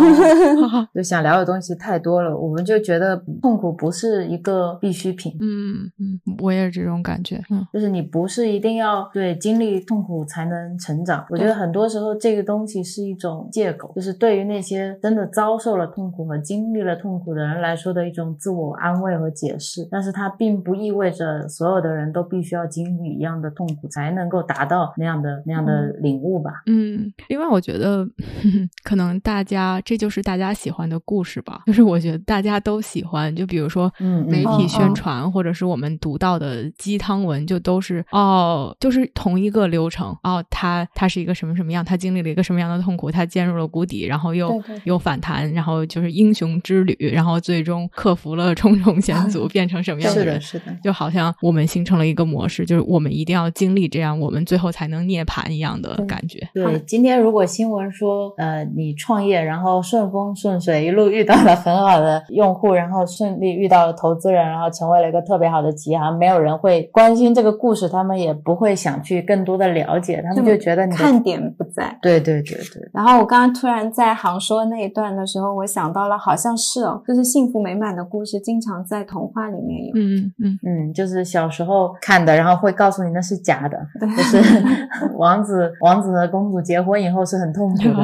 就想聊的东西太多了，我们就觉得痛苦不是一个必需品，嗯嗯，我也是这种感觉。嗯就是你不是一定要对经历痛苦才能成长。我觉得很多时候这个东西是一种借口，就是对于那些真的遭受了痛苦和经历了痛苦的人来说的一种自我安慰和解释。但是它并不意味着所有的人都必须要经历一样的痛苦才能够达到那样的那样的领悟吧。嗯，另外我觉得 可能大家这就是大家喜欢的故事吧，就是我觉得大家都喜欢，就比如说媒体嗯嗯宣传或者是我们读到的鸡汤文，就都都是哦，就是同一个流程哦，他他是一个什么什么样，他经历了一个什么样的痛苦，他陷入了谷底，然后又又反弹，然后就是英雄之旅，然后最终克服了重重险阻，变成什么样是的，人？是的，就好像我们形成了一个模式，就是我们一定要经历这样，我们最后才能涅槃一样的感觉。对，今天如果新闻说，呃，你创业，然后顺风顺水，一路遇到了很好的用户，然后顺利遇到了投资人，然后成为了一个特别好的企业，好像没有人会关心这个故事，他们也不会想去更多的了解，他们就觉得你看点不在。对对对对，然后我刚刚突然在行说那一段的时候，我想到了，好像是哦，就是幸福美满的故事，经常在童话里面有。嗯嗯，嗯，就是小时候看的，然后会告诉你那是假的，对就是 王子王子和公主结婚以后是很痛苦的。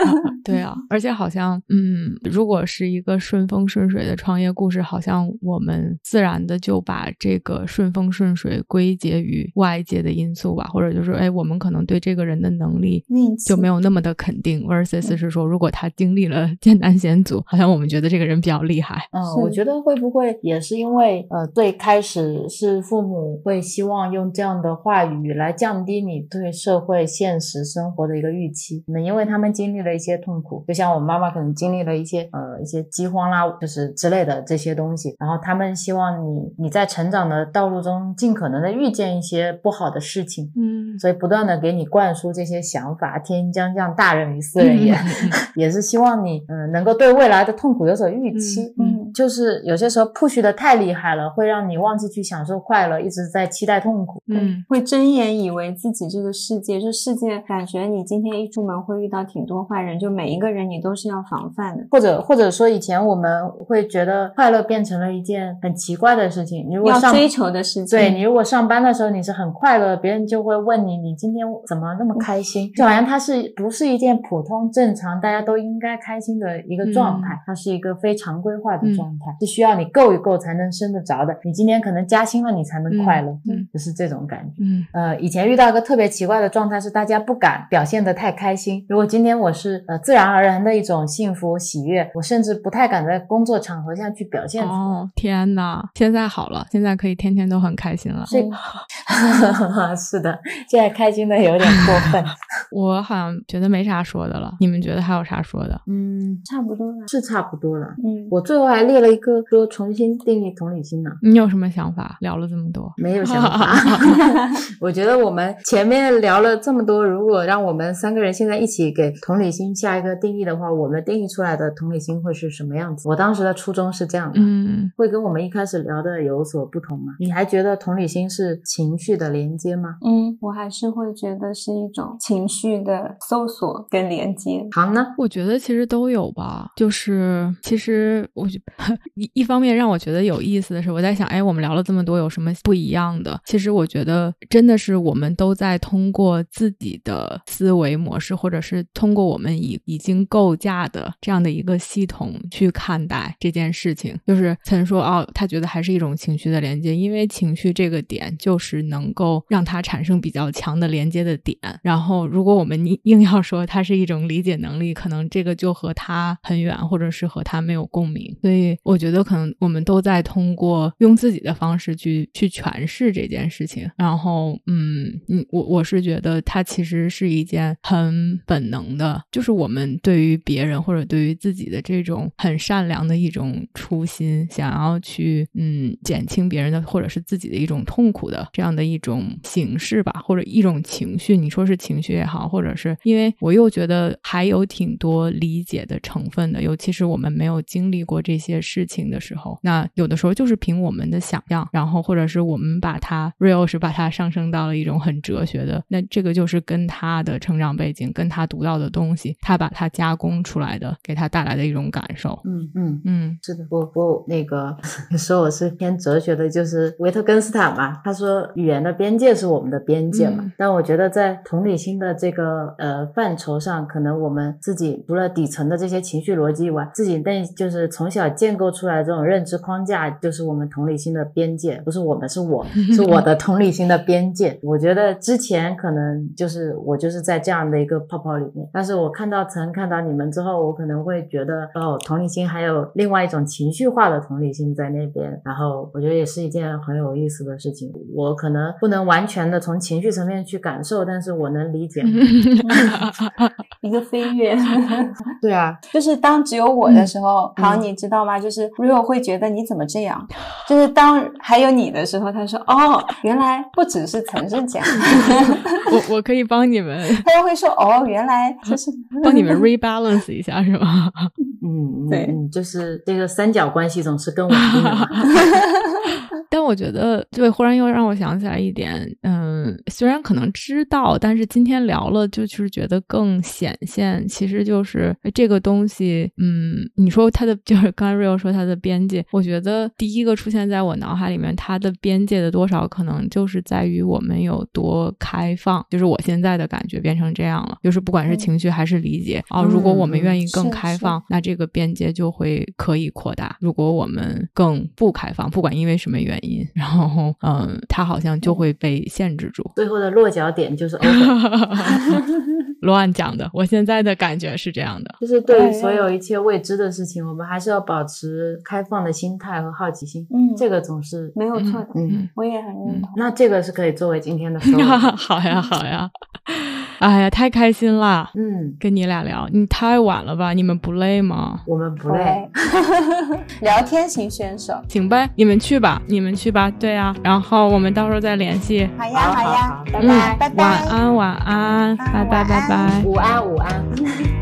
对啊，而且好像，嗯，如果是一个顺风顺水的创业故事，好像我们自然的就把这个顺风顺水归结于外界的因素吧，或者就是，哎，我们可能对这个人的能力运气就没有那么的肯定，versus 是说，如果他经历了艰难险阻，好像我们觉得这个人比较厉害。嗯，我觉得会不会也是因为呃，最开始是父母会希望用这样的话语来降低你对社会现实生活的一个预期。那因为他们经历了一些痛苦，就像我妈妈可能经历了一些呃一些饥荒啦，就是之类的这些东西，然后他们希望你你在成长的道路中尽可能的遇见一些不好的事情。嗯，所以不断的给你灌输这些想法，天将降大任于斯人也，也是希望你嗯、呃能够对未来的痛苦有所预期。嗯就是有些时候 push 的太厉害了，会让你忘记去享受快乐，一直在期待痛苦。嗯会睁眼以为自己这个世界，就世界感觉你今天一出门会遇到挺多坏人，就每一个人你都是要防范的，或者或者说以前我们会觉得快乐变成了一件很奇怪的事情。你如果上要追求的事情。对你如果上班的时候你是很快乐，别人就会问你你今天怎么那么开心？就好像它是不是一件普通正常大家都应该开心的一个状态，它是一个非常规化的状态，是需要你够一够才能升得着的。你今天可能加薪了，你才能快乐，嗯就是这种感觉。嗯呃，以前遇到一个特别奇怪的状态是，大家不敢表现得太开心。如果今天我是呃自然而然的一种幸福喜悦，我甚至不太敢在工作场合下去表现出来。哦，天呐，现在好了，现在可以天天都很开心了。这 是的，现在开心的有点过分。我好像觉得没啥说的了，你们觉得还有啥说的？嗯，差不多了。是差不多了。嗯，我最后还列了一个说重新定义同理心呢。你有什么想法？聊了这么多，没有想法 我觉得我们前面聊了这么多，如果让我们三个人现在一起给同理心下一个定义的话，我们定义出来的同理心会是什么样子？我当时的初衷是这样的，嗯，会跟我们一开始聊的有所不同吗？你还觉得同理心是情绪的连接吗？嗯，我还是会觉得是一种情绪的搜索跟连接。唐呢？我觉得其实都有吧。就是其实我觉 一一方面让我觉得有意思的是，我在想，哎，我们聊了这么多，有什么不一样的？其实我觉得真的是我们都在通过自己的思维模式，或者是通过我们已已经构架的这样的一个系统去看待这件事情。就是曾说哦，他觉得还是一种情绪的连接，因为情绪这个点就是能够让它产生比较强的连接的点。然后，如果我们硬硬要说它是一种理解能力，可能这个就和他很远，或者是和他没有共鸣。所以，我觉得可能我们都在通过用自己的方式去去诠释这件事情。然后，嗯嗯，我我是觉得它其实是一件很本能的，就是我们对于别人或者对于自己的这种很善良的一种初心，想要去嗯减轻别人的或者是自己的一种痛苦的这样的一种形式吧，或者一种情绪。你说是情绪也好，或者是因为我又觉得还有挺多理解的成分的，尤其是我们没有经历过这些事情的时候，那有的时候就是凭我们的想象，然后或者是我们把它 real 是把它上升到了一种很哲学的，那这个就是跟他的成长背景，跟他读到的东西，他把它加工出来的，给他带来的一种感受。嗯嗯。嗯是的，我我那个 说我是偏哲学的，就是维特根斯坦嘛，他说语言的边界是我们的边界嘛。嗯但我觉得在同理心的这个呃范畴上，可能我们自己除了底层的这些情绪逻辑以外，自己内就是从小建构出来这种认知框架，就是我们同理心的边界，不是我们，是我 是我的同理心的边界。我觉得之前可能就是我就是在这样的一个泡泡里面，但是我看到曾看到你们之后，我可能会觉得哦，同理心还有另外一种情绪化的同理心在那边，然后我觉得也是一件很有意思的事情。我可能不能完全的从情绪层面去感受，但是我能理解。一个飞跃。对啊，就是当只有我的时候，好，你知道吗？就是 Rio 会觉得你怎么这样？就是当还有你的时候，他说哦，原来不只是曾是这样，我 我可以帮你们他又会说哦，原来 就是帮你们 rebalance 一下，是吗？嗯，对就是这个三角关系总是更稳定的。但我觉得，对，忽然又让我想起来一点，嗯，虽然可能知道，但是今天聊了，就是觉得更显现，其实就是哎这个东西，嗯，你说它的就是刚才 Rio 说它的边界，我觉得第一个出现在我脑海里面，它的边界的多少，可能就是在于我们有多开放，就是我现在的感觉变成这样了，就是不管是嗯情绪还是理解啊，如果我们嗯愿意更开放，那这个边界就会可以扩大。如果我们更不开放，不管因为什么原因，然后嗯，它好像就会被限制住。最后的落脚点就是安 讲的，我现在的感觉是这样的。就是对于对所有一切未知的事情，我们还是要保持开放的心态和好奇心。嗯，这个总是，没有错的，嗯，我也很认同。那这个是可以作为今天的收尾。好呀，好呀，哎呀，太开心啦！嗯，跟你俩聊，你太晚了吧？你们不累吗？我们不累。聊天型选手，行呗，你们去吧，你们去吧。对啊，然后我们到时候再联系。好呀好好呀好，拜嗯拜，拜拜晚安，晚安，拜拜，拜拜。午安，午安。